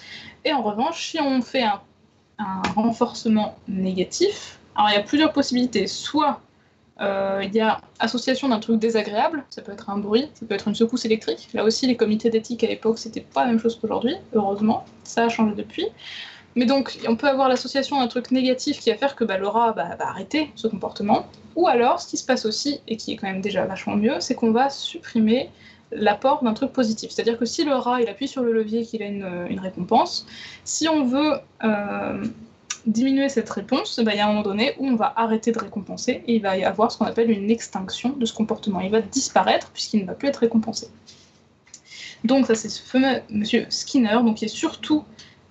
Et en revanche, si on fait un, un renforcement négatif, alors il y a plusieurs possibilités. Soit il y a association d'un truc désagréable, ça peut être un bruit, ça peut être une secousse électrique. Là aussi, les comités d'éthique à l'époque, c'était pas la même chose qu'aujourd'hui, heureusement, ça a changé depuis. Mais donc, on peut avoir l'association d'un truc négatif qui va faire que bah, le rat va arrêter ce comportement. Ou alors, ce qui se passe aussi, et qui est quand même déjà vachement mieux, c'est qu'on va supprimer l'apport d'un truc positif. C'est-à-dire que si le rat il appuie sur le levier qu'il a une, une, récompense, si on veut euh, diminuer cette réponse, bah, il y a un moment donné où on va arrêter de récompenser et il va y avoir ce qu'on appelle une extinction de ce comportement. Il va disparaître puisqu'il ne va plus être récompensé. Donc ça c'est ce fameux monsieur Skinner, donc qui est surtout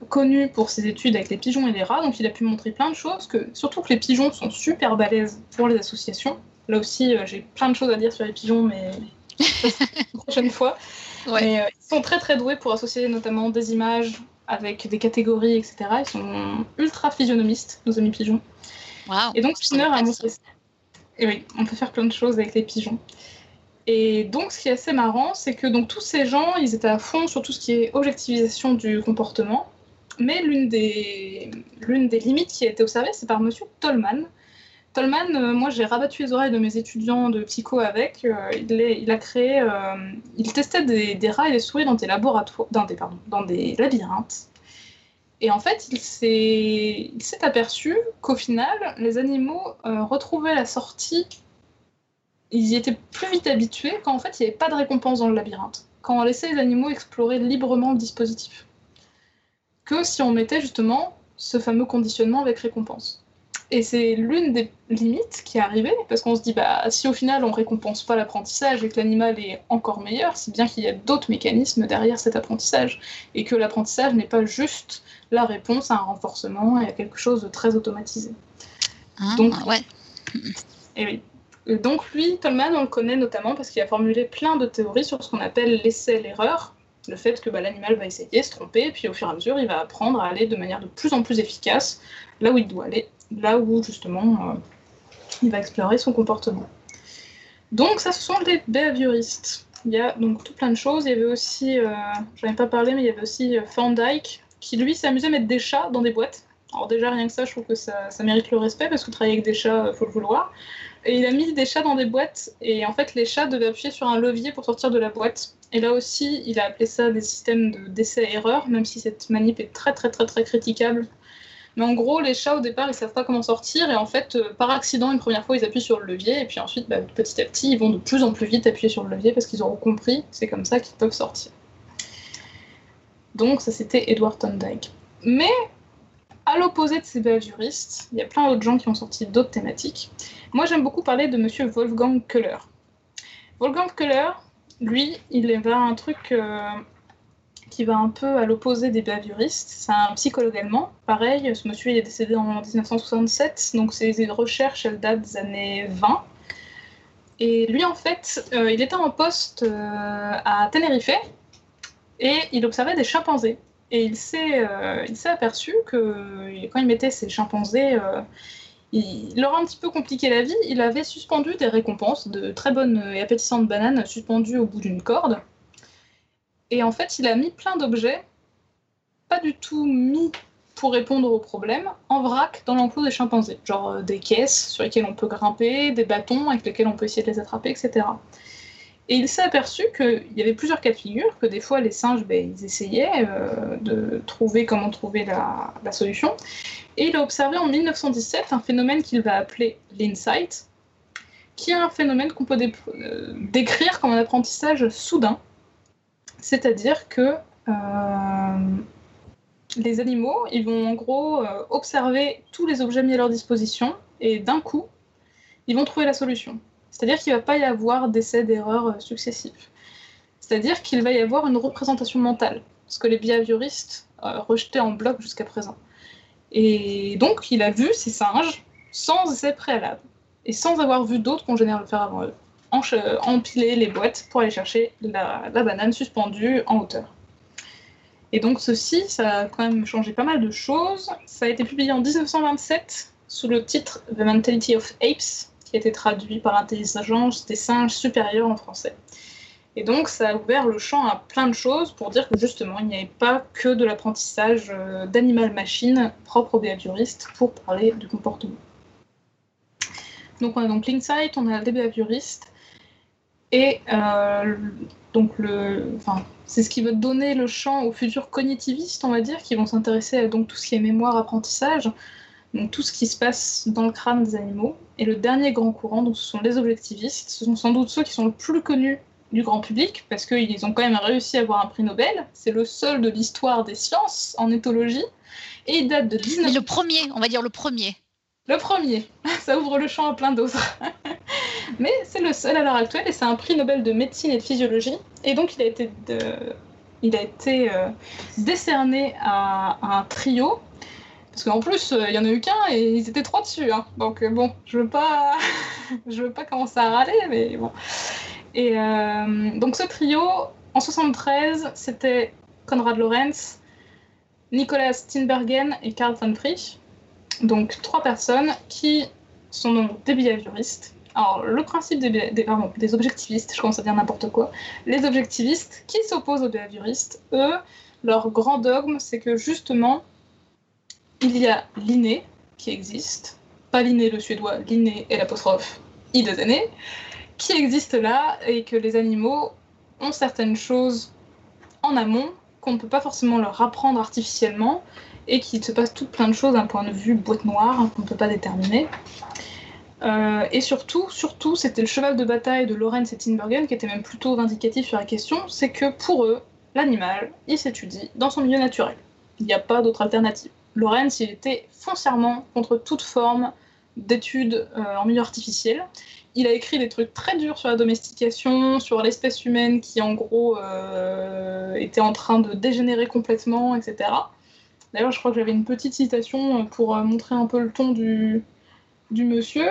connu pour ses études avec les pigeons et les rats, donc il a pu montrer plein de choses, que, surtout que les pigeons sont super balèzes pour les associations. Là aussi, euh, j'ai plein de choses à dire sur les pigeons, mais une prochaine fois. Ouais. Mais, euh, ils sont très très doués pour associer notamment des images avec des catégories, etc. Ils sont ultra physionomistes, nos amis pigeons. Wow, et donc Skinner a montré ça. Et oui, on peut faire plein de choses avec les pigeons. Et donc, ce qui est assez marrant, c'est que donc, tous ces gens, ils étaient à fond sur tout ce qui est objectivisation du comportement. Mais l'une des, l'une des limites qui a été observée, c'est par Monsieur Tolman. Tolman, euh, moi j'ai rabattu les oreilles de mes étudiants de psycho avec. Euh, il, a créé, euh, il testait des, rats et des souris dans des laboratoires, dans des, pardon, dans des labyrinthes. Et en fait, il s'est aperçu qu'au final, les animaux retrouvaient la sortie. Ils y étaient plus vite habitués quand en fait il n'y avait pas de récompense dans le labyrinthe. Quand on laissait les animaux explorer librement le dispositif que si on mettait justement ce fameux conditionnement avec récompense. Et c'est l'une des limites qui est arrivée, parce qu'on se dit, bah, si au final on récompense pas l'apprentissage et que l'animal est encore meilleur, c'est bien qu'il y a d'autres mécanismes derrière cet apprentissage, et que l'apprentissage n'est pas juste la réponse à un renforcement et à quelque chose de très automatisé. Ah, donc, ouais. Et oui. Et donc lui, Tolman, on le connaît notamment parce qu'il a formulé plein de théories sur ce qu'on appelle l'essai-l'erreur, le fait que bah, l'animal va essayer, se tromper, puis au fur et à mesure, il va apprendre à aller de manière de plus en plus efficace là où il doit aller, là où justement euh, il va explorer son comportement. Donc ça, ce sont les behavioristes. Il y a donc tout plein de choses. Il y avait aussi, euh, j'en ai pas parlé, mais il y avait aussi euh, Thorndike, qui lui s'amusait à mettre des chats dans des boîtes. Alors déjà, rien que ça, je trouve que ça, mérite le respect, parce que travailler avec des chats, faut le vouloir. Et il a mis des chats dans des boîtes, et en fait, les chats devaient appuyer sur un levier pour sortir de la boîte. Et là aussi, il a appelé ça des systèmes d'essai-erreur, même si cette manip est très très très très critiquable. Mais en gros, les chats au départ, ils savent pas comment sortir et en fait, euh, par accident, une première fois, ils appuient sur le levier et puis ensuite, bah, petit à petit, ils vont de plus en plus vite appuyer sur le levier parce qu'ils auront compris, c'est comme ça qu'ils peuvent sortir. Donc ça, c'était Edward Thorndike. Mais à l'opposé de ces behavioristes, il y a plein d'autres gens qui ont sorti d'autres thématiques. Moi, j'aime beaucoup parler de Monsieur Wolfgang Köhler. Wolfgang Köhler, lui, il va un truc euh, qui va un peu à l'opposé des behavioristes. C'est un psychologue allemand. Pareil, ce monsieur est décédé en 1967, donc ses recherches, elles datent des années 20. Et lui, en fait, euh, il était en poste euh, à Tenerife et il observait des chimpanzés. Et il s'est aperçu que quand il mettait ces chimpanzés il leur a un petit peu compliqué la vie. Il avait suspendu des récompenses, de très bonnes et appétissantes bananes suspendues au bout d'une corde. Et en fait, il a mis plein d'objets, pas du tout mis pour répondre aux problèmes, en vrac dans l'enclos des chimpanzés. Genre euh, des caisses sur lesquelles on peut grimper, des bâtons avec lesquels on peut essayer de les attraper, etc. Et il s'est aperçu qu'il y avait plusieurs cas de figure, que des fois les singes, ben, ils essayaient euh, de trouver comment trouver la, la, solution. Et il a observé en 1917 un phénomène qu'il va appeler l'insight, qui est un phénomène qu'on peut euh, décrire comme un apprentissage soudain. C'est-à-dire que euh, les animaux, ils vont en gros observer tous les objets mis à leur disposition, et d'un coup, ils vont trouver la solution. C'est-à-dire qu'il ne va pas y avoir d'essais d'erreurs euh, successifs. C'est-à-dire qu'il va y avoir une représentation mentale, ce que les behavioristes euh, rejetaient en bloc jusqu'à présent. Et donc, il a vu ces singes sans essai préalable, et sans avoir vu d'autres congénères le faire avant eux, empiler les boîtes pour aller chercher la, banane suspendue en hauteur. Et donc ceci, ça a quand même changé pas mal de choses. Ça a été publié en 1927 sous le titre The Mentality of Apes, qui a été traduit par l'intelligence des singes supérieurs en français. Et donc, ça a ouvert le champ à plein de choses pour dire que justement, il n'y avait pas que de l'apprentissage euh, d'animal-machine propre aux behavioristes pour parler du comportement. Donc, on a donc l'insight, on a des behavioristes, et euh, donc le, enfin, c'est ce qui va donner le champ aux futurs cognitivistes, on va dire, qui vont s'intéresser à donc tout ce qui est mémoire, apprentissage, donc tout ce qui se passe dans le crâne des animaux. Et le dernier grand courant, donc, ce sont les objectivistes. Ce sont sans doute ceux qui sont le plus connus du grand public, parce qu'ils ont quand même réussi à avoir un prix Nobel. C'est le seul de l'histoire des sciences en éthologie. Et il date de 19... Mais le premier, on va dire le premier. Le premier. Ça ouvre le champ à plein d'autres. Mais c'est le seul à l'heure actuelle, et c'est un prix Nobel de médecine et de physiologie. Et donc il a été, il a été euh, décerné à un trio parce qu'en plus, euh, il y en a eu qu'un et ils étaient trois dessus. Hein. Donc euh, bon, je veux pas, je veux pas commencer à râler, mais bon. Et donc ce trio, en 73, c'était Konrad Lorenz, Nicolas Steenbergen et Karl von Frisch. Donc trois personnes qui sont donc des behavioristes. Alors le principe des, des, des objectivistes, je commence à dire n'importe quoi, les objectivistes qui s'opposent aux behavioristes, eux, leur grand dogme, c'est que justement, il y a l'inné qui existe, pas l'inné le suédois, l'inné et l'apostrophe i deux années, qui existe là et que les animaux ont certaines choses en amont qu'on ne peut pas forcément leur apprendre artificiellement et qu'il se passe tout plein de choses d'un point de vue boîte noire hein, qu'on ne peut pas déterminer. Euh, et surtout, surtout, c'était le cheval de bataille de Lorenz et Tinbergen qui était même plutôt vindicatif sur la question, c'est que pour eux, l'animal, il s'étudie dans son milieu naturel. Il n'y a pas d'autre alternative. Lorenz, il était foncièrement contre toute forme d'études euh, en milieu artificiel. Il a écrit des trucs très durs sur la domestication, sur l'espèce humaine qui en gros euh, était en train de dégénérer complètement, etc. D'ailleurs, je crois que j'avais une petite citation pour euh, montrer un peu le ton du, monsieur.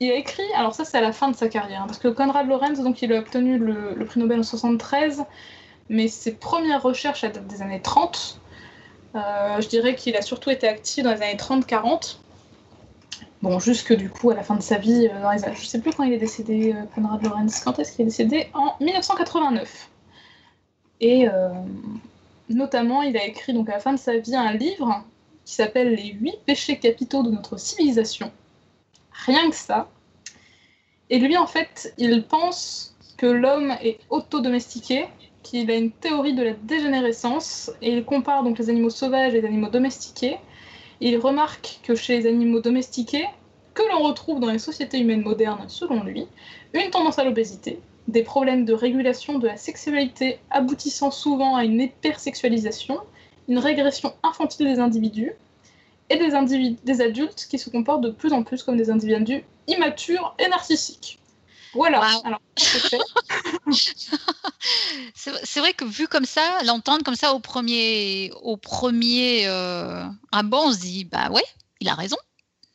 Il a écrit, alors ça c'est à la fin de sa carrière, hein, parce que Konrad Lorenz, donc il a obtenu le, prix Nobel en 73, mais ses premières recherches datent des années 30, euh, je dirais qu'il a surtout été actif dans les années 30-40. Bon, jusque du coup, à la fin de sa vie, euh, dans les... je sais plus quand il est décédé, euh, Conrad Lorenz. Quand est-ce qu'il est décédé? En 1989. Et notamment, il a écrit donc à la fin de sa vie un livre qui s'appelle Les huit péchés capitaux de notre civilisation. Rien que ça. Et lui, en fait, il pense que l'homme est autodomestiqué qu'il a une théorie de la dégénérescence et il compare donc les animaux sauvages et les animaux domestiqués. Il remarque que chez les animaux domestiqués, que l'on retrouve dans les sociétés humaines modernes, selon lui, une tendance à l'obésité, des problèmes de régulation de la sexualité aboutissant souvent à une hypersexualisation, une régression infantile des individus, et des, individus, des adultes qui se comportent de plus en plus comme des individus immatures et narcissiques. Voilà. Wow. Alors, c'est vrai que vu comme ça, l'entendre comme ça au premier, au premier euh, abord, on se dit bah ouais, il a raison.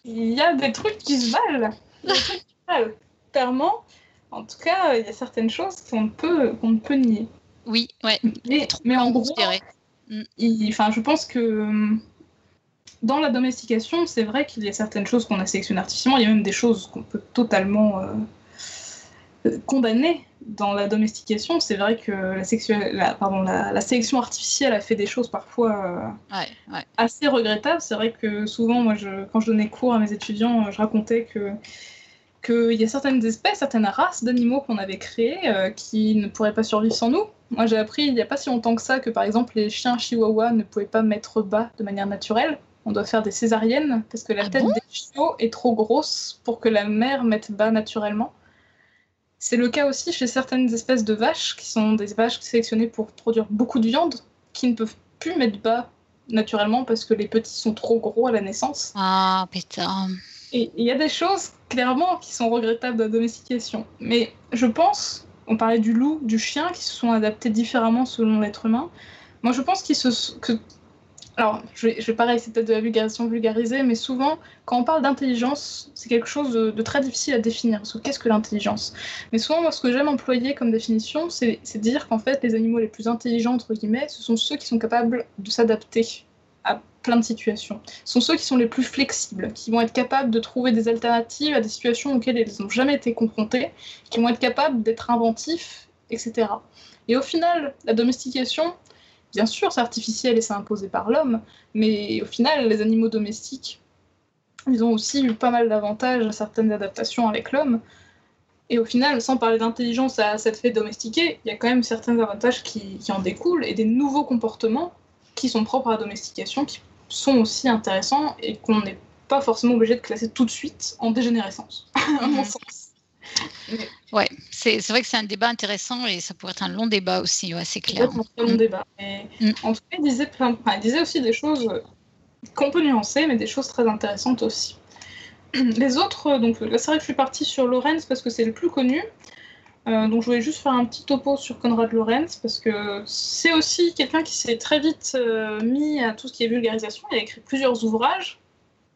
Il y a des trucs qui se valent. Des trucs qui se valent. Clairement, en tout cas, il y a certaines choses qu'on ne peut, qu'on ne peut nier. Oui, ouais. Mais, en gros, enfin, je pense que hum, dans la domestication, c'est vrai qu'il y a certaines choses qu'on a sélectionnées artificiellement. Il y a même des choses qu'on peut totalement euh, condamner dans la domestication. C'est vrai que la, la- pardon, la, la sélection artificielle a fait des choses parfois euh, Ouais, ouais. assez regrettable. C'est vrai que souvent, moi, je, quand je donnais cours à mes étudiants, je racontais que qu'il y a certaines espèces, certaines races d'animaux qu'on avait créées euh, qui ne pourraient pas survivre sans nous. Moi, j'ai appris il n'y a pas si longtemps que ça que, par exemple, les chiens chihuahuas ne pouvaient pas mettre bas de manière naturelle. On doit faire des césariennes parce que la Ah tête bon? des chiots est trop grosse pour que la mère mette bas naturellement. C'est le cas aussi chez certaines espèces de vaches qui sont des vaches sélectionnées pour produire beaucoup de viande qui ne peuvent plus mettre bas naturellement parce que les petits sont trop gros à la naissance. Ah putain. Et il y a des choses, clairement, qui sont regrettables de la domestication. Mais je pense, on parlait du loup, du chien, qui se sont adaptés différemment selon l'être humain. Moi, je pense qu'ils se... Que... Alors, je vais, je pareil, c'est peut-être de la vulgarisation vulgarisée, mais souvent, quand on parle d'intelligence, c'est quelque chose de, de très difficile à définir. Parce que qu'est-ce que l'intelligence? Mais souvent, moi, ce que j'aime employer comme définition, c'est dire qu'en fait, les animaux les plus intelligents, entre guillemets, ce sont ceux qui sont capables de s'adapter plein de situations. Ce sont ceux qui sont les plus flexibles, qui vont être capables de trouver des alternatives à des situations auxquelles ils n'ont jamais été confrontés, qui vont être capables d'être inventifs, etc. Et au final, la domestication, bien sûr, c'est artificiel et c'est imposé par l'homme, mais au final, les animaux domestiques, ils ont aussi eu pas mal d'avantages à certaines adaptations avec l'homme. Et au final, sans parler d'intelligence à cette fait domestiquer, il y a quand même certains avantages qui, qui en découlent et des nouveaux comportements qui sont propres à la domestication, qui sont aussi intéressants et qu'on n'est pas forcément obligé de classer tout de suite en dégénérescence, à mon Mhm. Ouais, c'est vrai que c'est un débat intéressant et ça pourrait être un long débat aussi, ouais, c'est clair. Un long Mm. débat. Mais Mm. En tout cas, il disait, plein... enfin, il disait aussi des choses qu'on peut nuancer, mais des choses très intéressantes aussi. Les autres, donc là c'est vrai que je suis partie sur Lorenz parce que c'est le plus connu. Euh, donc je voulais juste faire un petit topo sur Konrad Lorenz parce que c'est aussi quelqu'un qui s'est très vite euh, mis à tout ce qui est vulgarisation. Il a écrit plusieurs ouvrages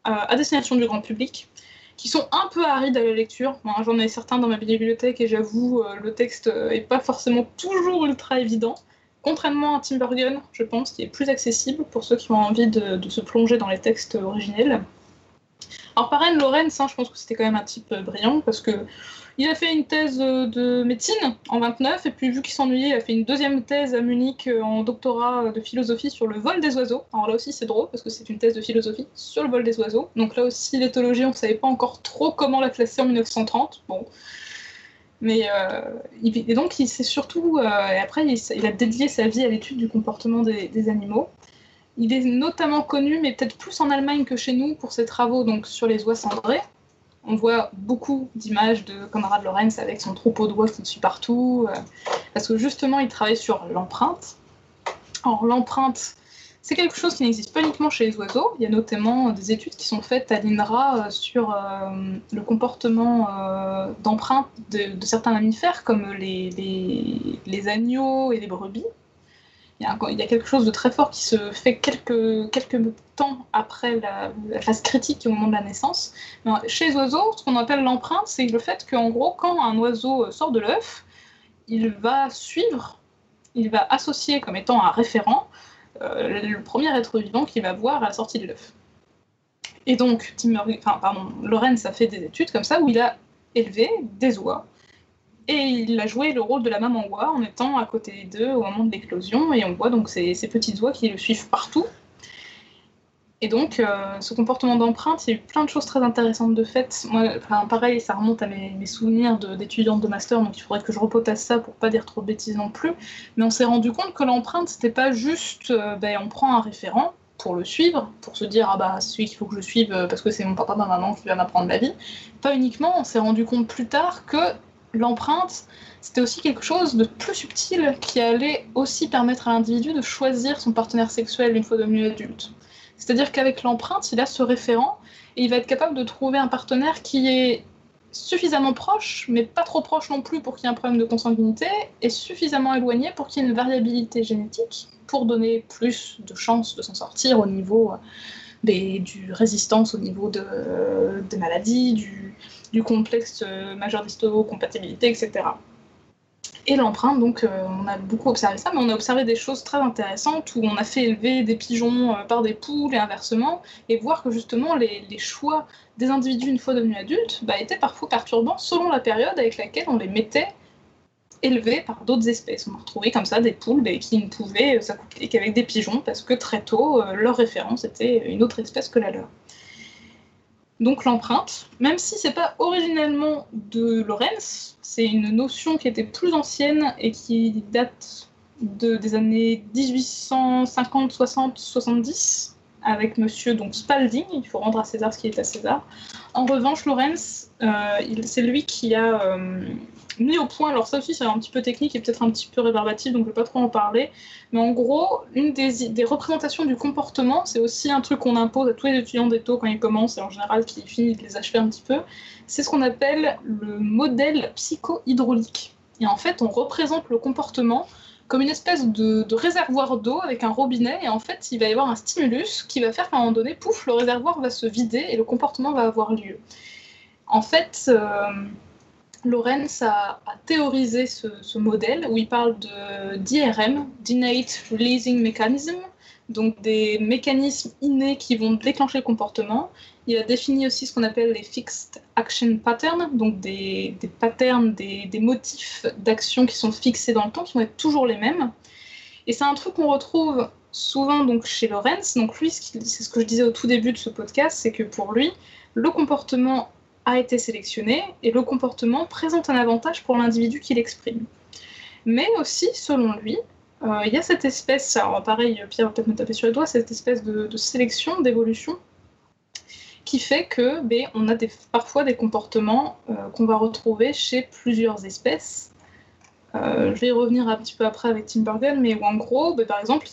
euh, à destination du grand public qui sont un peu arides à la lecture. Moi, J'en ai certains dans ma bibliothèque et j'avoue, le texte euh, est pas forcément toujours ultra évident. Contrairement à Tim Burton, je pense, qui est plus accessible pour ceux qui ont envie de, se plonger dans les textes originels. Alors pareil, Lorenz, hein, je pense que c'était quand même un type brillant parce que il a fait une thèse euh, de médecine en 29 et puis vu qu'il s'ennuyait, il a fait une deuxième thèse à Munich euh, en doctorat de philosophie sur le vol des oiseaux. Alors là aussi c'est drôle parce que c'est une thèse de philosophie sur le vol des oiseaux. Donc là aussi l'éthologie, on ne savait pas encore trop comment la classer en 1930. Bon. Mais euh, et donc il s'est surtout, euh, et après il a dédié sa vie à l'étude du comportement des, des animaux. Il est notamment connu, mais peut-être plus en Allemagne que chez nous, pour ses travaux donc, sur les oies cendrées. On voit beaucoup d'images de Konrad Lorenz avec son troupeau d'oies qui suit partout, euh, parce que justement il travaille sur l'empreinte. Alors l'empreinte, c'est quelque chose qui n'existe pas uniquement chez les oiseaux. Il y a notamment des études qui sont faites à l'INRA euh, sur euh, le comportement d'empreinte de, de certains mammifères, comme les agneaux et les brebis. Il y, a, quelque chose de très fort qui se fait quelques, quelques temps après la, phase critique au moment de la naissance. Mais chez les oiseaux, ce qu'on appelle l'empreinte, c'est le fait qu'en gros, quand un oiseau sort de l'œuf, il va suivre, il va associer comme étant un référent euh, le premier être vivant qu'il va voir à la sortie de l'œuf. Et donc, Tim Murray- Lorenz a fait des études comme ça où il a élevé des oies et il a joué le rôle de la maman oie en étant à côté d'eux au moment de l'éclosion et on voit donc ces, petites oies qui le suivent partout. Et donc, euh, ce comportement d'empreinte, il y a eu plein de choses très intéressantes de fait. Moi, enfin, pareil, ça remonte à mes, souvenirs d'étudiante de, master, donc il faudrait que je repotasse ça pour pas dire trop de bêtises non plus. Mais on s'est rendu compte que l'empreinte, c'était pas juste, euh, ben, on prend un référent pour le suivre, pour se dire ah bah c'est celui qu'il faut que je suive euh, parce que c'est mon papa, ma maman qui va m'apprendre la vie. Pas uniquement, on s'est rendu compte plus tard que l'empreinte, c'était aussi quelque chose de plus subtil qui allait aussi permettre à l'individu de choisir son partenaire sexuel une fois devenu adulte. C'est-à-dire qu'avec l'empreinte, il a ce référent et il va être capable de trouver un partenaire qui est suffisamment proche, mais pas trop proche non plus pour qu'il y ait un problème de consanguinité, et suffisamment éloigné pour qu'il y ait une variabilité génétique pour donner plus de chances de s'en sortir au niveau euh, du résistance, au niveau de, des maladies, du, complexe euh, majeur d'histocompatibilité, etc. Et l'empreinte, donc, euh, on a beaucoup observé ça, mais on a observé des choses très intéressantes où on a fait élever des pigeons par des poules et inversement, et voir que justement les, les choix des individus une fois devenus adultes bah, étaient parfois perturbants selon la période avec laquelle on les mettait élevés par d'autres espèces. On a retrouvé comme ça des poules bah, qui ne pouvaient s'accoupler qu'avec des pigeons parce que très tôt, euh, leur référence était une autre espèce que la leur. Donc l'empreinte, même si c'est pas originellement de Lorenz, c'est une notion qui était plus ancienne et qui date de, des années 1850, 60, 70 avec monsieur donc Spalding, il faut rendre à César ce qui est à César. En revanche, Lorenz, euh, c'est lui qui a euh, mis au point, alors ça aussi c'est un petit peu technique et peut-être un petit peu réverbatif, donc je ne vais pas trop en parler, mais en gros, une des, des représentations du comportement, c'est aussi un truc qu'on impose à tous les étudiants d'étau quand ils commencent, et en général qui finissent de les achever un petit peu, c'est ce qu'on appelle le modèle psycho-hydraulique. Et en fait, on représente le comportement comme une espèce de, réservoir d'eau avec un robinet, et en fait, il va y avoir un stimulus qui va faire qu'à un moment donné, pouf, le réservoir va se vider et le comportement va avoir lieu. En fait, euh, Lorenz a, théorisé ce, modèle où il parle de d'IRM, d'Innate Releasing Mechanism, donc des mécanismes innés qui vont déclencher le comportement. Il a défini aussi ce qu'on appelle les Fixed Action Patterns, donc des, patterns, des, motifs d'action qui sont fixés dans le temps, qui vont être toujours les mêmes. Et c'est un truc qu'on retrouve souvent donc chez Lorenz. Donc lui, c'est ce que je disais au tout début de ce podcast, c'est que pour lui, le comportement a été sélectionné et le comportement présente un avantage pour l'individu qui l'exprime. Mais aussi, selon lui, euh, il y a cette espèce, alors pareil, Pierre va peut-être me taper sur les doigts, cette espèce de, sélection, d'évolution, qui fait que ben, on a parfois des comportements euh, qu'on va retrouver chez plusieurs espèces. Euh, je vais y revenir un petit peu après avec Tim Burgen, mais en gros, ben, par exemple,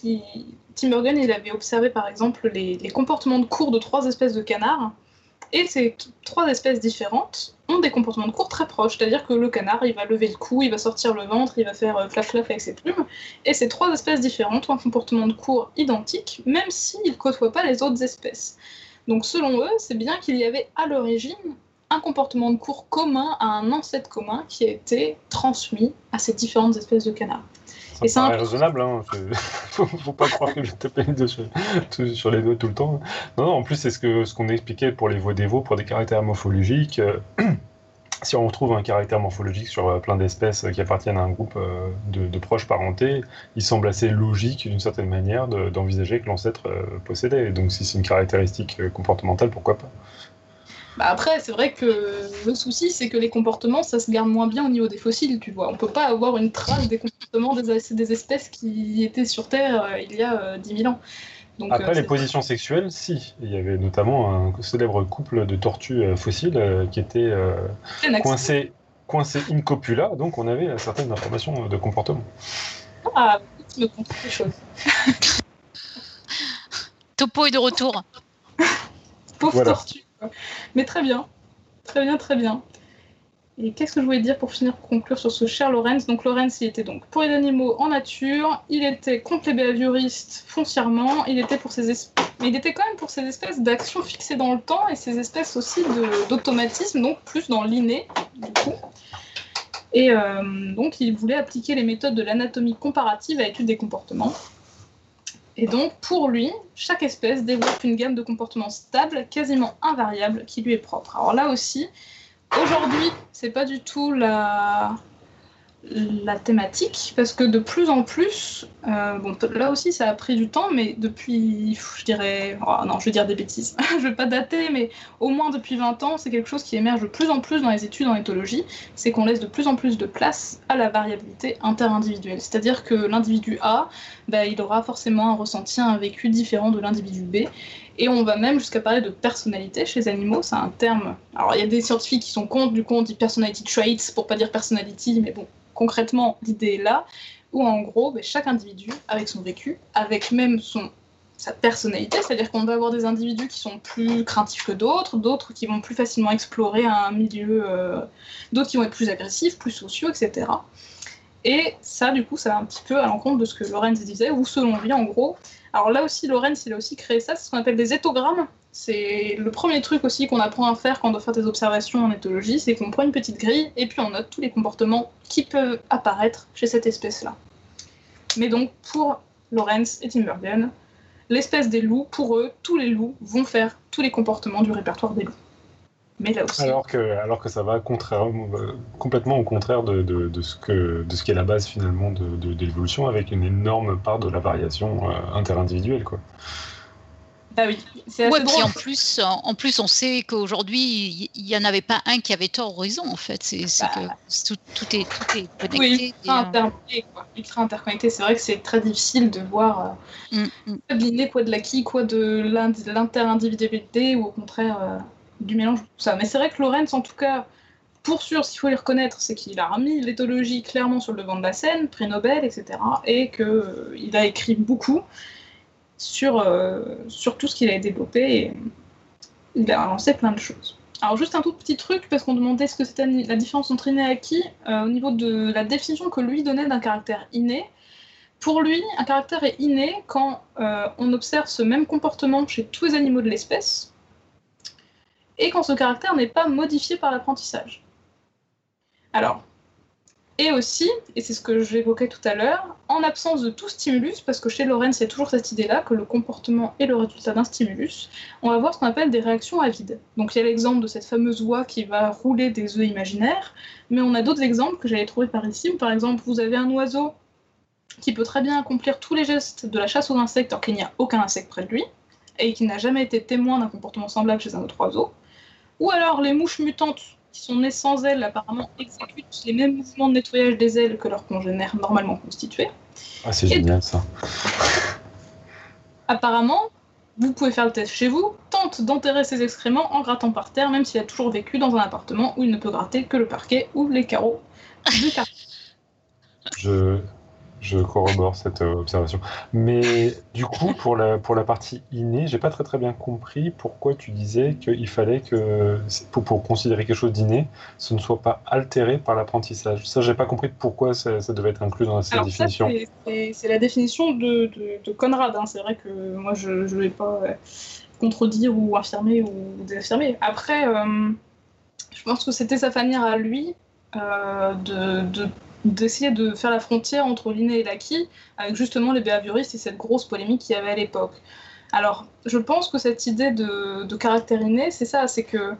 Tim Burgen il avait observé par exemple les, les comportements de cours de trois espèces de canards et ces trois espèces différentes ont des comportements de cours très proches, c'est-à-dire que le canard, il va lever le cou, il va sortir le ventre, il va faire euh, flaf flaf avec ses plumes, et ces trois espèces différentes ont un comportement de cours identique, même s'ils ne côtoient pas les autres espèces. Donc selon eux, c'est bien qu'il y avait à l'origine un comportement de cours commun à un ancêtre commun qui a été transmis à ces différentes espèces de canards. Ça et paraît raisonnable, hein. faut, faut, pas croire que je tape sur, sur les doigts tout le temps. Non, non en plus, c'est ce qu'on ce qu'on expliquait pour les voix des veaux, pour des caractères morphologiques. Euh, si on retrouve un caractère morphologique sur euh, plein d'espèces qui appartiennent à un groupe euh, de, proches parentés, il semble assez logique, d'une certaine manière, d'envisager que l'ancêtre possédait. donc, si c'est une caractéristique comportementale, pourquoi pas? Bah après, c'est vrai que le souci, c'est que les comportements, ça se garde moins bien au niveau des fossiles, tu vois. On peut pas avoir une trace des comportements des, des espèces qui étaient sur Terre euh, il y a euh, 10 000 ans. Donc, Après, euh, les positions sexuelles, si. Il y avait notamment un célèbre couple de tortues euh, fossiles qui était coincé, coincé in copula, donc on avait certaines informations de comportement. Ah, tu me comptes des choses. Topo est de retour. Pauvre tortue. Mais très bien. Très bien, très bien. Et qu'est-ce que je voulais dire pour finir, pour conclure sur ce cher Lorenz? Donc Lorenz, il était donc pour les animaux en nature, il était contre les behavioristes foncièrement, il était pour mais il était quand même pour ces espèces d'actions fixées dans le temps et ces espèces aussi d'automatisme, donc plus dans l'inné du coup. Et euh, donc il voulait appliquer les méthodes de l'anatomie comparative à l'étude des comportements. Et donc, pour lui, chaque espèce développe une gamme de comportements stables, quasiment invariables, qui lui est propre. Alors là aussi, aujourd'hui, c'est pas du tout la, la thématique parce que de plus en plus, euh, bon, là aussi ça a pris du temps, mais depuis, je dirais, oh, non, je vais dire des bêtises, je vais pas dater, mais au moins depuis 20 ans, c'est quelque chose qui émerge de plus en plus dans les études en éthologie, c'est qu'on laisse de plus en plus de place à la variabilité interindividuelle. C'est-à-dire que l'individu A, bah, il aura forcément un ressenti, un vécu différent de l'individu B, et on va même jusqu'à parler de personnalité chez les animaux, c'est un terme. Alors il y a des scientifiques qui sont contre, du coup on dit personality traits pour pas dire personality, mais bon, concrètement l'idée est là, où en gros ben, chaque individu avec son vécu, avec même son sa personnalité, c'est-à-dire qu'on va avoir des individus qui sont plus craintifs que d'autres, d'autres qui vont plus facilement explorer un milieu, euh, d'autres qui vont être plus agressifs, plus sociaux, etc. Et ça, du coup, ça va un petit peu à l'encontre de ce que Lorenz disait, où selon lui, en gros, alors là aussi, Lorenz, il a aussi créé ça, c'est ce qu'on appelle des éthogrammes. C'est le premier truc aussi qu'on apprend à faire quand on doit faire des observations en éthologie, c'est qu'on prend une petite grille et puis on note tous les comportements qui peuvent apparaître chez cette espèce-là. Mais donc, pour Lorenz et Timbergen, l'espèce des loups, pour eux, tous les loups vont faire tous les comportements du répertoire des loups. Mais là aussi. Alors que, ça va euh, complètement au contraire de, ce qui est la base finalement de, de, l'évolution, avec une énorme part de la variation euh, interindividuelle. Quoi. Bah oui, c'est Ouais, en plus, en plus, on sait qu'aujourd'hui, il n'y en avait pas un qui avait tort ou raison, en fait. C'est que tout, tout est, tout est connecté. Oui, et, ultra, interconnecté. C'est vrai que c'est très difficile de voir euh, euh, mm, mm. quoi de l'inné, quoi de l'acquis, quoi de l'interindividualité ou au contraire euh, du mélange de tout ça. Mais c'est vrai que Lorenz, en tout cas, pour sûr, s'il faut le reconnaître, c'est qu'il a remis l'éthologie clairement sur le devant de la scène, prix Nobel, etc. Et qu'il a écrit beaucoup sur, euh, sur tout ce qu'il a développé. Et il a lancé plein de choses. Alors juste un tout petit truc, parce qu'on demandait ce que c'était la différence entre inné et acquis, au niveau de la définition que lui donnait d'un caractère inné. Pour lui, un caractère est inné quand euh, on observe ce même comportement chez tous les animaux de l'espèce, et quand ce caractère n'est pas modifié par l'apprentissage. Alors, et aussi, et c'est ce que j'évoquais tout à l'heure, en absence de tout stimulus, parce que chez y a toujours cette idée-là que le comportement est le résultat d'un stimulus, on va voir ce qu'on appelle des réactions à vide. Donc il y a l'exemple de cette fameuse oie qui va rouler des œufs imaginaires, mais on a d'autres exemples que j'avais trouvés par ici, par exemple vous avez un oiseau qui peut très bien accomplir tous les gestes de la chasse aux insectes alors qu'il n'y a aucun insecte près de lui, et qui n'a jamais été témoin d'un comportement semblable chez un autre oiseau. Ou alors les mouches mutantes qui sont nées sans ailes apparemment exécutent les mêmes mouvements de nettoyage des ailes que leurs congénères normalement constitués. Ah, c'est génial ça. Apparemment, vous pouvez faire le test chez vous, tente d'enterrer ses excréments en grattant par terre, même s'il a toujours vécu dans un appartement où il ne peut gratter que le parquet ou les carreaux du quartier. Je, je corrobore cette euh, observation. Mais du coup, pour la, pour la partie innée, j'ai pas très très bien compris pourquoi tu disais qu'il fallait que, pour, pour considérer quelque chose d'inné, ce ne soit pas altéré par l'apprentissage. Ça, j'ai pas compris pourquoi ça, ça devait être inclus dans cette Alors définition. c'est- la définition de, de- de Conrad. hein. C'est vrai que moi, je ne vais pas euh, contredire ou affirmer ou désaffirmer. Après, euh, je pense que c'était sa manière à lui de... de- d'essayer de faire la frontière entre l'inné et l'acquis, avec justement les behavioristes et cette grosse polémique qu'il y avait à l'époque. Alors, je pense que cette idée de, de caractère inné, c'est ça, c'est que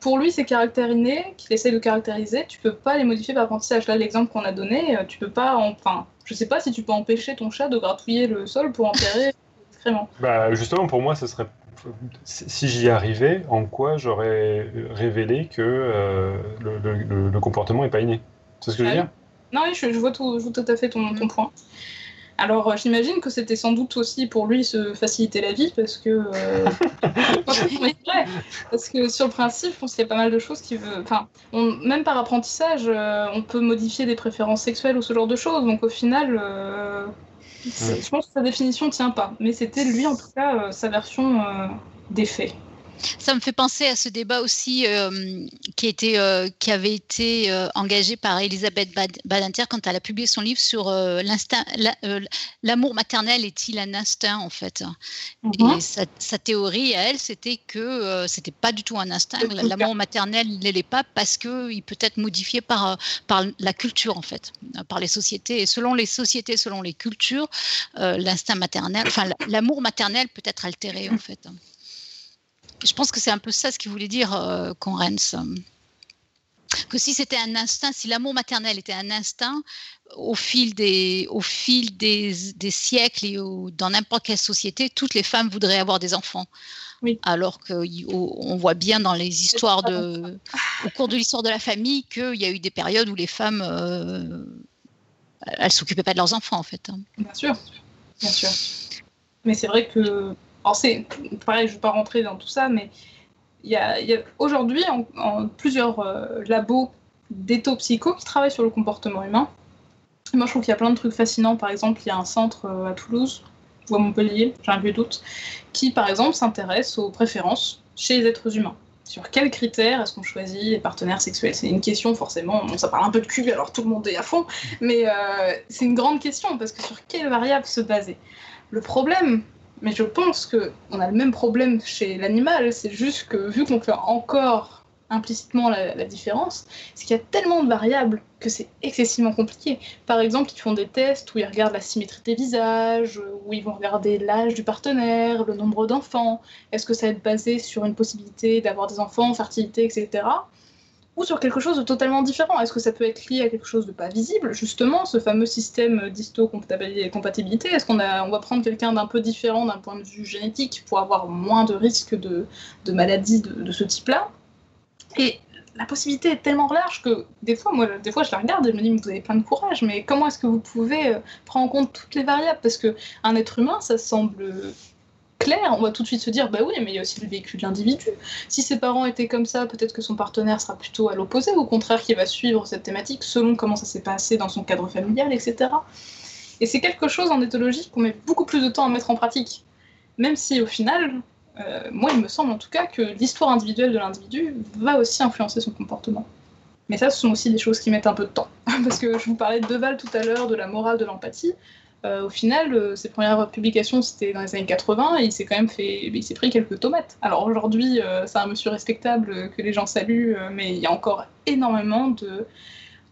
pour lui, ces caractères innés qu'il essaye de caractériser, tu peux pas les modifier par apprentissage. Là, l'exemple qu'on a donné, euh, tu peux pas, enfin, je sais pas si tu peux empêcher ton chat de gratouiller le sol pour enterrer l'excrément. Bah, justement, pour moi, ce serait. Si j'y arrivais, en quoi j'aurais révélé que euh, le, le- le- le comportement n'est pas inné? C'est ce que je veux Ah oui. dire? Non, oui, je, je vois tout, je vois tout à fait ton, ton point. Alors, euh, j'imagine que c'était sans doute aussi pour lui se faciliter la vie, parce que. euh, parce que sur le principe, je pense qu'il y a pas mal de choses qui veut. Enfin, on- même par apprentissage, euh, on peut modifier des préférences sexuelles ou ce genre de choses. Donc, au final, euh, Ouais. je pense que sa définition tient pas. Mais c'était lui, en tout cas, euh, sa version euh, des faits. Ça me fait penser à ce débat aussi euh, qui, était, euh, qui avait été euh, engagé par Elisabeth Bad- Badinter quand elle a publié son livre sur la- l'amour maternel est-il un instinct en fait? Mhm. Et sa, sa théorie à elle, c'était que c'était pas du tout un instinct. L'amour maternel ne l'est pas parce qu'il peut être modifié par, par la culture en fait, par les sociétés. Et selon les sociétés, selon les cultures, l'instinct maternel, enfin l'amour maternel peut être altéré en fait. Je pense que c'est un peu ça ce qu'il voulait dire, euh, Conrens. que si c'était un instinct, si l'amour maternel était un instinct, au fil des, au fil des, des siècles et dans n'importe quelle société, toutes les femmes voudraient avoir des enfants. Oui. Alors qu'on voit bien dans les histoires de, au cours de l'histoire de la famille qu'il y a eu des périodes où les femmes, euh, elles s'occupaient pas de leurs enfants en fait. hein. Bien sûr, bien sûr. Mais c'est vrai que, alors c'est pareil, je ne vais pas rentrer dans tout ça, mais il y a, aujourd'hui en, plusieurs euh, labos d'étho-psycho qui travaillent sur le comportement humain. Moi, je trouve qu'il y a plein de trucs fascinants. Par exemple, il y a un centre euh, à Toulouse ou à Montpellier, j'ai un de doute, qui, par exemple, s'intéresse aux préférences chez les êtres humains. Sur quels critères est-ce qu'on choisit les partenaires sexuels? C'est une question, forcément, bon, ça parle un peu de cul, alors tout le monde est à fond, mais euh, c'est une grande question, parce que sur quelles variables se baser? Le problème, mais je pense qu'on a le même problème chez l'animal, c'est juste que vu qu'on fait encore implicitement la, la différence, c'est qu'il y a tellement de variables que c'est excessivement compliqué. Par exemple, ils font des tests où ils regardent la symétrie des visages, où ils vont regarder l'âge du partenaire, le nombre d'enfants, est-ce que ça va être basé sur une possibilité d'avoir des enfants, fertilité, etc. Ou sur quelque chose de totalement différent. Est-ce que ça peut être lié à quelque chose de pas visible Justement, ce fameux système d'histo-compatibilité, est-ce qu'on on va prendre quelqu'un d'un peu différent d'un point de vue génétique pour avoir moins de risques de, maladies de, de ce type-là? Et la possibilité est tellement large que des fois, moi, des fois, je la regarde et je me dis, mais vous avez plein de courage, mais comment est-ce que vous pouvez euh, prendre en compte toutes les variables? Parce que un être humain, ça semble clair, on va tout de suite se dire, bah oui, mais il y a aussi le vécu de l'individu. Si ses parents étaient comme ça, peut-être que son partenaire sera plutôt à l'opposé, au contraire, qu'il va suivre cette thématique selon comment ça s'est passé dans son cadre familial, etc. Et c'est quelque chose en éthologie qu'on met beaucoup plus de temps à mettre en pratique. Même si au final, euh, moi il me semble en tout cas que l'histoire individuelle de l'individu va aussi influencer son comportement. Mais ça, ce sont aussi des choses qui mettent un peu de temps. Parce que je vous parlais de Deval tout à l'heure, de la morale de l'empathie. Euh, au final, euh, ses premières publications, c'était dans les années 80, et il s'est quand même fait, il s'est pris quelques tomates. Alors aujourd'hui, euh, c'est un monsieur respectable que les gens saluent, mais il y a encore énormément de,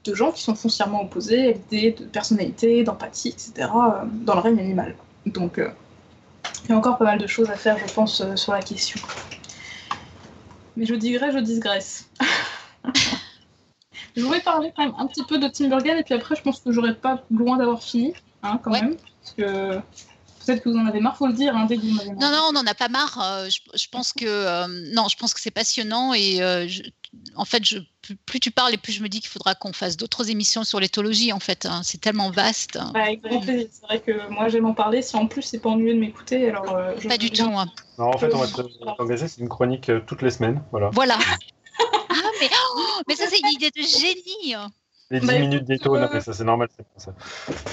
de gens qui sont foncièrement opposés à l'idée de personnalité, d'empathie, etc., dans le règne animal. Donc, il y a encore pas mal de choses à faire, je pense, sur la question. Mais je dirais, je digresse. je voulais parler quand même un petit peu de Tim Burgen, et puis après, je pense que j'aurais pas loin d'avoir fini, hein, quand Ouais. même. Parce que peut-être que vous en avez marre, faut le dire, hein, dès que vous m'avez Non, non, on n'en a pas marre. euh, je, je pense que euh, non, je pense que c'est passionnant et euh, je- en fait, je, plus, tu parles et plus je me dis qu'il faudra qu'on fasse d'autres émissions sur l'éthologie. En fait, hein. c'est tellement vaste. Bah, avec grand plaisir. C'est vrai que moi j'aime en parler. Si en plus c'est pas ennuyeux de m'écouter, alors euh, je Pas du tout. hein. Non, en fait, on va te- on va t'engager, c'est une chronique euh, toutes les semaines. Voilà. Voilà. ah mais oh, mais ça c'est une idée de génie. Hein. Les 10 Bah, minutes d'étau, euh, ça, c'est normal, c'est pour ça.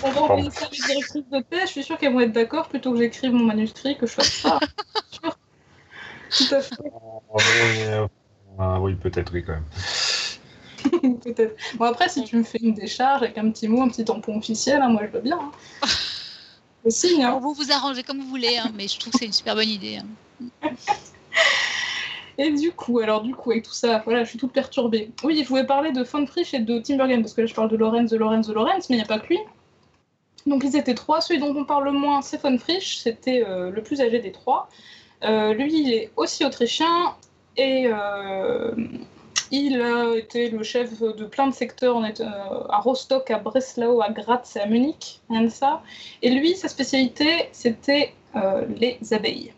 On va envoyer ça à mes directrices de thèse. Je suis sûre qu'elles vont être d'accord plutôt que j'écrive mon manuscrit que je fasse ça. Sûr. Tout à fait. Euh, ah, oui, peut-être, oui, quand même. Peut-être. Bon après, si tu me fais une décharge avec un petit mot, un petit tampon officiel, hein, moi je veux bien. Hein. Signe. Hein. Vous vous arrangez comme vous voulez, hein, mais je trouve que c'est une super bonne idée. Et du coup, alors du coup, avec tout ça, voilà, je suis toute perturbée. Oui, je voulais parler de Von Frisch et de Tim Burgen, parce que là je parle de Lorenz, de Lorenz, de Lorenz, mais il n'y a pas que lui. Donc ils étaient trois. Celui dont on parle le moins, c'est Von Frisch, c'était euh, le plus âgé des trois. Euh, lui, il est aussi autrichien et euh, il a été le chef de plein de secteurs en est- à Rostock, à Breslau, à Graz et à Munich, rien de ça. Et lui, sa spécialité, c'était les abeilles.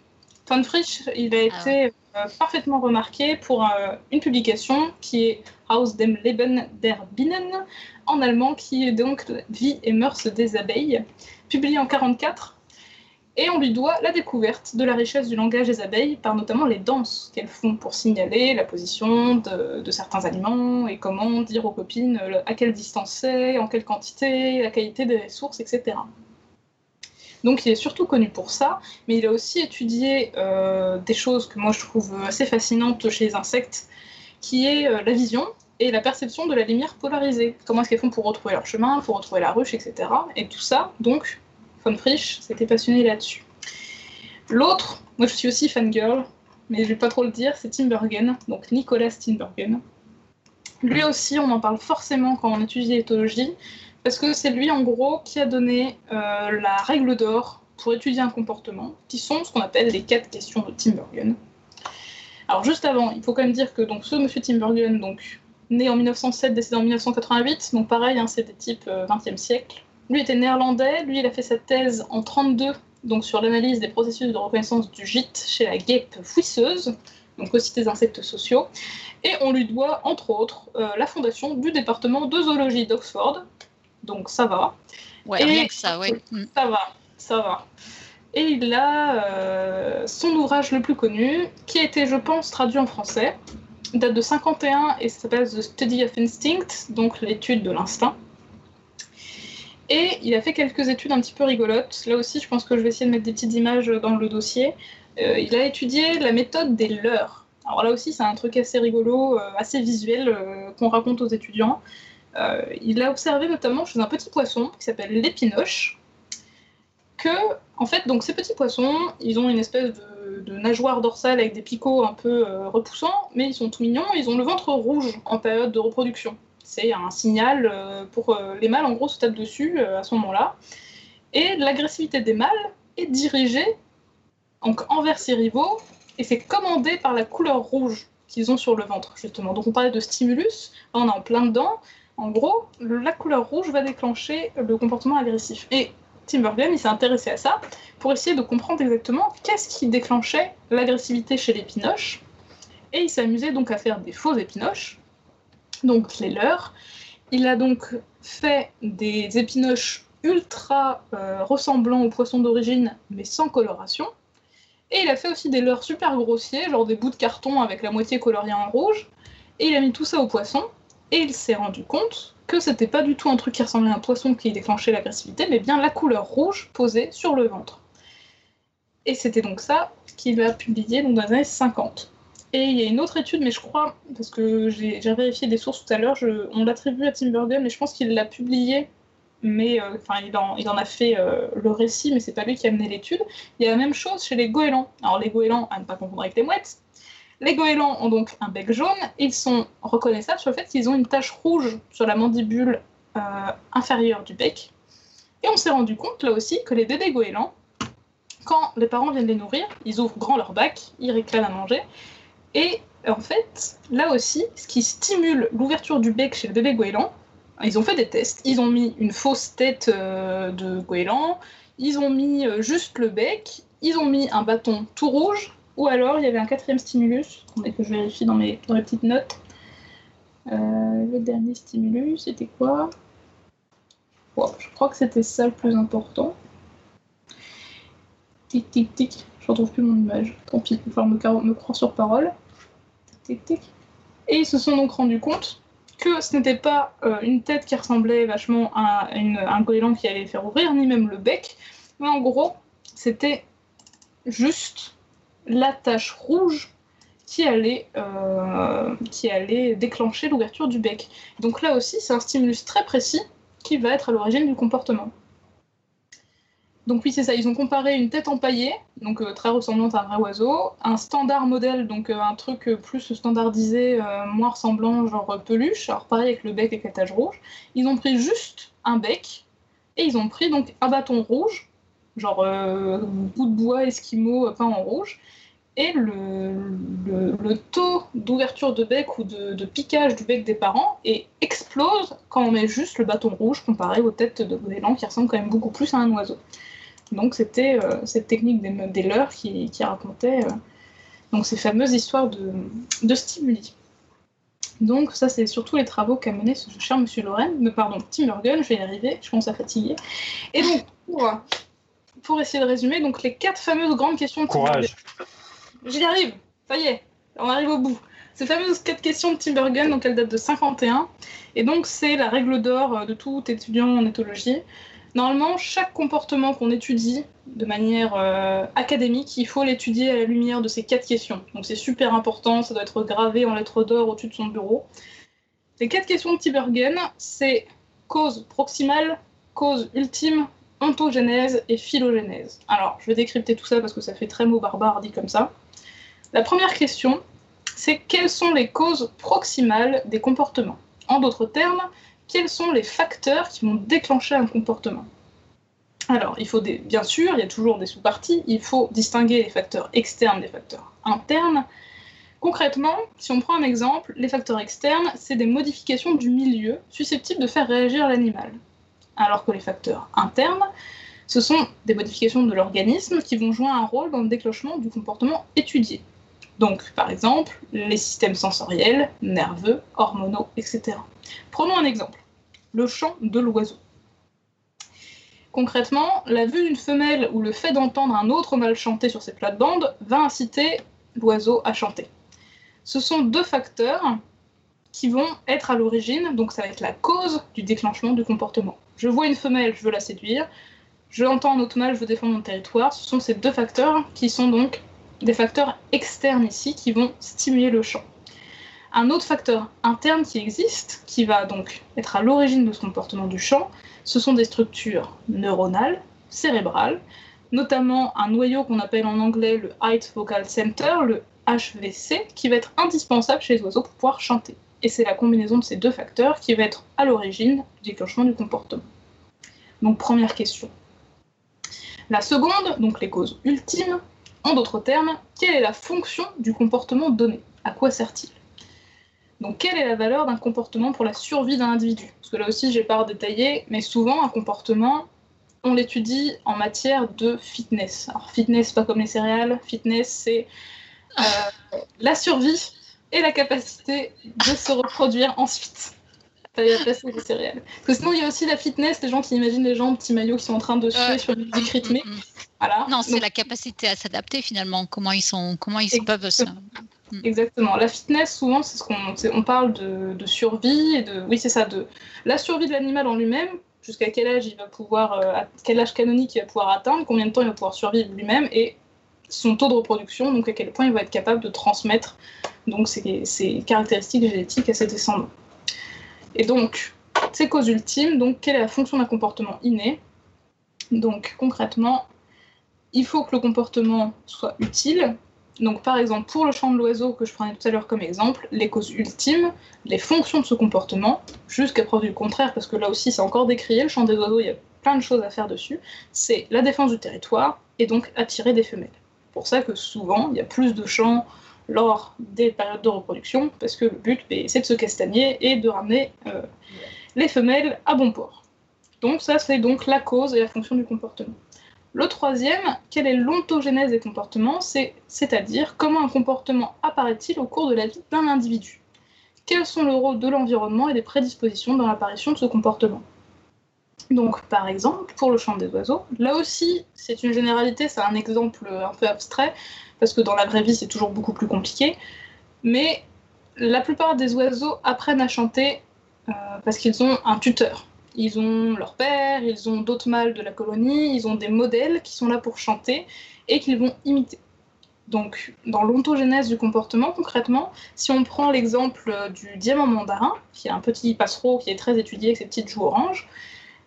Von Frisch, il a Ah été parfaitement remarqué pour euh, une publication qui est Aus dem Leben der Bienen, en allemand, qui est donc Vie et mœurs des abeilles, publié en 1944. Et on lui doit la découverte de la richesse du langage des abeilles par notamment les danses qu'elles font pour signaler la position de, de certains aliments et comment dire aux copines euh, à quelle distance c'est, en quelle quantité, la qualité des ressources, etc. Donc il est surtout connu pour ça, mais il a aussi étudié euh, des choses que moi je trouve assez fascinantes chez les insectes, qui est euh, la vision et la perception de la lumière polarisée. Comment est-ce qu'elles font pour retrouver leur chemin, pour retrouver la ruche, etc. Et tout ça, donc, von Frisch s'était passionné là-dessus. L'autre, moi je suis aussi fangirl, mais je vais pas trop le dire, c'est Tim Burgen, donc Nicolas Tinbergen. Lui aussi, on en parle forcément quand on étudie l'éthologie, parce que c'est lui, en gros, qui a donné euh, la règle d'or pour étudier un comportement, qui sont ce qu'on appelle les quatre questions de Tim Burgen. Alors juste avant, il faut quand même dire que donc ce monsieur Tim Burgen donc né en 1907, décédé en 1988, donc pareil, c'est des types 20e siècle. Lui était néerlandais, lui il a fait sa thèse en 32, donc sur l'analyse des processus de reconnaissance du gîte chez la guêpe fouisseuse, donc aussi des insectes sociaux. Et on lui doit, entre autres, la fondation du département de zoologie d'Oxford, donc ça va. Ouais, Et- rien que ça, ouais. Mm. Ça va, ça va. Et il a euh, son ouvrage le plus connu, qui a été, je pense, traduit en français, date de 51 et s'appelle The Study of Instinct, donc l'étude de l'instinct. Et il a fait quelques études un petit peu rigolotes. Là aussi, je pense que je vais essayer de mettre des petites images dans le dossier. Euh, il a étudié la méthode des leurres. Alors là aussi, c'est un truc assez rigolo, euh, assez visuel qu'on raconte aux étudiants. Euh, il a observé notamment chez un petit poisson qui s'appelle l'épinoche que, en fait, donc ces petits poissons, ils ont une espèce de, nageoire dorsale avec des picots un peu euh, repoussants, mais ils sont tout mignons, ils ont le ventre rouge en période de reproduction. C'est un signal euh, pour les mâles, en gros, se tapent dessus à ce moment-là. Et l'agressivité des mâles est dirigée donc, envers ses rivaux, et c'est commandé par la couleur rouge qu'ils ont sur le ventre, justement. Donc on parlait de stimulus, on est en plein dedans. En gros, la couleur rouge va déclencher le comportement agressif. Et Tim s'est intéressé à ça pour essayer de comprendre exactement qu'est-ce qui déclenchait l'agressivité chez les pinoches. Et il amusé donc à faire des faux épinoches, donc les leurs. Il a donc fait des épinoches ultra euh, ressemblants aux poissons d'origine, mais sans coloration. Et il a fait aussi des leurres super grossiers, genre des bouts de carton avec la moitié coloriée en rouge. Et il a mis tout ça au poisson. Et il s'est rendu compte que c'était pas du tout un truc qui ressemblait à un poisson qui déclenchait l'agressivité, mais bien la couleur rouge posée sur le ventre. Et c'était donc ça qu'il a publié dans les années 50. Et il y a une autre étude, mais je crois, parce que j'ai vérifié des sources tout à l'heure, on l'attribue à Tim Burton, mais je pense qu'il l'a publié, mais euh, enfin il, en, il en a fait euh, le récit, mais c'est pas lui qui a mené l'étude. Il y a la même chose chez les goélands. Alors les goélands, à ne pas confondre avec les mouettes, les goélands ont donc un bec jaune, ils sont reconnaissables sur le fait qu'ils ont une tache rouge sur la mandibule euh, inférieure du bec. Et on s'est rendu compte là aussi que les bébés goélands, quand les parents viennent les nourrir, ils ouvrent grand leur bac, ils réclament à manger. Et en fait, là aussi, ce qui stimule l'ouverture du bec chez le bébé goéland, ils ont fait des tests. Ils ont mis une fausse tête euh, de goéland, ils ont mis euh, juste le bec, ils ont mis un bâton tout rouge, ou alors il y avait un quatrième stimulus, que je vérifie dans mes, dans petites notes. Euh, le dernier stimulus, c'était quoi? Bon, Je crois que c'était ça le plus important. Tic tic tic, je retrouve plus mon image. Tant pis, il va falloir me, croire sur parole. Tic tic tic. Et ils se sont donc rendus compte que ce n'était pas euh, une tête qui ressemblait vachement à une- un goéland qui allait faire ouvrir, ni même le bec, mais en gros, c'était juste la tache rouge qui allait, euh, qui allait déclencher l'ouverture du bec. Donc là aussi, c'est un stimulus très précis qui va être à l'origine du comportement. Donc oui, c'est ça, ils ont comparé une tête empaillée, donc euh, très ressemblante à un vrai oiseau, un standard modèle, donc euh, un truc plus standardisé, moins ressemblant, genre peluche, alors pareil avec le bec et la tache rouge. Ils ont pris juste un bec, et ils ont pris donc un bâton rouge, genre euh, bout de bois esquimau peint en rouge, et le, taux d'ouverture de bec ou de, piquage du bec des parents et explose quand on met juste le bâton rouge comparé aux têtes de goélands qui ressemblent quand même beaucoup plus à un oiseau. Donc c'était euh, cette technique des, leurres qui, racontait euh, donc ces fameuses histoires de, stimuli. Donc ça c'est surtout les travaux qu'a mené ce cher Monsieur mais pardon, Tim Burgon, je vais y arriver, je commence à fatiguer. Et donc pour, pour essayer de résumer, donc les quatre fameuses grandes questions de Courage. J'y arrive, ça y est, on arrive au bout. Ces fameuses quatre questions de Tim Burgon, donc elles datent de 51, et donc c'est la règle d'or euh, de tout étudiant en éthologie. Normalement, chaque comportement qu'on étudie de manière euh, académique, il faut l'étudier à la lumière de ces quatre questions. Donc c'est super important, ça doit être gravé en lettres d'or au-dessus de son bureau. Les quatre questions de Tibergen, c'est cause proximale, cause ultime, ontogénèse et phylogénèse. Alors, je vais décrypter tout ça parce que ça fait très mot barbare dit comme ça. La première question, c'est quelles sont les causes proximales des comportements? En d'autres termes, quels sont les facteurs qui vont déclencher un comportement? Alors, il faut des, bien sûr, il y a toujours des sous-parties, il faut distinguer les facteurs externes des facteurs internes. Concrètement, si on prend un exemple, les facteurs externes, c'est des modifications du milieu susceptibles de faire réagir l'animal. Alors que les facteurs internes, ce sont des modifications de l'organisme qui vont jouer un rôle dans le déclenchement du comportement étudié. Donc, par exemple, les systèmes sensoriels, nerveux, hormonaux, etc. Prenons un exemple, le chant de l'oiseau. Concrètement, la vue d'une femelle ou le fait d'entendre un autre mâle chanter sur ses plates-bandes va inciter l'oiseau à chanter. Ce sont deux facteurs qui vont être à l'origine, donc ça va être la cause du déclenchement du comportement. Je vois une femelle, je veux la séduire. Je entends un autre mâle, je veux défendre mon territoire. Ce sont ces deux facteurs qui sont donc des facteurs externes ici qui vont stimuler le chant. Un autre facteur interne qui existe, qui va donc être à l'origine de ce comportement du chant, ce sont des structures neuronales, cérébrales, notamment un noyau qu'on appelle en anglais le Height Vocal Center, le HVC, qui va être indispensable chez les oiseaux pour pouvoir chanter. Et c'est la combinaison de ces deux facteurs qui va être à l'origine du déclenchement du comportement. Donc première question. La seconde, donc les causes ultimes, en d'autres termes, quelle est la fonction du comportement donné? À quoi sert-il? Donc, quelle est la valeur d'un comportement pour la survie d'un individu? Parce que là aussi, j'ai pas détaillé, mais souvent, un comportement, on l'étudie en matière de fitness. Alors, fitness, pas comme les céréales. Fitness, c'est euh, la survie et la capacité de se reproduire ensuite. Pas la place des céréales. Parce que sinon, il y a aussi la fitness, les gens qui imaginent les gens petits maillots qui sont en train de suer sur une musique rythmée. Mm, mm, mm. Voilà. Non, c'est Donc, la capacité à s'adapter finalement. Comment ils sont, comment ils peuvent se. Exactement. La fitness, souvent, c'est ce qu'on c'est- on parle de, de survie et de oui, c'est ça, de la survie de l'animal en lui-même. Jusqu'à quel âge il va pouvoir, euh, à quel âge canonique il va pouvoir atteindre, combien de temps il va pouvoir survivre lui-même et son taux de reproduction, donc à quel point il va être capable de transmettre ses caractéristiques génétiques à ses descendants. Et donc, ces causes ultimes, donc quelle est la fonction d'un comportement inné? Donc concrètement, il faut que le comportement soit utile. Donc par exemple, pour le chant de l'oiseau que je prenais tout à l'heure comme exemple, les causes ultimes, les fonctions de ce comportement, jusqu'à preuve du contraire, parce que là aussi c'est encore décrié, le chant des oiseaux, il y a plein de choses à faire dessus, c'est la défense du territoire et donc attirer des femelles. Pour ça que souvent, il y a plus de chants lors des périodes de reproduction, parce que le but, ben, c'est de se castagner et de ramener euh, les femelles à bon port. Donc ça, c'est donc la cause et la fonction du comportement. Le troisième, quelle est l'ontogénèse des comportements, c'est- c'est-à-dire comment un comportement apparaît-il au cours de la vie d'un individu? Quels sont le rôle de l'environnement et des prédispositions dans l'apparition de ce comportement? Donc, par exemple, pour le chant des oiseaux, là aussi, c'est une généralité, c'est un exemple un peu abstrait, parce que dans la vraie vie, c'est toujours beaucoup plus compliqué. Mais la plupart des oiseaux apprennent à chanter euh, parce qu'ils ont un tuteur. Ils ont leur père, ils ont d'autres mâles de la colonie, ils ont des modèles qui sont là pour chanter et qu'ils vont imiter. Donc, dans l'ontogénèse du comportement, concrètement, si on prend l'exemple du diamant mandarin, qui est un petit passereau qui est très étudié avec ses petites joues oranges,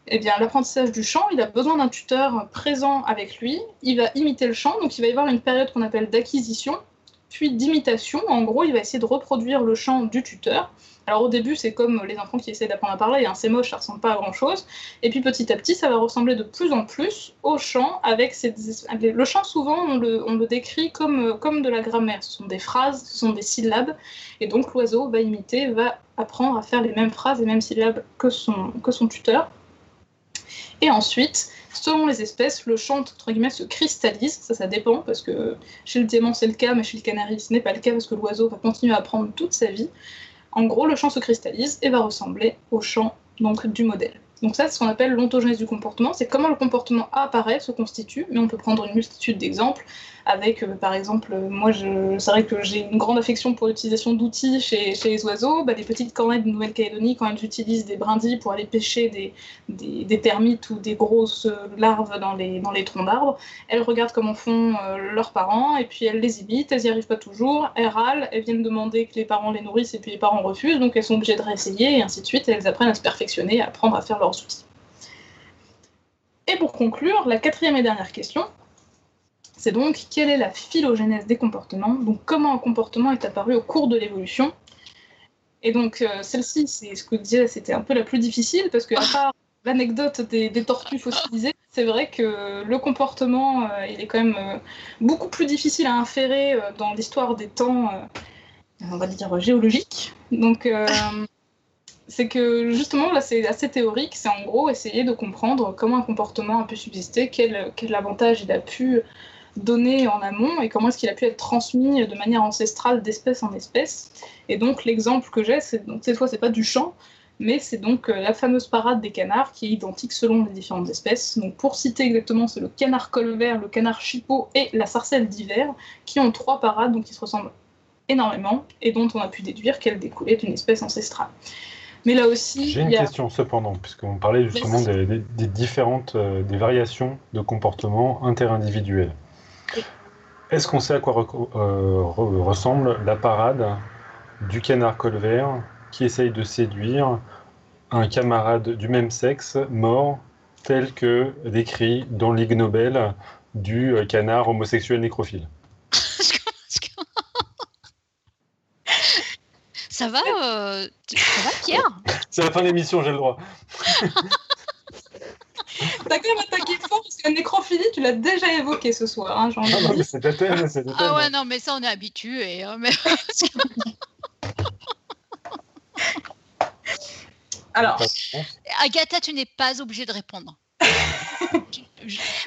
eh bien, l'apprentissage du chant, il a besoin d'un tuteur présent avec lui. Il va imiter le chant, donc il va y avoir une période qu'on appelle d'acquisition, puis d'imitation. En gros, il va essayer de reproduire le chant du tuteur. Alors au début, c'est comme les enfants qui essaient d'apprendre à parler, hein, c'est moche, ça ressemble pas à grand chose. Et puis petit à petit, ça va ressembler de plus en plus au chant. Avec. Le chant, souvent, on le, on le décrit comme, comme de la grammaire. Ce sont des phrases, ce sont des syllabes. Et donc l'oiseau va imiter, va apprendre à faire les mêmes phrases, les mêmes syllabes que son, que son tuteur. Et ensuite, selon les espèces, le chant entre se cristallise. Ça, ça dépend parce que chez le diamant c'est le cas, mais chez le canari ce n'est pas le cas parce que l'oiseau va continuer à apprendre toute sa vie. En gros, le chant se cristallise et va ressembler au chant donc du modèle. Donc ça, c'est ce qu'on appelle l'ontogénèse du comportement. C'est comment le comportement apparaît, se constitue, mais on peut prendre une multitude d'exemples. Avec, euh, par exemple, moi, c'est vrai que j'ai une grande affection pour l'utilisation d'outils chez, les oiseaux. Bah, les petites cornettes de Nouvelle-Calédonie, quand elles utilisent des brindilles pour aller pêcher des, termites ou des grosses larves dans les, troncs d'arbres, elles regardent comment font euh, leurs parents et puis elles les imitent. Elles n'y arrivent pas toujours. Elles râlent, elles viennent demander que les parents les nourrissent et puis les parents refusent, donc elles sont obligées de réessayer et ainsi de suite. Elles apprennent à se perfectionner, à apprendre à faire leurs outils. Et pour conclure, la quatrième et dernière question, c'est donc quelle est la phylogénèse des comportements? Donc comment un comportement est apparu au cours de l'évolution? Et donc euh, celle-ci, c'est ce que je disais, c'était un peu la plus difficile parce que à part l'anecdote des, tortues fossilisées, c'est vrai que le comportement, euh, il est quand même euh, beaucoup plus difficile à inférer dans l'histoire des temps on va dire, géologique. Donc, c'est que justement, là, c'est assez théorique. C'est en gros essayer de comprendre comment un comportement a pu subsister, quel, quel avantage il a pu donner en amont et comment est-ce qu'il a pu être transmis de manière ancestrale d'espèce en espèce. Et donc, l'exemple que j'ai, c'est donc cette fois, c'est pas du champ, mais c'est donc euh, la fameuse parade des canards qui est identique selon les différentes espèces. Donc pour citer exactement, c'est le canard colvert, le canard chipot et la sarcelle d'hiver qui ont trois parades donc qui se ressemblent énormément et dont on a pu déduire qu'elles découlaient d'une espèce ancestrale. Mais là aussi, J'ai une a- question cependant, puisqu'on parlait justement Vas-y. des, des- des différentes euh, des variations de comportement interindividuels. Est-ce qu'on sait à quoi euh, re- ressemble la parade du canard colvert qui essaye de séduire un camarade du même sexe mort, tel que décrit dans Ligue Nobel du euh, canard homosexuel nécrophile? Ça va, euh, ça va Pierre? C'est la fin de l'émission, j'ai le droit. T'as quand même attaqué fort parce que la nécrophilie, tu l'as déjà évoqué ce soir. Hein, Ah non, mais c'était thème, c'était Ah ouais, non, mais ça, on est habitué. hein, mais... Alors, Agatha, tu n'es pas obligée de répondre.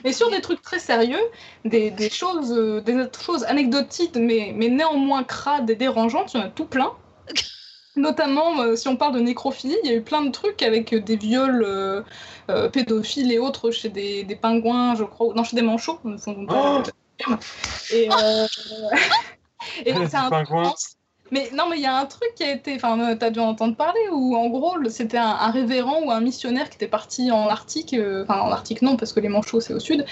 Mais sur des trucs très sérieux, des, des choses, euh, des choses anecdotiques, mais, mais néanmoins crades et dérangeantes, il y en a tout plein. Notamment, euh, si on parle de nécrophilie, il y a eu plein de trucs avec euh, des viols euh, euh, pédophiles et autres chez des, des pingouins, je crois, non, chez des manchots. Oh et euh, et Les c'est un pingouins. Mais non, mais il y a un truc qui a été. Enfin, euh, t'as dû en entendre parler, où en gros, c'était un, un révérend ou un missionnaire qui était parti en Arctique. euh, Enfin, en Arctique, non, parce que les manchots, c'est au sud.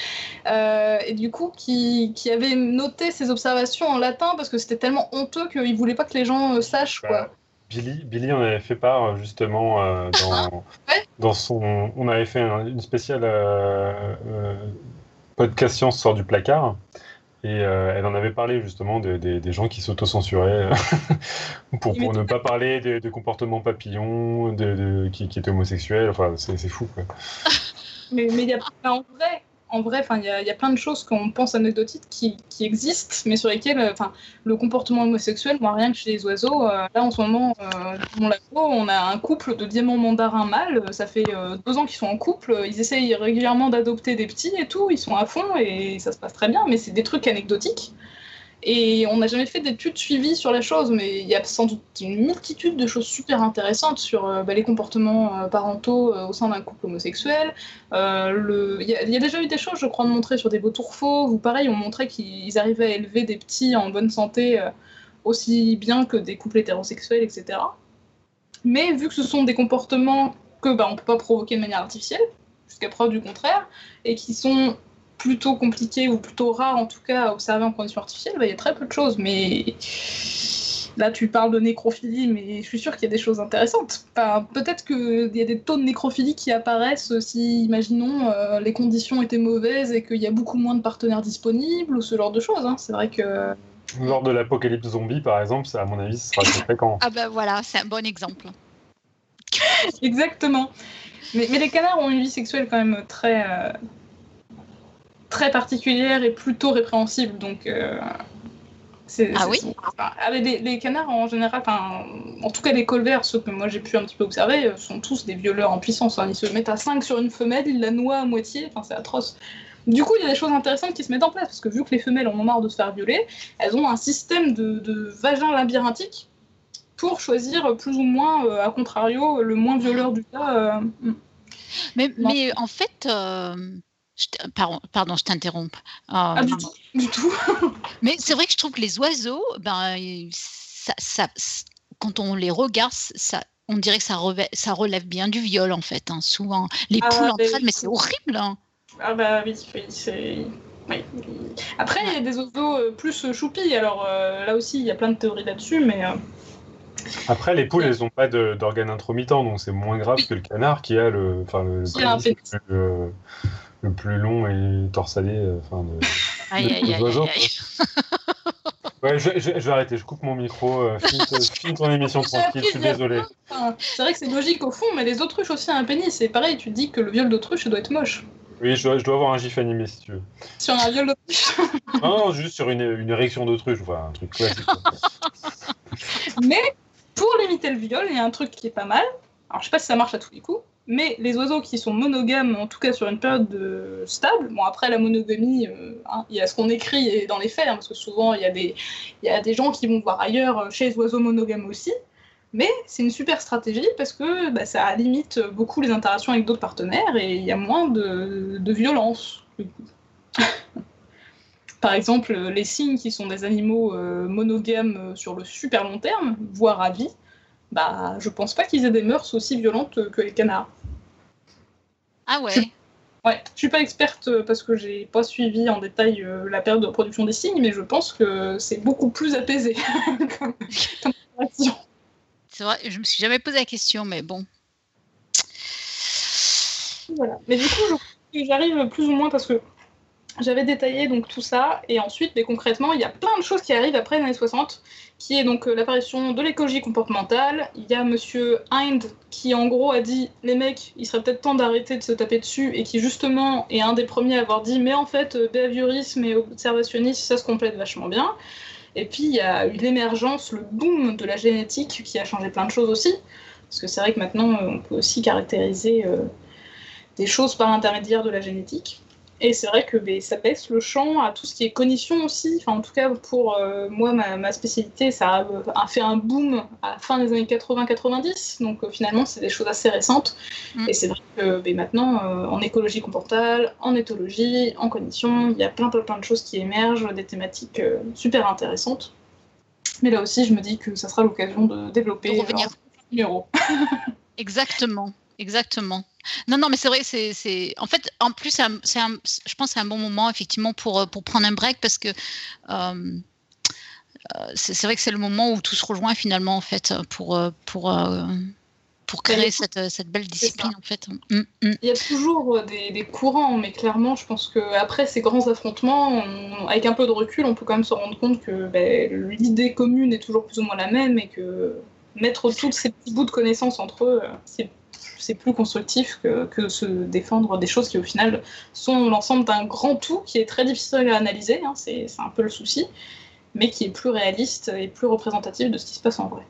euh, et du coup, qui, qui avait noté ses observations en latin parce que c'était tellement honteux qu'il voulait pas que les gens euh, sachent, quoi. Billy, Billy en avait fait part euh, justement euh, dans, Ouais. dans son. On avait fait un- une spéciale euh, euh, podcast science sort du placard et euh, elle en avait parlé justement des- gens qui s'autocensuraient pour, pour ne pas parler des, des comportements papillons, de, de- qui, qui étaient homosexuels. Enfin, c'est c'est fou quoi. Mais, mais il y a, en vrai, en vrai, il y a, plein de choses qu'on pense anecdotiques qui, existent, mais sur lesquelles, euh, le comportement homosexuel, moi, rien que chez les oiseaux, euh, là, en ce moment, euh, mon labo, on a un couple de diamants mandarins mâles, ça fait deux ans qu'ils sont en couple, ils essayent régulièrement d'adopter des petits et tout, ils sont à fond et ça se passe très bien, mais c'est des trucs anecdotiques. Et on n'a jamais fait d'études suivies sur la chose, mais il y a sans doute une multitude de choses super intéressantes sur euh, bah, les comportements euh, parentaux euh, au sein d'un couple homosexuel, Il y, a- déjà eu des choses, je crois, de montrer sur des vautours fauves, où pareil, on montrait qu'ils arrivaient à élever des petits en bonne santé aussi bien que des couples hétérosexuels, etc. Mais vu que ce sont des comportements que bah, on peut pas provoquer de manière artificielle, jusqu'à preuve du contraire, et qui sont plutôt compliqués ou plutôt rares en tout cas à observer en conditions artificielles, bah, il y a très peu de choses. Mais là, tu parles de nécrophilie, mais je suis sûre qu'il y a des choses intéressantes. Enfin, Peut-être qu'il y a des taux de nécrophilie qui apparaissent si, imaginons, euh, les conditions étaient mauvaises et qu'il y a beaucoup moins de partenaires disponibles ou ce genre de choses. hein. C'est vrai que. Lors de l'apocalypse zombie, par exemple, ça, à mon avis, ce sera assez fréquent. Ah ben voilà, c'est un bon exemple. Exactement. Mais, mais les canards ont une vie sexuelle quand même très, euh, très particulière et plutôt répréhensible. Donc, euh, c'est, Ah c'est- oui enfin, ah, les, les canards en général, enfin, en tout cas les colverts, ceux que moi j'ai pu un petit peu observer, euh, sont tous des violeurs en puissance. hein. Ils se mettent à 5 sur une femelle, ils la noient à moitié, enfin, c'est atroce. Du coup, il y a des choses intéressantes qui se mettent en place, parce que vu que les femelles en ont marre de se faire violer, elles ont un système de, de vagin labyrinthique pour choisir plus ou moins, euh, à contrario, le moins violeur du cas. euh, Mais, Non. mais en fait, euh, je t- pardon, pardon, je t'interromps. Euh, Ah, du tout, du tout. mais c'est vrai que je trouve que les oiseaux, ben, ça, quand on les regarde, ça, on dirait que ça, revê- ça relève bien du viol, en fait, hein, souvent. Les Ah, poules entre elles, mais c'est horrible. hein. Ah bah oui, oui, c'est... oui. Après, il y a des oiseaux euh, plus choupis, alors euh, là aussi, il y a plein de théories là-dessus, mais... euh, Après, les poules, elles n'ont pas de- d'organes intromittents, donc c'est moins grave que le canard qui a le, enfin, le, Le, plus, long et torsadé. euh, Enfin, de- Aïe, aïe, aïe, oiseaux, aïe, aïe. Ouais, je, je- je vais arrêter, je coupe mon micro. euh, finis, ton- finis ton émission tranquille, je suis désolé. c'est vrai que c'est logique au fond, mais les autruches aussi ont un pénis, c'est pareil, tu dis que le viol d'autruche, ça doit être moche. Oui, je dois, je dois avoir un gif animé si tu veux. A un viol d'autruche... Non, non, juste sur une, une érection d'autruche, enfin un truc classique. Mais pour limiter le viol, il y a un truc qui est pas mal. Alors, je sais pas si ça marche à tous les coups, mais les oiseaux qui sont monogames, en tout cas sur une période de- stable, bon, après la monogamie, euh, hein, il y a ce qu'on écrit et dans les faits, hein, parce que souvent il y, a des- y a des gens qui vont voir ailleurs euh, chez les oiseaux monogames aussi. Mais c'est une super stratégie parce que bah, ça limite beaucoup les interactions avec d'autres partenaires et il y a moins de, violence. Par exemple, les cygnes qui sont des animaux euh, monogames sur le super long terme, voire à vie, bah, je pense pas qu'ils aient des mœurs aussi violentes que les canards. Ah ouais. Ouais, je suis pas experte euh, parce que j'ai pas suivi en détail euh, la période de reproduction des cygnes, mais je pense que c'est beaucoup plus apaisé. C'est vrai, je me suis jamais posé la question, mais bon. Voilà. Mais du coup, je j'arrive plus ou moins parce que j'avais détaillé donc tout ça, et ensuite, mais concrètement, il y a plein de choses qui arrivent après les années 60, qui est donc euh, l'apparition de l'écologie comportementale. Il y a Monsieur Hind qui, en gros, a dit les mecs, il serait peut-être temps d'arrêter de se taper dessus, et qui justement est un des premiers à avoir dit mais en fait, euh, behaviorisme et observationnisme, ça se complète vachement bien. Et puis il y a eu l'émergence, le boom de la génétique qui a changé plein de choses aussi, parce que c'est vrai que maintenant, euh, on peut aussi caractériser des choses par l'intermédiaire de la génétique. Et c'est vrai que ben, ça baisse le champ à tout ce qui est cognition aussi. Enfin, en tout cas, pour euh, moi, ma, ma spécialité, ça a, euh, a fait un boom à la fin des années 80-90. Donc euh, finalement, c'est des choses assez récentes. Mm. Et c'est vrai que ben, maintenant, euh, en écologie comportementale, en éthologie, en cognition, il y a plein, plein, plein de choses qui émergent, des thématiques super intéressantes. Mais là aussi, je me dis que ça sera l'occasion de développer un numéro. Exactement, exactement. Non, non, mais c'est vrai, c'est. En fait, en plus, c'est un- c'est un- je pense que c'est un bon moment, effectivement, pour, euh, pour prendre un break, parce que euh, euh, c'est, vrai que c'est le moment où tout se rejoint, finalement, en fait, pour, pour, pour créer cette, cette belle discipline, en fait. Mm, mm. Il y a toujours des, des courants, mais clairement, je pense qu'après ces grands affrontements, on- avec un peu de recul, on peut quand même se rendre compte que ben, l'idée commune est toujours plus ou moins la même et que mettre tous ces petits bouts de connaissances entre eux, c'est c'est plus constructif que, que se défendre des choses qui, au final, sont l'ensemble d'un grand tout qui est très difficile à analyser, hein, c'est un peu le souci, mais qui est plus réaliste et plus représentatif de ce qui se passe en vrai.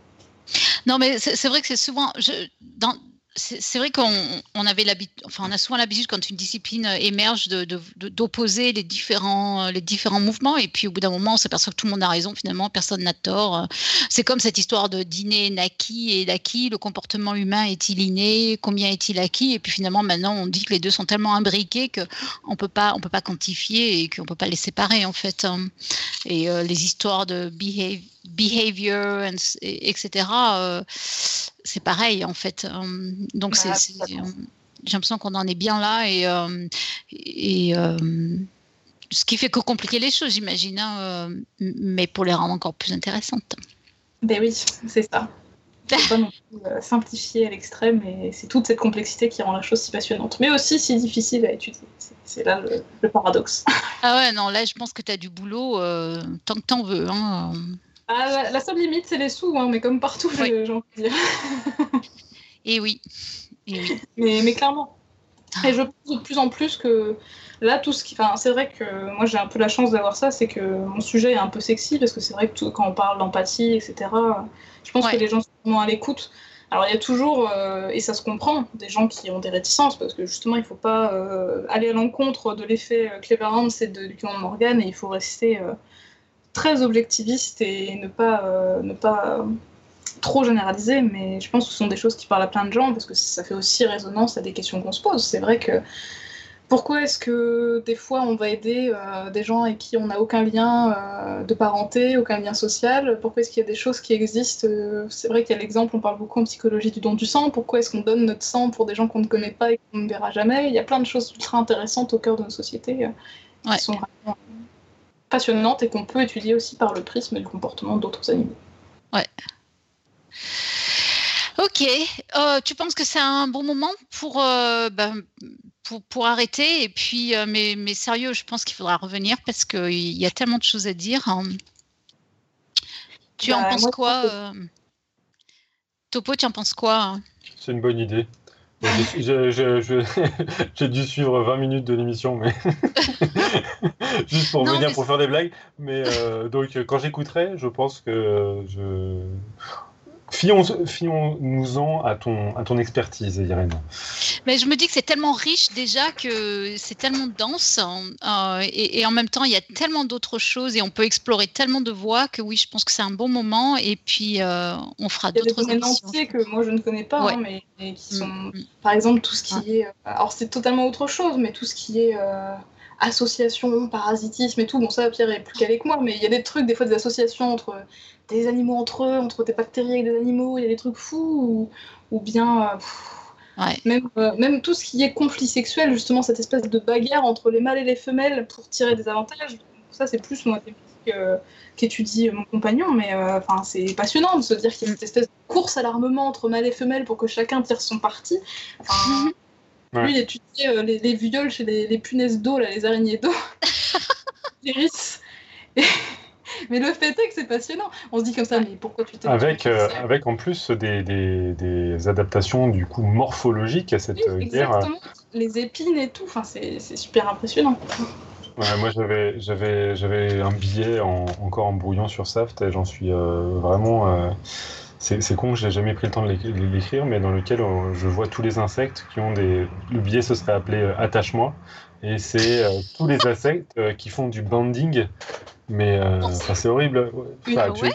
Non, mais c'est vrai que c'est souvent. Dans, c'est vrai qu'on on avait l'habitude, enfin, on a souvent l'habitude quand une discipline émerge de- de- de- d'opposer les différents, euh, les différents mouvements, et puis au bout d'un moment, on s'aperçoit que tout le monde a raison. Finalement, personne n'a tort. C'est comme cette histoire de d'inné, naquis et d'acquis. Le comportement humain est-il inné Combien est-il acquis Et puis finalement, maintenant, on dit que les deux sont tellement imbriqués que on peut pas, on peut pas quantifier et qu'on peut pas les séparer en fait. hein. Et euh, les histoires de behav- behavior, and etc. euh, c'est pareil en fait. Euh, donc c'est, j'ai l'impression qu'on en est bien là et, euh, et euh, ce qui fait que compliquer les choses, j'imagine, hein, mais pour les rendre encore plus intéressantes. Ben oui, c'est ça. Pas non plus simplifier à l'extrême et c'est toute cette complexité qui rend la chose si passionnante, mais aussi si difficile à étudier. C'est- C'est là le, le paradoxe. Ah ouais, non, là je pense que tu as du boulot euh, tant que t'en veux. Hein. Ah, la, la seule limite, c'est les sous, hein, mais comme partout, Oui. j'ai envie de dire. Et oui. Et oui. Mais, mais clairement. Et je pense de plus en plus que là, tout ce qui. Enfin, c'est vrai que moi, j'ai un peu la chance d'avoir ça, c'est que mon sujet est un peu sexy, parce que c'est vrai que tout- quand on parle d'empathie, etc., je pense Ouais. que les gens sont vraiment à l'écoute. Alors, il y a toujours, euh, et ça se comprend, des gens qui ont des réticences, parce que justement, il ne faut pas euh, aller à l'encontre de l'effet euh, Cleverhand et de Lucan Morgan, et il faut rester euh, très objectiviste et ne pas, euh, ne pas trop généraliser, mais je pense que ce sont des choses qui parlent à plein de gens parce que ça fait aussi résonance à des questions qu'on se pose. C'est vrai que pourquoi est-ce que des fois on va aider euh, des gens avec qui on n'a aucun lien euh, de parenté, aucun lien social? Pourquoi est-ce qu'il y a des choses qui existent? Euh, C'est vrai qu'il y a l'exemple, on parle beaucoup en psychologie du don du sang. Pourquoi est-ce qu'on donne notre sang pour des gens qu'on ne connaît pas et qu'on ne verra jamais? Il y a plein de choses ultra intéressantes au cœur de nos sociétés euh, qui Ouais. sont vraiment passionnantes et qu'on peut étudier aussi par le prisme du comportement d'autres animaux. Ok. Euh, tu penses que c'est un bon moment pour, euh, ben, pour, pour arrêter et puis, euh, mais, mais sérieux, je pense qu'il faudra revenir parce qu'il y a tellement de choses à dire. hein. Tu en Bah, penses moi, quoi euh, Topo, tu en penses quoi hein? C'est une bonne idée. Je- je- je- J'ai dû suivre 20 minutes de l'émission, mais juste pour Non, venir pour faire des blagues. Mais euh, donc, quand j'écouterai, je pense que euh, fions, fions-nous-en à ton à ton expertise, Irène. Mais je me dis que c'est tellement riche déjà que c'est tellement dense hein, euh, et, et en même temps il y a tellement d'autres choses et on peut explorer tellement de voies que oui, je pense que c'est un bon moment et puis euh, on fera Il y a des d'autres entiers que moi je ne connais pas, Ouais. hein, mais, mais qui sont, Mm, mm. par exemple, tout ce qui est. euh, Alors c'est totalement autre chose, mais tout ce qui est euh, association, parasitisme et tout. Bon, ça, Pierre est plus calé que moi, mais il y a des trucs, des fois, des associations entre des animaux entre eux, entre des bactéries avec des animaux, il y a des trucs fous, ou, ou bien. euh, pff, Ouais. Même, euh, même tout ce qui est conflit sexuel, justement, cette espèce de bagarre entre les mâles et les femelles pour tirer des avantages, ça c'est plus moi euh, qu'étudie mon compagnon, mais euh, c'est passionnant de se dire qu'il y a cette espèce de course à l'armement entre mâles et femelles pour que chacun tire son parti. Enfin, Ouais. Lui, il étudiait euh, les, les viols chez les, les punaises d'eau, là, les araignées d'eau, les risse. Et- Mais le fait est que c'est passionnant. On se dit comme ça, mais pourquoi tu t'es Avec, euh, avec en plus des, des, des adaptations du coup morphologiques à cette Oui, euh, guerre. exactement. Les épines et tout, enfin, c'est c'est super impressionnant. Ouais, moi j'avais j'avais j'avais un billet en- encore en brouillon sur Saft et j'en suis euh, vraiment euh, c'est con j'ai jamais pris le temps de l'éc- de l'écrire mais dans lequel euh, je vois tous les insectes qui ont des le billet ce serait appelé euh, attache-moi et c'est euh, tous les insectes euh, qui font du banding mais enfin, c'est horrible Enfin, tu- ouais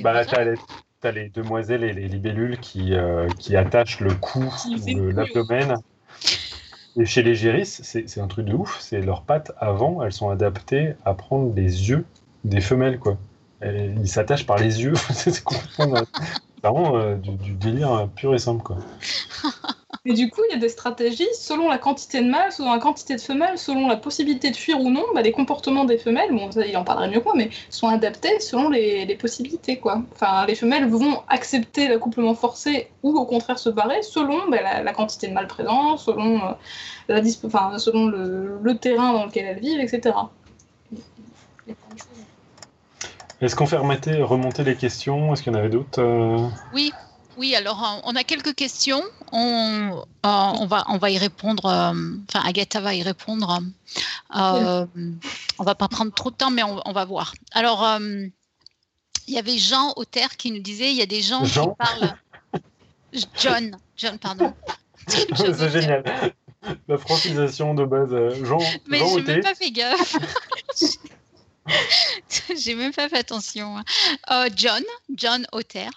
bah, t'as les, t'as les demoiselles et les libellules qui, qui attachent le cou l'abdomen. Et chez les c'est c'est un truc de ouf. C'est leurs pattes avant, elles sont adaptées à prendre les yeux des femelles, quoi. Et ils s'attachent par les yeux. c'est vraiment euh, du, délire pur et simple, quoi. Et du coup, il y a des stratégies selon la quantité de mâles, selon la quantité de femelles, selon la possibilité de fuir ou non. Bah, les comportements des femelles, bon, il en parlerait mieux que moi, mais sont adaptés selon les, possibilités, quoi. Enfin, les femelles vont accepter l'accouplement forcé ou au contraire se barrer selon bah, la, quantité de mâles présents, selon, euh, la disp- enfin, selon le terrain dans lequel elles vivent, etc. Est-ce qu'on fait remonter, remonter les questions? Est-ce qu'il y en avait d'autres euh? Oui, oui. Alors, euh, on a quelques questions. On, euh, on va, on va y répondre. euh, Enfin, Agatha va y répondre. Euh, on va pas prendre trop de temps, mais on, on va voir. Alors, il y avait Jean Auter qui nous disait il y a des gens Jean? qui parlent. John, John, pardon. C'est génial. La francisation de base. Jean, Mais Jean Auté. même pas fait gaffe. J'ai même pas fait attention. Euh, John, John Auter,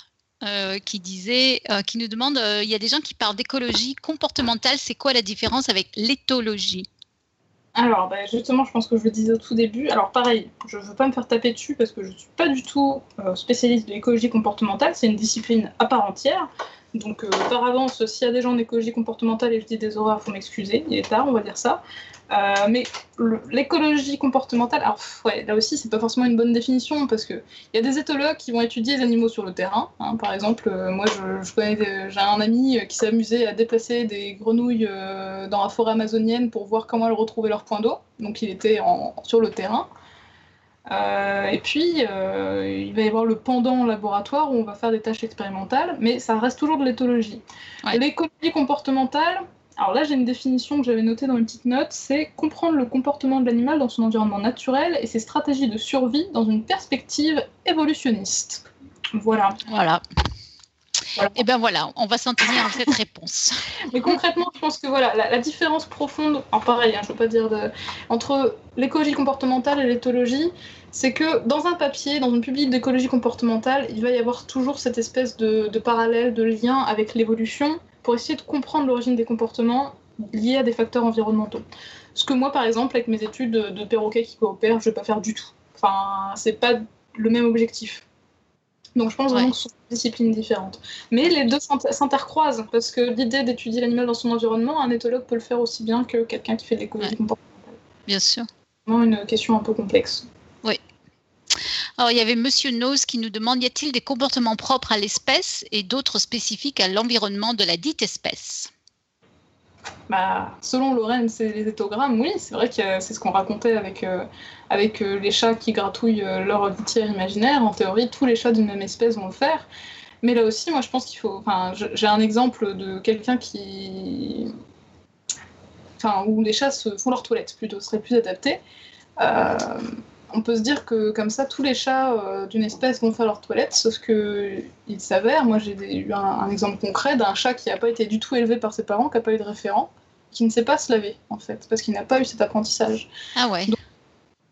euh, qui disait, euh, qui nous demande, il y a des gens qui parlent d'écologie comportementale. C'est quoi la différence avec l'éthologie? Alors, bah, justement, je pense que je le disais au tout début. Alors, pareil, je veux pas me faire taper dessus parce que je suis pas du tout spécialiste de l'écologie comportementale. C'est une discipline à part entière. Donc, euh, par avance, s'il y a des gens en écologie comportementale et je dis des horreurs, faut m'excuser. Il est tard, on va dire ça. Euh, mais l'écologie comportementale, alors là aussi, c'est pas forcément une bonne définition parce que il y a des éthologues qui vont étudier les animaux sur le terrain. hein. Par exemple, euh, moi, j'ai un ami qui amusé à déplacer des grenouilles dans la forêt amazonienne pour voir comment elles retrouvaient leur point d'eau. Donc, il était sur le terrain. Euh, et puis, euh, il va y avoir le pendant en laboratoire où on va faire des tâches expérimentales, mais ça reste toujours de l'éthologie. Ouais. L'écologie comportementale, alors là j'ai une définition que j'avais notée dans une petite note, c'est comprendre le comportement de l'animal dans son environnement naturel et ses stratégies de survie dans une perspective évolutionniste. Voilà. Voilà. Et ben voilà, on va s'en tenir à cette réponse. Mais concrètement, je pense que voilà, la, la différence profonde, alors pareil, hein, je veux pas dire de, entre l'écologie comportementale et l'éthologie, c'est que dans un papier, dans une publique d'écologie comportementale, il va y avoir toujours cette espèce de, de parallèle, de lien avec l'évolution pour essayer de comprendre l'origine des comportements liés à des facteurs environnementaux. Ce que moi, par exemple, avec mes études de, de perroquet qui coopèrent, je vais pas faire du tout. Enfin, c'est pas le même objectif. Donc je pense vraiment Ouais. que ce sont des disciplines différentes. Mais les deux s'inter- s'intercroisent, parce que l'idée d'étudier l'animal dans son environnement, un éthologue peut le faire aussi bien que quelqu'un qui fait de l'écologie Ouais. comportementale. Bien sûr. C'est vraiment une question un peu complexe. Alors, il y avait Monsieur Nose qui nous demande y a-t-il des comportements propres à l'espèce et d'autres spécifiques à l'environnement de la dite espèce? Bah, selon Lorenz et les éthogrammes, oui, c'est vrai que c'est ce qu'on racontait avec, euh, avec euh, les chats qui gratouillent euh, leur litière imaginaire. En théorie, tous les chats d'une même espèce vont le faire. Mais là aussi, moi, je pense qu'il faut. Enfin, j'ai un exemple de quelqu'un qui. Enfin, où les chats se font leur toilette, plutôt, serait plus adapté. On peut se dire que, comme ça, tous les chats euh, d'une espèce vont faire leur toilette, sauf que il s'avère, moi, j'ai eu un, un exemple concret d'un chat qui n'a pas été du tout élevé par ses parents, qui n'a pas eu de référent, qui ne sait pas se laver, en fait, parce qu'il n'a pas eu cet apprentissage. Ah ouais.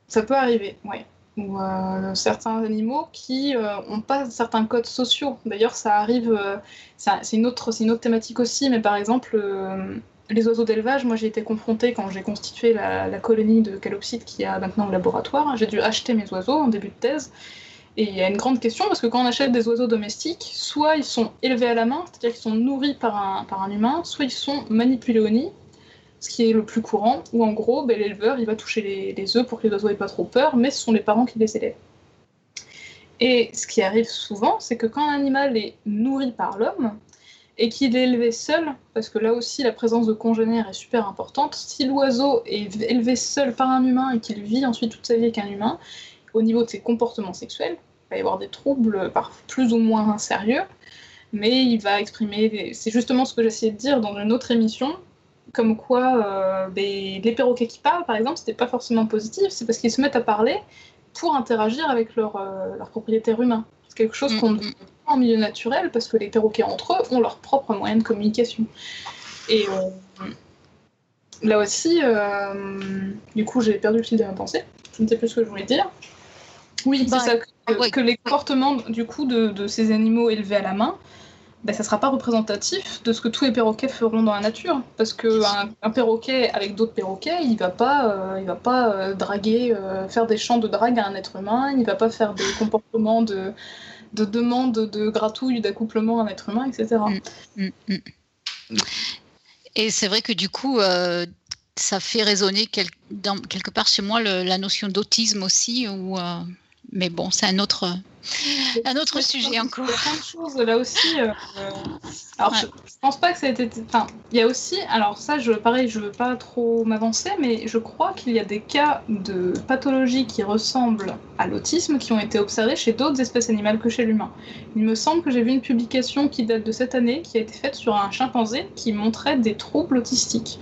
Ça peut arriver, oui. Ou euh, certains animaux qui n'ont pas certains codes sociaux. D'ailleurs, ça arrive, euh, c'est une, autre- une autre thématique aussi, mais par exemple, euh, les oiseaux d'élevage, moi j'ai été confrontée quand j'ai constitué la, colonie de calopsites qui a maintenant le laboratoire. J'ai dû acheter mes oiseaux en début de thèse. Et il y a une grande question parce que quand on achète des oiseaux domestiques, soit ils sont élevés à la main, c'est-à-dire qu'ils sont nourris par un, par humain, soit ils sont manipulés au nid, ce qui est le plus courant, où en gros, ben, l'éleveur il va toucher les, les œufs pour que les oiseaux aient pas trop peur, mais ce sont les parents qui les élèvent. Et ce qui arrive souvent, c'est que quand un animal est nourri par l'homme et qu'il est élevé seul, parce que là aussi la présence de congénères est super importante, si l'oiseau est élevé seul par un humain et qu'il vit ensuite toute sa vie avec un humain, au niveau de ses comportements sexuels, il va y avoir des troubles par plus ou moins sérieux, mais il va exprimer. des- C'est justement ce que j'essayais de dire dans une autre émission, comme quoi euh, ben, les perroquets qui parlent, par exemple, c'était pas forcément positif, c'est parce qu'ils se mettent à parler pour interagir avec leur, euh, leur propriétaire humain. C'est quelque chose qu'on ne Mm, pas en milieu naturel parce que les perroquets entre eux ont leur propre moyen de communication. Et euh, là aussi, euh, du coup, j'ai perdu le fil de ma pensée. Je ne sais plus ce que je voulais dire. Oui, Bah, c'est ça, que, ouais. que les comportements du coup de, de ces animaux élevés à la main, ben, ça ne sera pas représentatif de ce que tous les perroquets feront dans la nature. Parce qu'un un perroquet avec d'autres perroquets, il va pas, euh, il va pas euh, draguer, euh, faire des chants de drague à un être humain, il va pas faire des comportements de, de demande de gratouille, d'accouplement à être humain, etc. Mm, mm. Et c'est vrai que du coup, euh, ça fait résonner dans- quelque part chez moi la notion d'autisme aussi. Ou, euh, mais bon, c'est un autre, un autre sujet encore. Il y a plein de choses là aussi. euh, euh, alors, Ouais. je, je pense pas que ça a été. Enfin, il y a aussi. Alors, ça, je, pareil, je veux pas trop m'avancer, mais je crois qu'il y a des cas de pathologie qui ressemblent à l'autisme qui ont été observés chez d'autres espèces animales que chez l'humain. Il me semble que j'ai vu une publication qui date de cette année qui a été faite sur un chimpanzé qui montrait des troubles autistiques.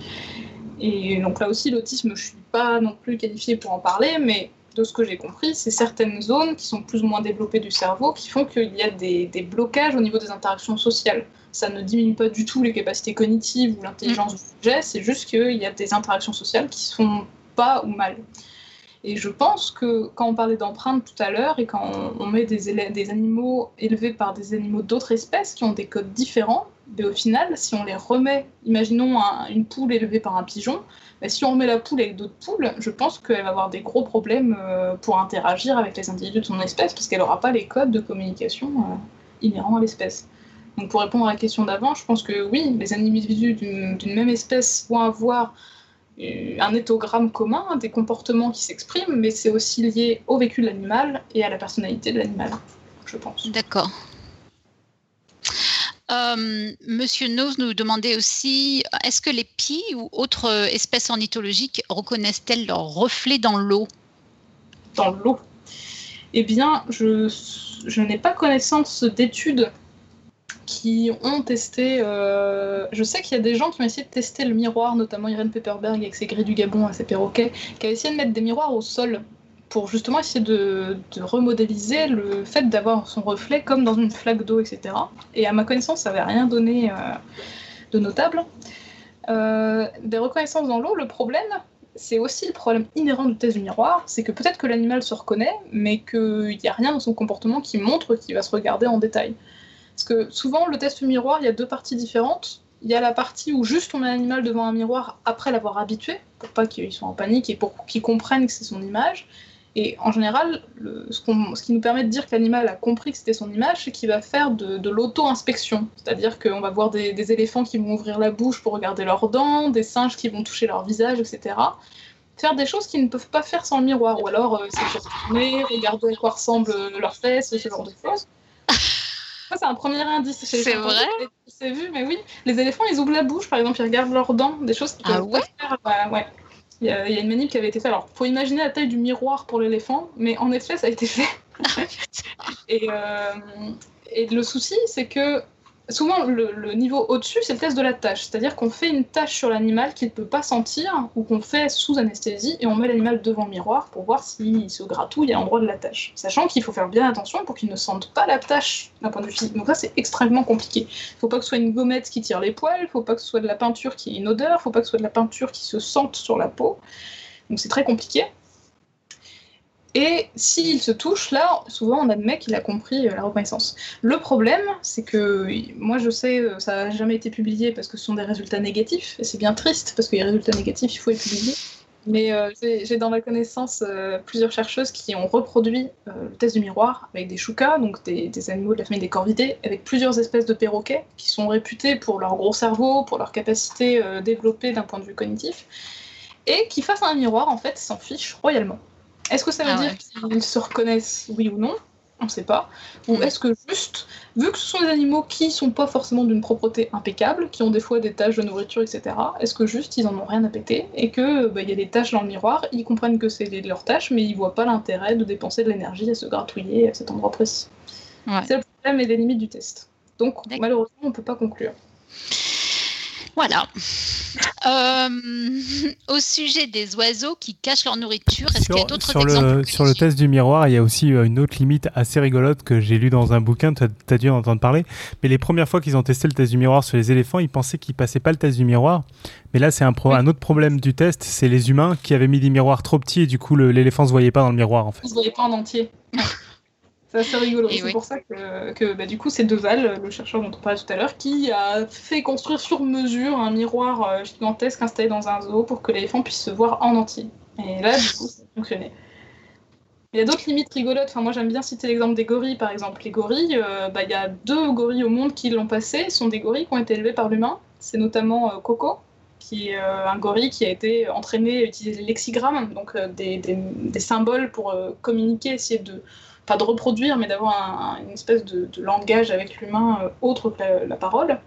Et donc là aussi, l'autisme, je suis pas non plus qualifiée pour en parler, mais de ce que j'ai compris, c'est certaines zones qui sont plus ou moins développées du cerveau qui font qu'il y a des, des blocages au niveau des interactions sociales. Ça ne diminue pas du tout les capacités cognitives ou l'intelligence du sujet, c'est juste qu'il y a des interactions sociales qui se font pas ou mal. Et je pense que quand on parlait d'empreintes tout à l'heure et quand on, on met des, des animaux élevés par des animaux d'autres espèces qui ont des codes différents, mais au final, si on les remet, imaginons un- une poule élevée par un pigeon, si on remet la poule avec d'autres poules, je pense qu'elle va avoir des gros problèmes euh, pour interagir avec les individus de son espèce, parce qu'elle n'aura pas les codes de communication euh, inhérents à l'espèce. Donc pour répondre à la question d'avant, je pense que oui, les individus d'une d'une même espèce vont avoir euh, un éthogramme commun, des comportements qui s'expriment, mais c'est aussi lié au vécu de l'animal et à la personnalité de l'animal, je pense. D'accord. Euh, Monsieur Nose nous demandait aussi est-ce que les pies ou autres espèces ornithologiques reconnaissent-elles leur reflet dans l'eau? Dans l'eau Eh bien, je, n'ai pas connaissance d'études qui ont testé. euh, je sais qu'il y a des gens qui ont essayé de tester le miroir, notamment Irène Pepperberg avec ses grilles du Gabon ses perroquets, qui a essayé de mettre des miroirs au sol pour justement essayer de, remodéliser le fait d'avoir son reflet comme dans une flaque d'eau, etc. Et à ma connaissance, ça n'avait rien donné euh, de notable. Euh, des reconnaissances dans l'eau, le problème, c'est aussi le problème inhérent du test du miroir, c'est que peut-être que l'animal se reconnaît, mais qu'il n'y a rien dans son comportement qui montre qu'il va se regarder en détail. Parce que souvent, le test du miroir, il y a deux parties différentes. Il y a la partie où juste on met l'animal devant un miroir après l'avoir habitué, pour pas qu'il soit en panique et pour qu'il comprenne que c'est son image. Et en général, le- ce, qui nous permet de dire que l'animal a compris que c'était son image, c'est qu'il va faire de, de l'auto-inspection. C'est-à-dire qu'on va voir des, des éléphants qui vont ouvrir la bouche pour regarder leurs dents, des singes qui vont toucher leur visage, etc. Faire des choses qu'ils ne peuvent pas faire sans le miroir, ou alors euh, se retourner, regarder à quoi ressemblent euh, leurs fesses, ce genre de choses. Ça, c'est un premier indice. C'est vrai C'est vu, mais oui. Les éléphants, ils ouvrent la bouche, par exemple, ils regardent leurs dents, des choses qu'ils Ah peuvent ouais pas faire. Bah, ouais. Il y, a, il y a une manip qui avait été faite. Alors, faut imaginer la taille du miroir pour l'éléphant, mais en effet, ça a été fait. et, euh, et le souci, c'est que souvent le, niveau au-dessus, c'est le test de la tâche. C'est-à-dire qu'on fait une tâche sur l'animal qu'il ne peut pas sentir ou qu'on fait sous anesthésie et on met l'animal devant le miroir pour voir s'il se gratouille à l'endroit de la tâche. Sachant qu'il faut faire bien attention pour qu'il ne sente pas la tâche d'un point de vue physique. Donc ça, c'est extrêmement compliqué. Il faut pas que ce soit une gommette qui tire les poils, il faut pas que ce soit de la peinture qui ait une odeur, il faut pas que ce soit de la peinture qui se sente sur la peau. Donc c'est très compliqué. Et s'il se touche, là, souvent on admet qu'il a compris euh, la reconnaissance. Le problème, c'est que moi je sais, euh, ça n'a jamais été publié parce que ce sont des résultats négatifs, et c'est bien triste parce que les résultats négatifs, il faut les publier. Mais euh, j'ai dans ma connaissance plusieurs chercheuses qui ont reproduit le test du miroir avec des choucas, donc des, des animaux de la famille des corvidés, avec plusieurs espèces de perroquets qui sont réputés pour leur gros cerveau, pour leur capacité développée d'un point de vue cognitif, et qui face à un miroir, en fait, s'en fichent royalement. Est-ce que ça veut Ah dire ouais. qu'ils se reconnaissent, oui ou non? On ne sait pas. Ou est-ce que juste, vu que ce sont des animaux qui sont pas forcément d'une propreté impeccable, qui ont des fois des taches de nourriture, etc., est-ce que juste ils en ont rien à péter? Et que bah, il y a des taches dans le miroir, ils comprennent que c'est leurs tâches, mais ils voient pas l'intérêt de dépenser de l'énergie à se gratouiller à cet endroit précis. Ouais. C'est le problème et les limites du test. Donc malheureusement, on peut pas conclure. Voilà. Euh, au sujet des oiseaux qui cachent leur nourriture, est-ce qu'il y a d'autres sur exemples le, sur le test du miroir, il y a aussi euh, une autre limite assez rigolote que j'ai lu dans un bouquin, tu as, dû en entendre parler. Mais les premières fois qu'ils ont testé le test du miroir sur les éléphants, ils pensaient qu'ils passaient pas le test du miroir. Mais là, c'est un, pro- Oui. un autre problème du test, c'est les humains qui avaient mis des miroirs trop petits et du coup, l'éléphant se voyait pas dans le miroir en fait. Ils se voyaient pas en entier. C'est assez rigolo. C'est oui. pour ça que, que, bah, du coup, c'est Deval, le chercheur dont on parlait tout à l'heure, qui a fait construire sur mesure un miroir euh, gigantesque installé dans un zoo pour que l'éléphant puisse se voir en entier. Et là, du coup, ça a fonctionné. Il y a d'autres limites rigolotes. Enfin, moi, j'aime bien citer l'exemple des gorilles, par exemple. Les gorilles, euh, bah, il y a deux gorilles au monde qui l'ont passé. Ce sont des gorilles qui ont été élevés par l'humain. C'est notamment euh, Coco, qui est euh, un gorille qui a été entraîné à utiliser les lexigrammes, donc des, des- des symboles pour communiquer, essayer de pas de reproduire, mais d'avoir un- un- une espèce de, de langage avec l'humain euh, autre que la, la parole.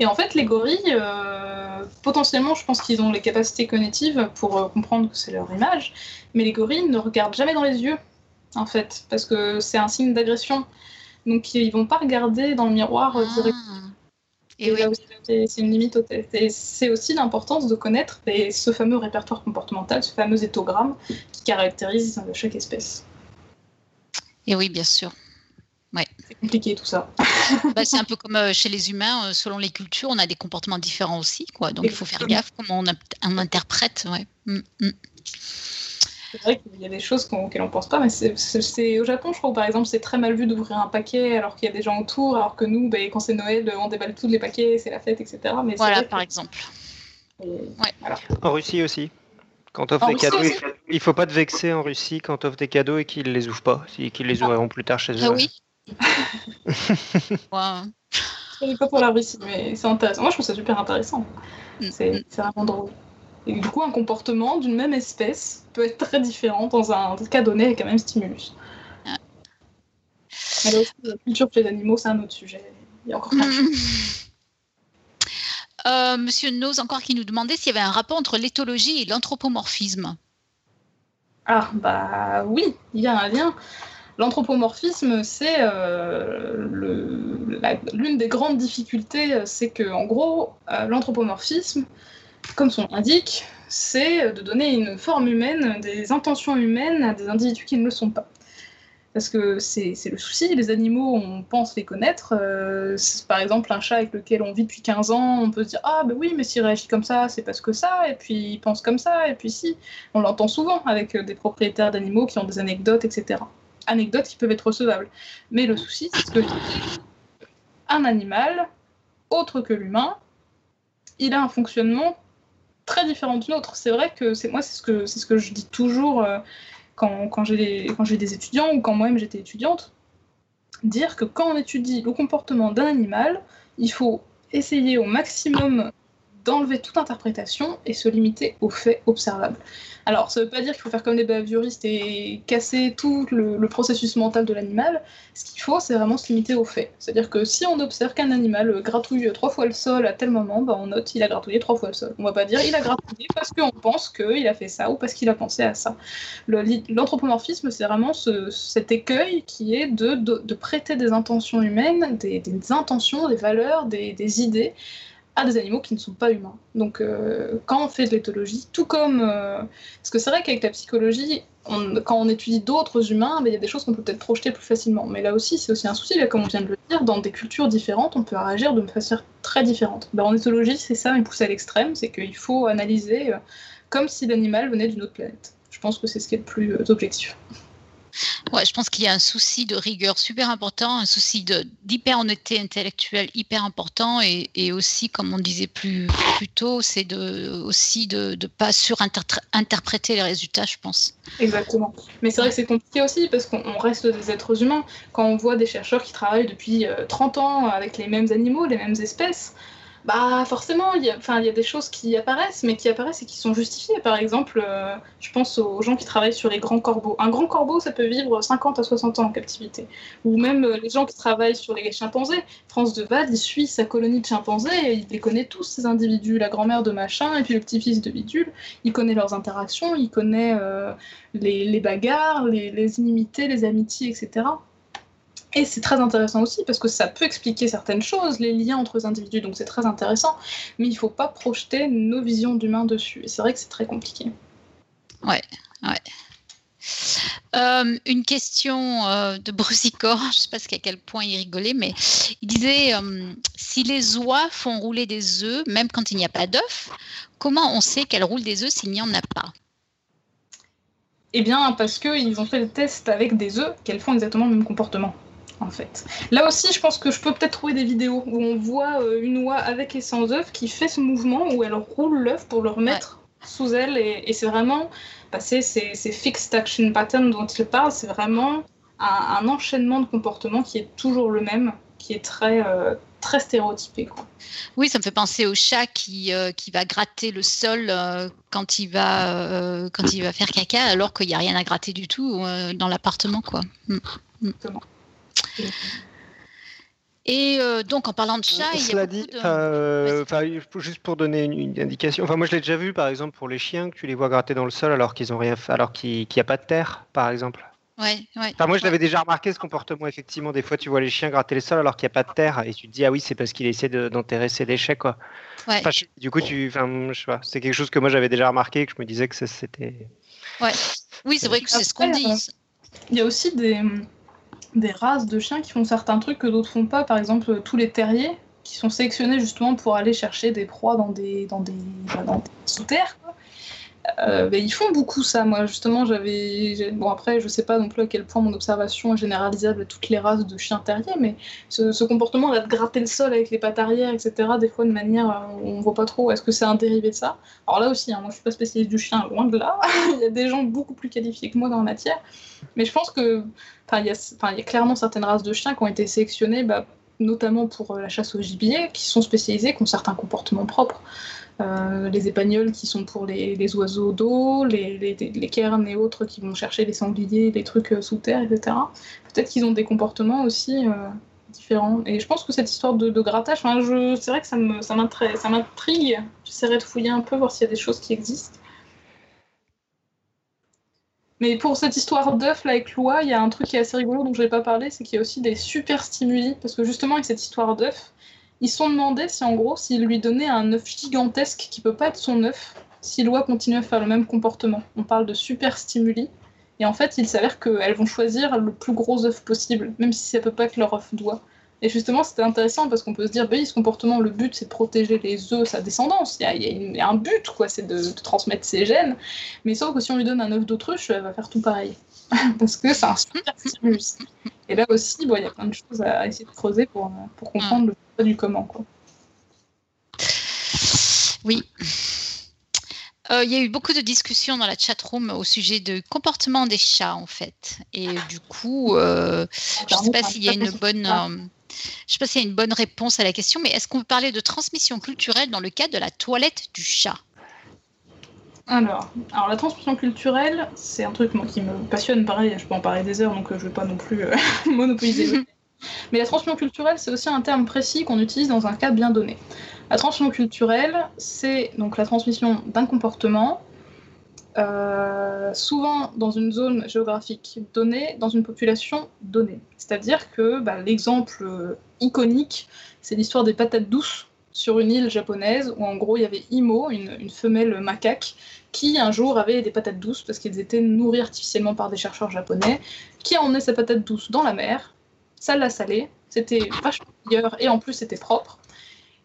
Et en fait, les gorilles, euh, potentiellement, je pense qu'ils ont les capacités cognitives pour euh, comprendre que c'est leur image, mais les gorilles ne regardent jamais dans les yeux, en fait, parce que c'est un signe d'agression. Donc ils vont pas regarder dans le miroir directement. Ah. Et Et oui. c'est une limite au test. Et c'est aussi l'importance de connaître ce fameux répertoire comportemental, ce fameux éthogramme qui caractérise chaque espèce. Et oui, bien sûr. C'est compliqué tout ça. Bah, c'est un peu comme euh, chez les humains, euh, selon les cultures, on a des comportements différents aussi, quoi. Donc il faut faire gaffe comment on, interprète. Ouais. Mm, mm. C'est vrai qu'il y a des choses qu'on- auxquelles on pense pas, mais c'est- au Japon, je crois, par exemple, c'est très mal vu d'ouvrir un paquet alors qu'il y a des gens autour, alors que nous, ben, quand c'est Noël, on déballe tous les paquets, c'est la fête, etc. Mais Voilà, que- par exemple. En Russie aussi. Quand t'offres des Russie cadeaux, il- il faut pas te vexer en Russie quand t'offres des cadeaux et qu'ils les ouvrent pas, si- qu'ils les ouvriront plus tard chez eux. Ah oui. Ouais. Je pas pour la Russie, mais c'est intéressant. Moi, je trouve ça super intéressant. Mm, C'est c'est vraiment drôle. Et du coup, un comportement d'une même espèce peut être très différent dans un cas donné avec un même stimulus. Ah. Mais là aussi, la culture chez les animaux, c'est un autre sujet. Il y a encore plein de choses. Euh, Monsieur Nose encore qui nous demandait s'il y avait un rapport entre l'éthologie et l'anthropomorphisme. Ah, bah oui, il y a un lien. L'anthropomorphisme, c'est euh, l'une des grandes difficultés, euh, c'est que en gros, l'anthropomorphisme, comme son nom l'indique, c'est de donner une forme humaine, des intentions humaines à des individus qui ne le sont pas. Parce que c'est le souci, les animaux, on pense les connaître. euh, par exemple, un chat avec lequel on vit depuis 15 ans, on peut se dire Ah, bah oui, mais s'il réagit comme ça, c'est parce que ça, et puis il pense comme ça, et puis si. On l'entend souvent avec euh, des propriétaires d'animaux qui ont des anecdotes, etc. Anecdotes qui peuvent être recevables. Mais le souci, c'est ce que. Un animal, autre que l'humain, il a un fonctionnement très différent du nôtre. C'est vrai que c'est moi, c'est ce que c'est ce que je dis toujours euh, quand, j'ai des- des étudiants ou quand moi-même j'étais étudiante. Dire que quand on étudie le comportement d'un animal, il faut essayer au maximum d'enlever toute interprétation et se limiter aux faits observables. Alors, ça ne veut pas dire qu'il faut faire comme les behavioristes et casser tout le, processus mental de l'animal. Ce qu'il faut, c'est vraiment se limiter aux faits. C'est-à-dire que si on observe qu'un animal gratouille trois fois le sol à tel moment, bah, on note qu'il a gratouillé trois fois le sol. On va pas dire il a gratouillé parce qu'on pense qu'il a fait ça ou parce qu'il a pensé à ça. L'anthropomorphisme, c'est vraiment cet écueil qui est de, prêter des intentions humaines, des, intentions, des valeurs, des, des idées à des animaux qui ne sont pas humains. Donc euh, quand on fait de l'éthologie, tout comme... Euh, parce que c'est vrai qu'avec la psychologie, quand on étudie d'autres humains, ben, il y a des choses qu'on peut peut-être projeter plus facilement. Mais là aussi, c'est aussi un souci, comme on vient de le dire, dans des cultures différentes, on peut réagir de façon très différente. Ben, en éthologie, c'est ça, mais poussé à l'extrême, c'est qu'il faut analyser euh, comme si l'animal venait d'une autre planète. Je pense que c'est ce qui est le plus objectif. Ouais, je pense qu'il y a un souci de rigueur super important, un souci d'hyper-honnêteté intellectuelle hyper important et, aussi, comme on disait plus, tôt, c'est aussi de ne pas surinterpréter les résultats, je pense. Exactement. Mais c'est vrai que c'est compliqué aussi parce qu'on reste des êtres humains. Quand on voit des chercheurs qui travaillent depuis 30 euh, ans avec les mêmes animaux, les mêmes espèces, bah forcément, il y, a, des choses qui apparaissent, mais qui apparaissent et qui sont justifiées. Par exemple, euh, je pense aux gens qui travaillent sur les grands corbeaux. Un grand corbeau, ça peut vivre 50 à 60 ans en captivité. Ou même euh, les gens qui travaillent sur les chimpanzés. France de Vade, il suit sa colonie de chimpanzés il les connaît tous, ces individus. La grand-mère de machin et puis le petit-fils de bidule. Il connaît leurs interactions, il connaît euh, les, bagarres, les, inimitiés, les amitiés, etc. Et c'est très intéressant aussi parce que ça peut expliquer certaines choses, les liens entre les individus, donc c'est très intéressant, mais il ne faut pas projeter nos visions d'humains dessus. Et c'est vrai que c'est très compliqué. Ouais, ouais. Euh, une question euh, de Brusicor, je ne sais pas à quel point il rigolait, mais il disait euh, si les oies font rouler des œufs, même quand il n'y a pas d'œufs, comment on sait qu'elles roulent des œufs s'il n'y en a pas? Eh bien, parce qu'ils ont fait le test avec des œufs qu'elles font exactement le même comportement en fait. Là aussi, je pense que je peux peut-être trouver des vidéos où on voit euh, une oie avec et sans œuf qui fait ce mouvement où elle roule l'œuf pour le remettre sous elle. Et, c'est vraiment, bah, c'est ces, fixed action patterns dont il parle, c'est vraiment un, enchaînement de comportements qui est toujours le même, qui est très, euh, très stéréotypé. Quoi. Oui, ça me fait penser au chat qui, euh, qui va gratter le sol quand, il va, quand il va faire caca, alors qu'il n'y a rien à gratter du tout dans l'appartement. quoi. Mm. Mm. Et euh, donc, en parlant de chat, il y a Cela dit, euh, juste pour donner une, indication, enfin, moi je l'ai déjà vu, par exemple, pour les chiens, que tu les vois gratter dans le sol alors qu'ils ont rien fait, alors qu'il n'y a pas de terre, par exemple. Ouais, ouais. Enfin, moi, je l'avais déjà remarqué ce comportement. Effectivement, des fois, tu vois les chiens gratter le sol alors qu'il n'y a pas de terre, et tu te dis ah oui, c'est parce qu'il essaie d'enterrer ses déchets, quoi. Ouais. du coup, tu, enfin, je sais pas, c'est quelque chose que moi j'avais déjà remarqué, que je me disais que c'était. Ouais. Oui, c'est vrai que c'est ce qu'on dit. Il y a aussi des des races de chiens qui font certains trucs que d'autres font pas. Par exemple, tous les terriers qui sont sélectionnés justement pour aller chercher des proies dans des, dans des, dans des sous-terres. Euh, ben, ils font beaucoup ça. Moi, justement, j'avais. Bon, après, je sais pas non plus à quel point mon observation est généralisable à toutes les races de chiens terriers, mais ce, comportement là de gratter le sol avec les pattes arrière, etc., des fois de manière. Euh, on voit pas trop. Est-ce que c'est un dérivé de ça Alors là aussi, hein, moi je suis pas spécialiste du chien, loin de là. il y a des gens beaucoup plus qualifiés que moi dans la matière. Mais je pense que. Enfin, il y, a clairement certaines races de chiens qui ont été sélectionnées, bah, notamment pour euh, la chasse au gibier, qui sont spécialisées, qui ont certains comportements propres. Euh, les épagnols qui sont pour les, oiseaux d'eau, les, cairns et autres qui vont chercher les sangliers, les trucs euh, sous terre, etc. Peut-être qu'ils ont des comportements aussi euh, différents. Et je pense que cette histoire de, grattage, c'est vrai que ça m'intrigue. J'essaierai de fouiller un peu, voir s'il y a des choses qui existent. Mais pour cette histoire d'œuf avec l'oie, il y a un truc qui est assez rigolo dont je n'ai pas parlé, c'est qu'il y a aussi des super stimuli. Parce que justement, avec cette histoire d'œuf, ils sont demandés si en gros, s'ils lui donnaient un œuf gigantesque qui peut pas être son œuf, si l'oie continue à faire le même comportement. On parle de super stimuli. Et en fait, il s'avère qu'elles vont choisir le plus gros œuf possible, même si ça peut pas être leur œuf d'oie. Et justement, c'était intéressant parce qu'on peut se dire, bah ce comportement, le but, c'est de protéger les œufs, sa descendance. Il y a, un but, quoi, c'est de, transmettre ses gènes. Mais sauf que si on lui donne un œuf d'autruche, elle va faire tout pareil. parce que c'est un super stimulus. Et là aussi, il y a plein de choses à essayer de creuser pour, pour comprendre le du comment. Quoi. Oui. Euh, il y a eu beaucoup de discussions dans la chatroom au sujet du comportement des chats, en fait. Et du coup, euh, je ne sais pas s'il y a une bonne. Je ne sais pas s'il y a une bonne réponse à la question, mais est-ce qu'on peut parler de transmission culturelle dans le cadre de la toilette du chat? Alors, alors, la transmission culturelle, c'est un truc moi, qui me passionne, pareil, je peux en parler des heures, donc euh, je ne vais pas non plus euh, monopoliser le Mais la transmission culturelle, c'est aussi un terme précis qu'on utilise dans un cas bien donné. La transmission culturelle, c'est donc la transmission d'un comportement, euh, souvent dans une zone géographique donnée, dans une population donnée. C'est-à-dire que bah, l'exemple iconique, c'est l'histoire des patates douces sur une île japonaise où en gros il y avait Imo, une femelle macaque, qui un jour avait des patates douces parce qu'elles étaient nourries artificiellement par des chercheurs japonais, qui a emmené ses patates douces dans la mer, ça l'a salée, c'était vachement meilleur et en plus c'était propre.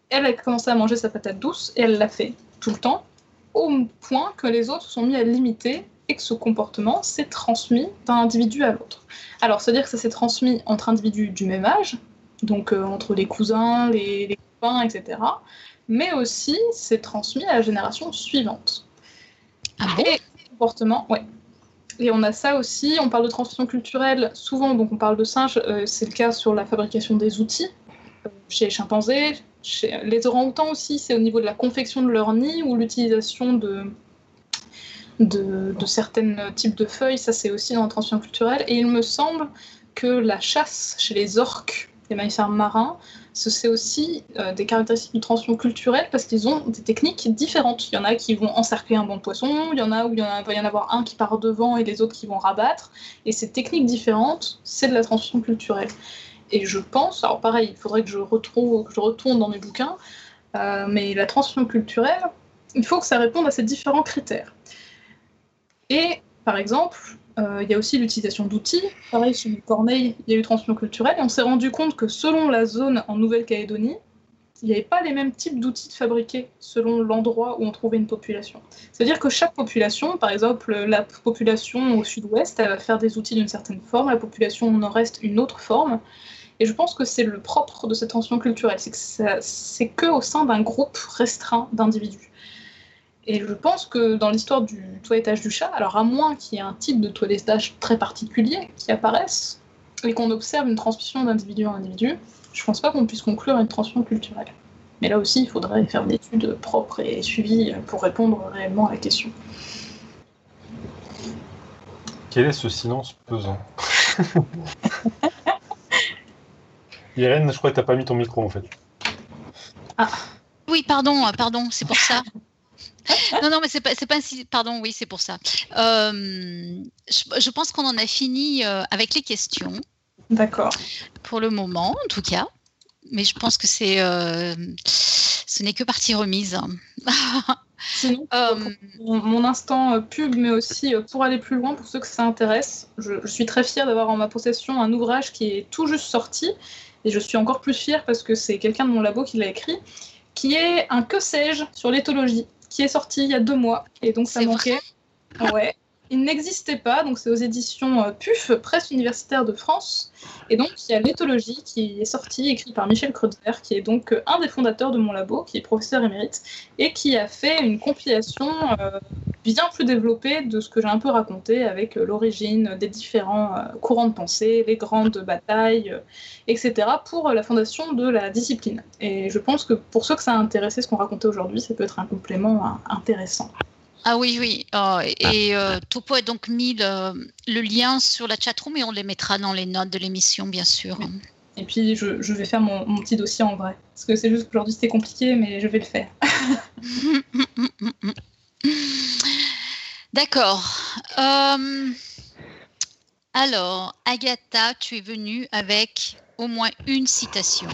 Elle a commencé à manger sa patate douce et elle l'a fait tout le temps, au point que les autres se sont mis à limiter et que ce comportement s'est transmis d'un individu à l'autre. Alors, c'est-à-dire que ça s'est transmis entre individus du même âge, donc euh, entre les cousins, les, les copains, etc., mais aussi c'est transmis à la génération suivante. Ah bon? Comportement, ouais. Et on a ça aussi, on parle de transmission culturelle, souvent, donc on parle de singes, euh, c'est le cas sur la fabrication des outils, euh, chez les chimpanzés, les orang-outans aussi, c'est au niveau de la confection de leur nid ou l'utilisation de, de, de certains types de feuilles, ça c'est aussi dans la transmission culturelle. Et il me semble que la chasse chez les orques, les mammifères marins, c'est aussi euh, des caractéristiques de transmission culturelle parce qu'ils ont des techniques différentes. Il y en a qui vont encercler un banc de poisson, il y en a où il, va y en avoir un qui part devant et les autres qui vont rabattre. Et ces techniques différentes, c'est de la transmission culturelle. Et je pense, alors pareil, il faudrait que je, retrouve, que je retourne dans mes bouquins, euh, mais la transmission culturelle, il faut que ça réponde à ces différents critères. Et par exemple, euh, il y a aussi l'utilisation d'outils. Pareil, sur Corneille, il y a eu transmission culturelle. Et on s'est rendu compte que selon la zone en Nouvelle-Calédonie, il n'y avait pas les mêmes types d'outils de fabriquer selon l'endroit où on trouvait une population. C'est-à-dire que chaque population, par exemple la population au sud-ouest, elle va faire des outils d'une certaine forme, la population au nord-est une autre forme. Et je pense que c'est le propre de cette transmission culturelle, c'est que c'est que au sein d'un groupe restreint d'individus. Et je pense que dans l'histoire du toilettage du chat, alors à moins qu'il y ait un type de toilettage très particulier qui apparaisse et qu'on observe une transmission d'individu en individu, je pense pas qu'on puisse conclure une transmission culturelle. Mais là aussi, il faudrait faire des études propres et suivies pour répondre réellement à la question. Quel est ce silence pesant Irène, je crois que t'as pas mis ton micro en fait. Ah. Oui, pardon, pardon, c'est pour ça. non, non, mais c'est pas, c'est pas si. Pardon, oui, c'est pour ça. Euh, je, pense qu'on en a fini euh, avec les questions. D'accord. Pour le moment, en tout cas. Mais je pense que c'est, euh, ce n'est que partie remise. Sinon, mon, instant pub, mais aussi pour aller plus loin, pour ceux que ça intéresse, je, je suis très fière d'avoir en ma possession un ouvrage qui est tout juste sorti, et je suis encore plus fière parce que c'est quelqu'un de mon labo qui l'a écrit, qui est un que sais-je sur l'éthologie qui est sorti il y a deux mois. Et donc ça manquait. Ouais. Il n'existait pas, donc c'est aux éditions euh, PUF, Presse universitaire de France. Et donc il y a l'éthologie qui est sorti, écrit par Michel Kreutzer, qui est donc euh, un des fondateurs de mon labo, qui est professeur émérite, et qui a fait une compilation euh, bien plus développée de ce que j'ai un peu raconté avec l'origine des différents courants de pensée, les grandes batailles, etc., pour la fondation de la discipline. Et je pense que pour ceux que ça a intéressé ce qu'on racontait aujourd'hui, ça peut être un complément intéressant. Ah oui, oui. Oh, et euh, Topo a donc mis le, lien sur la chatroom et on les mettra dans les notes de l'émission, bien sûr. Et puis, je, vais faire mon, petit dossier en vrai. Parce que c'est juste qu'aujourd'hui, c'était compliqué, mais je vais le faire. D'accord. Euh, alors, Agatha, tu es venue avec au moins une citation.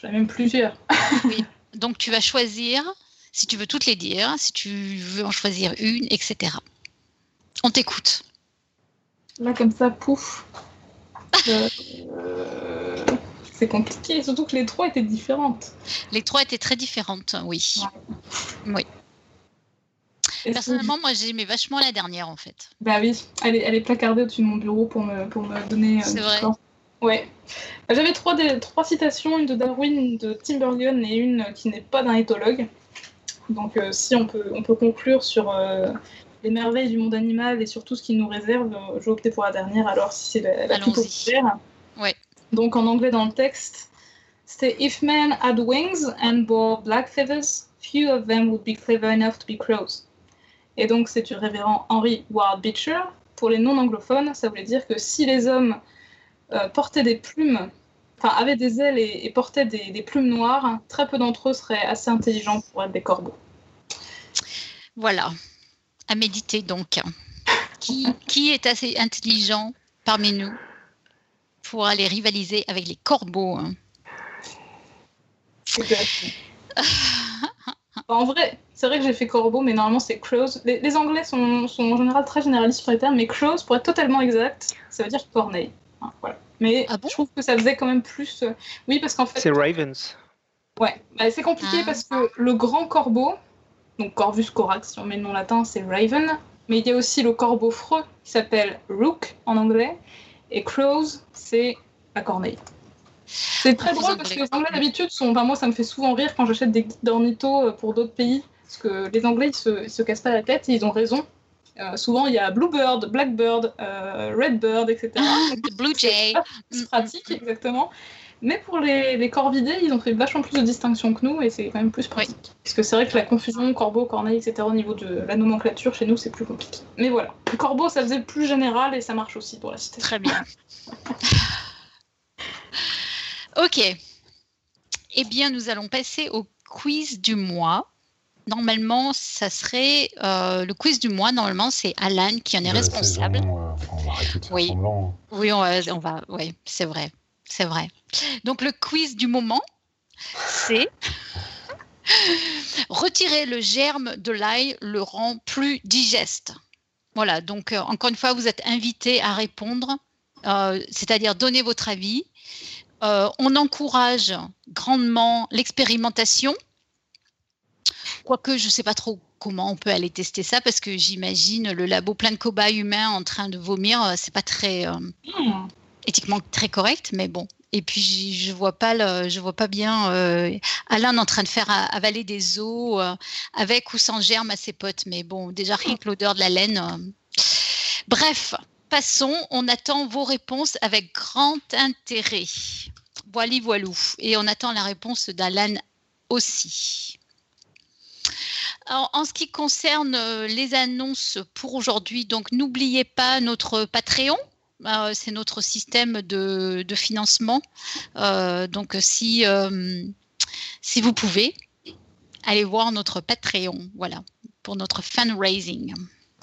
J'en ai même plusieurs. oui. Donc, tu vas choisir si tu veux toutes les dire, si tu veux en choisir une, etc. On t'écoute. Là, comme ça, pouf. Euh, c'est compliqué, surtout que les trois étaient différentes. Les trois étaient très différentes, oui. Oui. Personnellement, moi, j'ai aimé vachement la dernière, en fait. Bah oui, elle est, elle est placardée au-dessus de mon bureau pour me, pour me donner. Euh, c'est vrai. Ouais. J'avais trois, trois citations, une de Darwin, une de Tim et une qui n'est pas d'un éthologue. Donc euh, si on peut, on peut conclure sur euh, les merveilles du monde animal et sur tout ce qu'il nous réserve, euh, je vais opter pour la dernière alors si c'est la, plus populaire. Ouais. Donc en anglais dans le texte, c'était If men had wings and bore black feathers, few of them would be clever enough to be crows. Et donc c'est du révérend Henry Ward Beecher. Pour les non-anglophones, ça voulait dire que si les hommes euh, portaient des plumes, enfin avaient des ailes et, et portaient des, des plumes noires, très peu d'entre eux seraient assez intelligents pour être des corbeaux. Voilà, à méditer donc. Qui, qui est assez intelligent parmi nous pour aller rivaliser avec les corbeaux hein? En vrai, c'est vrai que j'ai fait corbeau, mais normalement c'est crows. Les, les Anglais sont, sont en général très généralistes sur les termes, mais crows, pour être totalement exact, ça veut dire corneille. Hein, voilà. Mais Ah bon je trouve que ça faisait quand même plus. euh, Oui, parce qu'en fait, C'est Ravens. ouais, bah, c'est compliqué Ah. parce que le grand corbeau, donc Corvus corax, si on met le nom latin, c'est raven. Mais il y a aussi le corbeau freux qui s'appelle rook en anglais, et crows, c'est la corneille. C'est très Ah, drôle parce Anglais. que les Anglais d'habitude sont. Enfin, moi, ça me fait souvent rire quand j'achète des guides d'ornitho euh, pour d'autres pays. Parce que les Anglais, ils se, ils se cassent pas la tête et ils ont raison. Euh, souvent, il y a Bluebird, Blackbird, euh, Redbird, etc. The Blue Jay. C'est Mm, pratique, exactement. Mais pour les, les corvidés, ils ont fait vachement plus de distinction que nous et c'est quand même plus pratique. Parce que c'est vrai que la confusion corbeau, corneille, etc. au niveau de la nomenclature chez nous, c'est plus compliqué. Mais voilà. Le corbeau, ça faisait plus général et ça marche aussi pour la cité. Très bien. ok. Eh bien, nous allons passer au quiz du mois. Normalement, ça serait euh, le quiz du mois. Normalement, c'est Alan qui en est De responsable. saison, euh, on va Oui. semblant. Oui, on va, on va oui, c'est vrai, c'est vrai. Donc le quiz du moment, c'est retirer le germe de l'ail le rend plus digeste. Voilà, donc euh, encore une fois, vous êtes invité à répondre, euh, c'est-à-dire donner votre avis. Euh, on encourage grandement l'expérimentation, quoique je ne sais pas trop comment on peut aller tester ça, parce que j'imagine le labo plein de cobayes humains en train de vomir, euh, c'est pas très euh, Hmm. éthiquement très correct, mais bon. Et puis je vois pas le, je vois pas bien euh, Alain en train de faire a- avaler des os euh, avec ou sans germe à ses potes. Mais bon, déjà rien que l'odeur de la laine. euh. Bref, passons. On attend vos réponses avec grand intérêt. Voilà, voilou. Et on attend la réponse d'Alan aussi. En ce qui concerne euh, les annonces pour aujourd'hui, donc n'oubliez pas notre Patreon. Euh, c'est notre système de, de financement. Euh, donc, si, euh, si vous pouvez, allez voir notre Patreon, voilà, pour notre fundraising.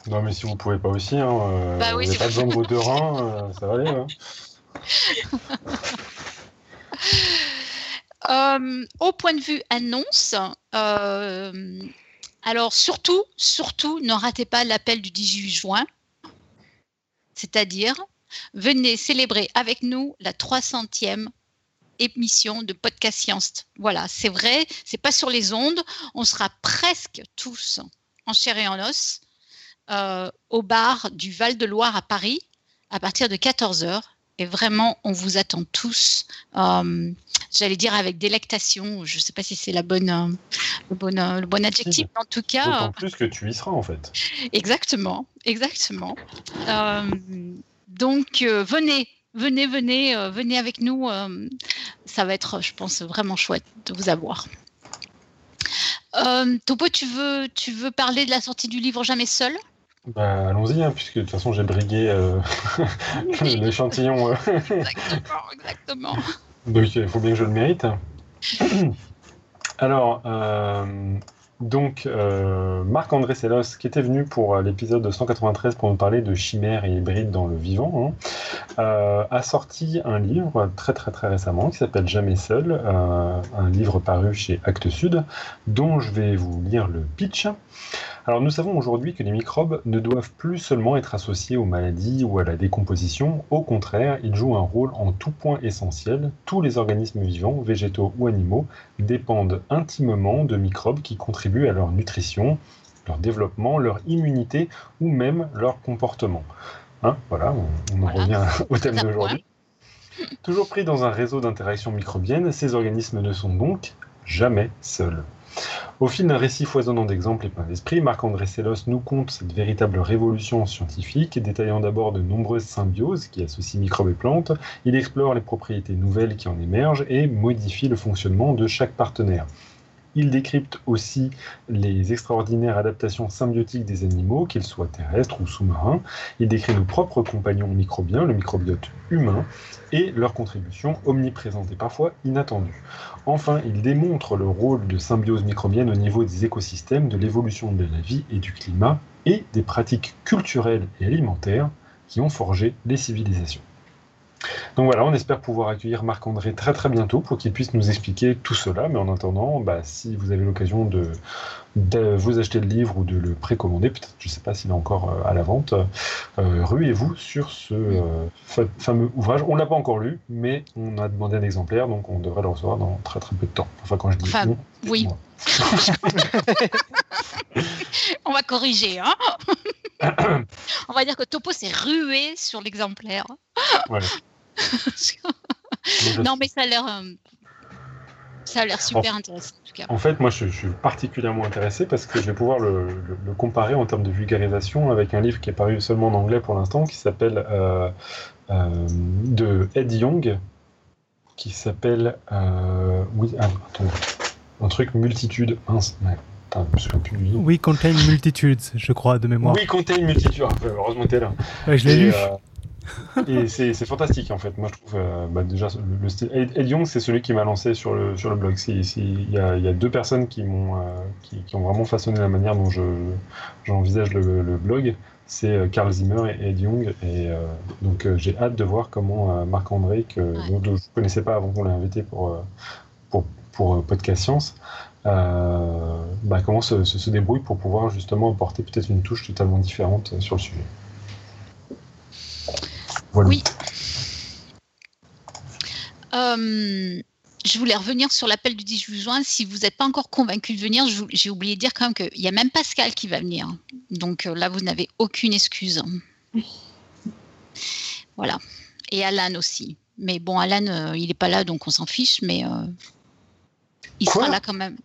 Non, mais si vous pouvez pas aussi, hein, Bah oui, vous n'avez c'est pas besoin de vos deux reins, euh, ça va aller. hein. Euh, au point de vue annonce, euh, alors surtout, surtout, ne ratez pas l'appel du 18 juin, c'est-à-dire venez célébrer avec nous la 300e émission de Podcast Science. Voilà, c'est vrai, c'est pas sur les ondes, on sera presque tous en chair et en os euh, au bar du Val-de-Loire à Paris à partir de 14h. Et vraiment, on vous attend tous. euh, J'allais dire avec délectation. Je ne sais pas si c'est la bonne, euh, le, bon, euh, le bon adjectif. mais En tout cas, D'autant plus que tu y seras en fait. Exactement, exactement. Euh, donc venez, venez, venez, venez avec nous. ça va être, je pense, vraiment chouette de vous avoir. Topo, tu veux, tu veux parler de la sortie du livre Jamais seul? Bah, allons-y, hein, puisque de toute façon j'ai brigué euh, l'échantillon, euh, Exactement, exactement. Donc il faut bien que je le mérite. Alors, euh, donc, euh, Marc-André Sellos, qui était venu pour euh, l'épisode 193 pour nous parler de chimères et hybrides dans le vivant, hein, a sorti un livre très très très récemment qui s'appelle Jamais seul, un livre paru chez Actes Sud, dont je vais vous lire le pitch. Alors nous savons aujourd'hui que les microbes ne doivent plus seulement être associés aux maladies ou à la décomposition, au contraire, ils jouent un rôle en tout point essentiel. Tous les organismes vivants, végétaux ou animaux, dépendent intimement de microbes qui contribuent à leur nutrition, leur développement, leur immunité ou même leur comportement. Hein, voilà, on, on en Voilà. revient au thème d'aujourd'hui. Toujours pris dans un réseau d'interactions microbiennes, ces organismes ne sont donc jamais seuls. Au fil d'un récit foisonnant d'exemples et plein d'esprit, Marc-André Sellos nous conte cette véritable révolution scientifique, détaillant d'abord de nombreuses symbioses qui associent microbes et plantes. Il explore les propriétés nouvelles qui en émergent et modifie le fonctionnement de chaque partenaire. Il décrypte aussi les extraordinaires adaptations symbiotiques des animaux, qu'ils soient terrestres ou sous-marins. Il décrit nos propres compagnons microbiens, le microbiote humain, et leurs contributions omniprésentes et parfois inattendues. Enfin, il démontre le rôle de symbiose microbienne au niveau des écosystèmes, de l'évolution de la vie et du climat, et des pratiques culturelles et alimentaires qui ont forgé les civilisations. Donc voilà, on espère pouvoir accueillir Marc-André très très bientôt pour qu'il puisse nous expliquer tout cela. Mais en attendant, bah, si vous avez l'occasion de, de vous acheter le livre ou de le précommander, peut-être, je ne sais pas s'il est encore euh, à la vente, euh, ruez-vous sur ce euh, fa- fameux ouvrage. On ne l'a pas encore lu, mais on a demandé un exemplaire, donc on devrait le recevoir dans très très peu de temps. Enfin, quand je dis Enfin, oui. moi. On va corriger. Hein On va dire que Topo s'est rué sur l'exemplaire. Non, mais ça a l'air. euh, Ça a l'air super intéressant en tout cas. En fait, moi, je, je suis particulièrement intéressé parce que je vais pouvoir le, le- le comparer en termes de vulgarisation avec un livre qui est paru seulement en anglais pour l'instant, qui s'appelle euh, euh, de Ed Young, qui s'appelle oui, ah, attends, un truc multitude. Mince, ouais, putain, je me souviens plus du nom. We contain multitudes, je crois, de mémoire. Oui, Contain Multitude. Ah, heureusement, t'es là. Ouais, je l'ai lu. euh, et c'est fantastique en fait. Moi je trouve euh, bah, déjà le, le style. Ed, Ed Young c'est celui qui m'a lancé sur le, sur le blog. Il y, a, il y a deux personnes qui m'ont euh, qui, qui ont vraiment façonné la manière dont je j'envisage le, le blog. C'est euh, Carl Zimmer et Ed Young. Et euh, donc euh, j'ai hâte de voir comment euh, Marc-André, que Ouais. dont- dont je ne connaissais pas avant qu'on l'ait invité pour, euh, pour, pour euh, Podcast Science, euh, bah, comment se, débrouille pour pouvoir justement apporter peut-être une touche totalement différente euh, sur le sujet? Voilà. Oui. Je voulais revenir sur l'appel du 18 juin. Si vous n'êtes pas encore convaincu de venir, j'ai oublié de dire quand même qu'il y a même Pascal qui va venir. Donc là, vous n'avez aucune excuse. Voilà. Et Alan aussi. Mais bon, Alan, il n'est pas là, donc on s'en fiche, mais il Quoi sera là quand même.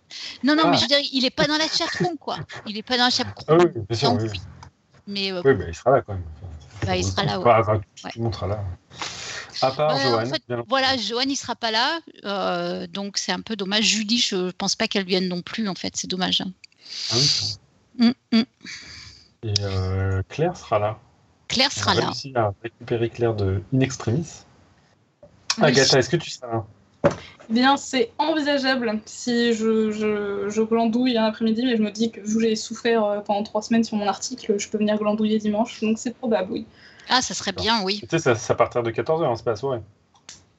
Non, non, Ah. mais je veux dire, il n'est pas dans la chatroom, quoi. Il n'est pas dans la chatroom. Ah oui, bien sûr, oui. oui. Mais euh, Oui, bah, il sera là quand même. Bah, il sera là, Enfin, enfin, tout, Ouais. tout le monde sera là. À part Ouais, Johan. en fait, bien Voilà, Joanne, il sera pas là, euh, donc c'est un peu dommage. Julie, je pense pas qu'elle vienne non plus, en fait, c'est dommage. Ah oui. Mm, mm. Et euh, Claire sera là. Claire sera On a là. réussi à récupérer Claire de In Extremis. Oui. Agatha, est-ce que tu seras là? Eh Bien, c'est envisageable si je, je, je glandouille un après-midi, mais je me dis que vu que j'ai souffert euh, pendant trois semaines sur mon article, je peux venir glandouiller dimanche, donc c'est probable, oui. Ah, ça serait bien, oui. Tu sais, ça- à partir de 14h, c'est pas la soirée.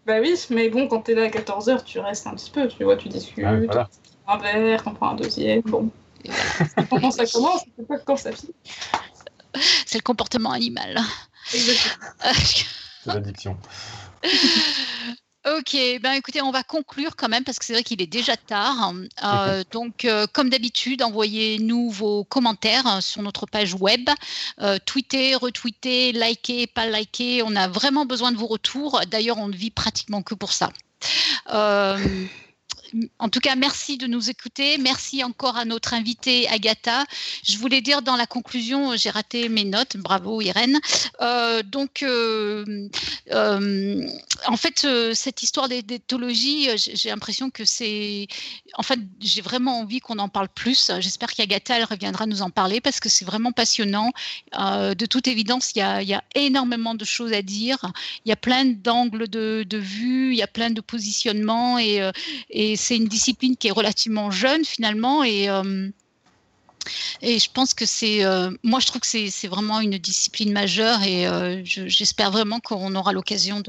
Bah oui, mais bon, quand t'es là à 14h, tu restes un petit peu, tu vois, tu discutes, Ouais, voilà. tu prends un verre, t'en prends un deuxième, bon. Quand ça commence, c'est pas quand ça finit. C'est le comportement animal. Exactement. C'est l'addiction. Ok, ben écoutez, on va conclure quand même parce que c'est vrai qu'il est déjà tard. Euh, donc, euh, comme d'habitude, envoyez-nous vos commentaires euh, sur notre page web. Euh, tweetez, retweetez, likez, pas likez. On a vraiment besoin de vos retours. D'ailleurs, on ne vit pratiquement que pour ça. Euh, en tout cas, merci de nous écouter. Merci encore à notre invitée Agatha. Je voulais dire dans la conclusion, j'ai raté mes notes. Bravo Irène. Euh, donc, euh, euh, en fait, euh, cette histoire d'é- d'éthologie, euh, j'ai l'impression que c'est. En fait, j'ai vraiment envie qu'on en parle plus. J'espère qu'Agatha, elle reviendra nous en parler parce que c'est vraiment passionnant. Euh, de toute évidence, il y, a, énormément de choses à dire. Il y a plein d'angles de, vue, il y a plein de positionnements euh, et c'est une discipline qui est relativement jeune finalement. Et. euh, et je pense que c'est, euh, moi je trouve que c'est c'est vraiment une discipline majeure et euh, je- j'espère vraiment qu'on aura l'occasion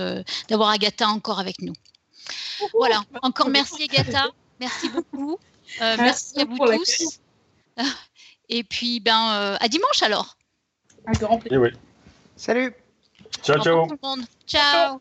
d'avoir Agatha encore avec nous. Voilà, encore merci Agatha, merci beaucoup, Euh, merci à vous tous. Et puis ben euh, à dimanche alors. Un grand plaisir. Oui. Salut Ciao, ciao. tout le monde. Ciao.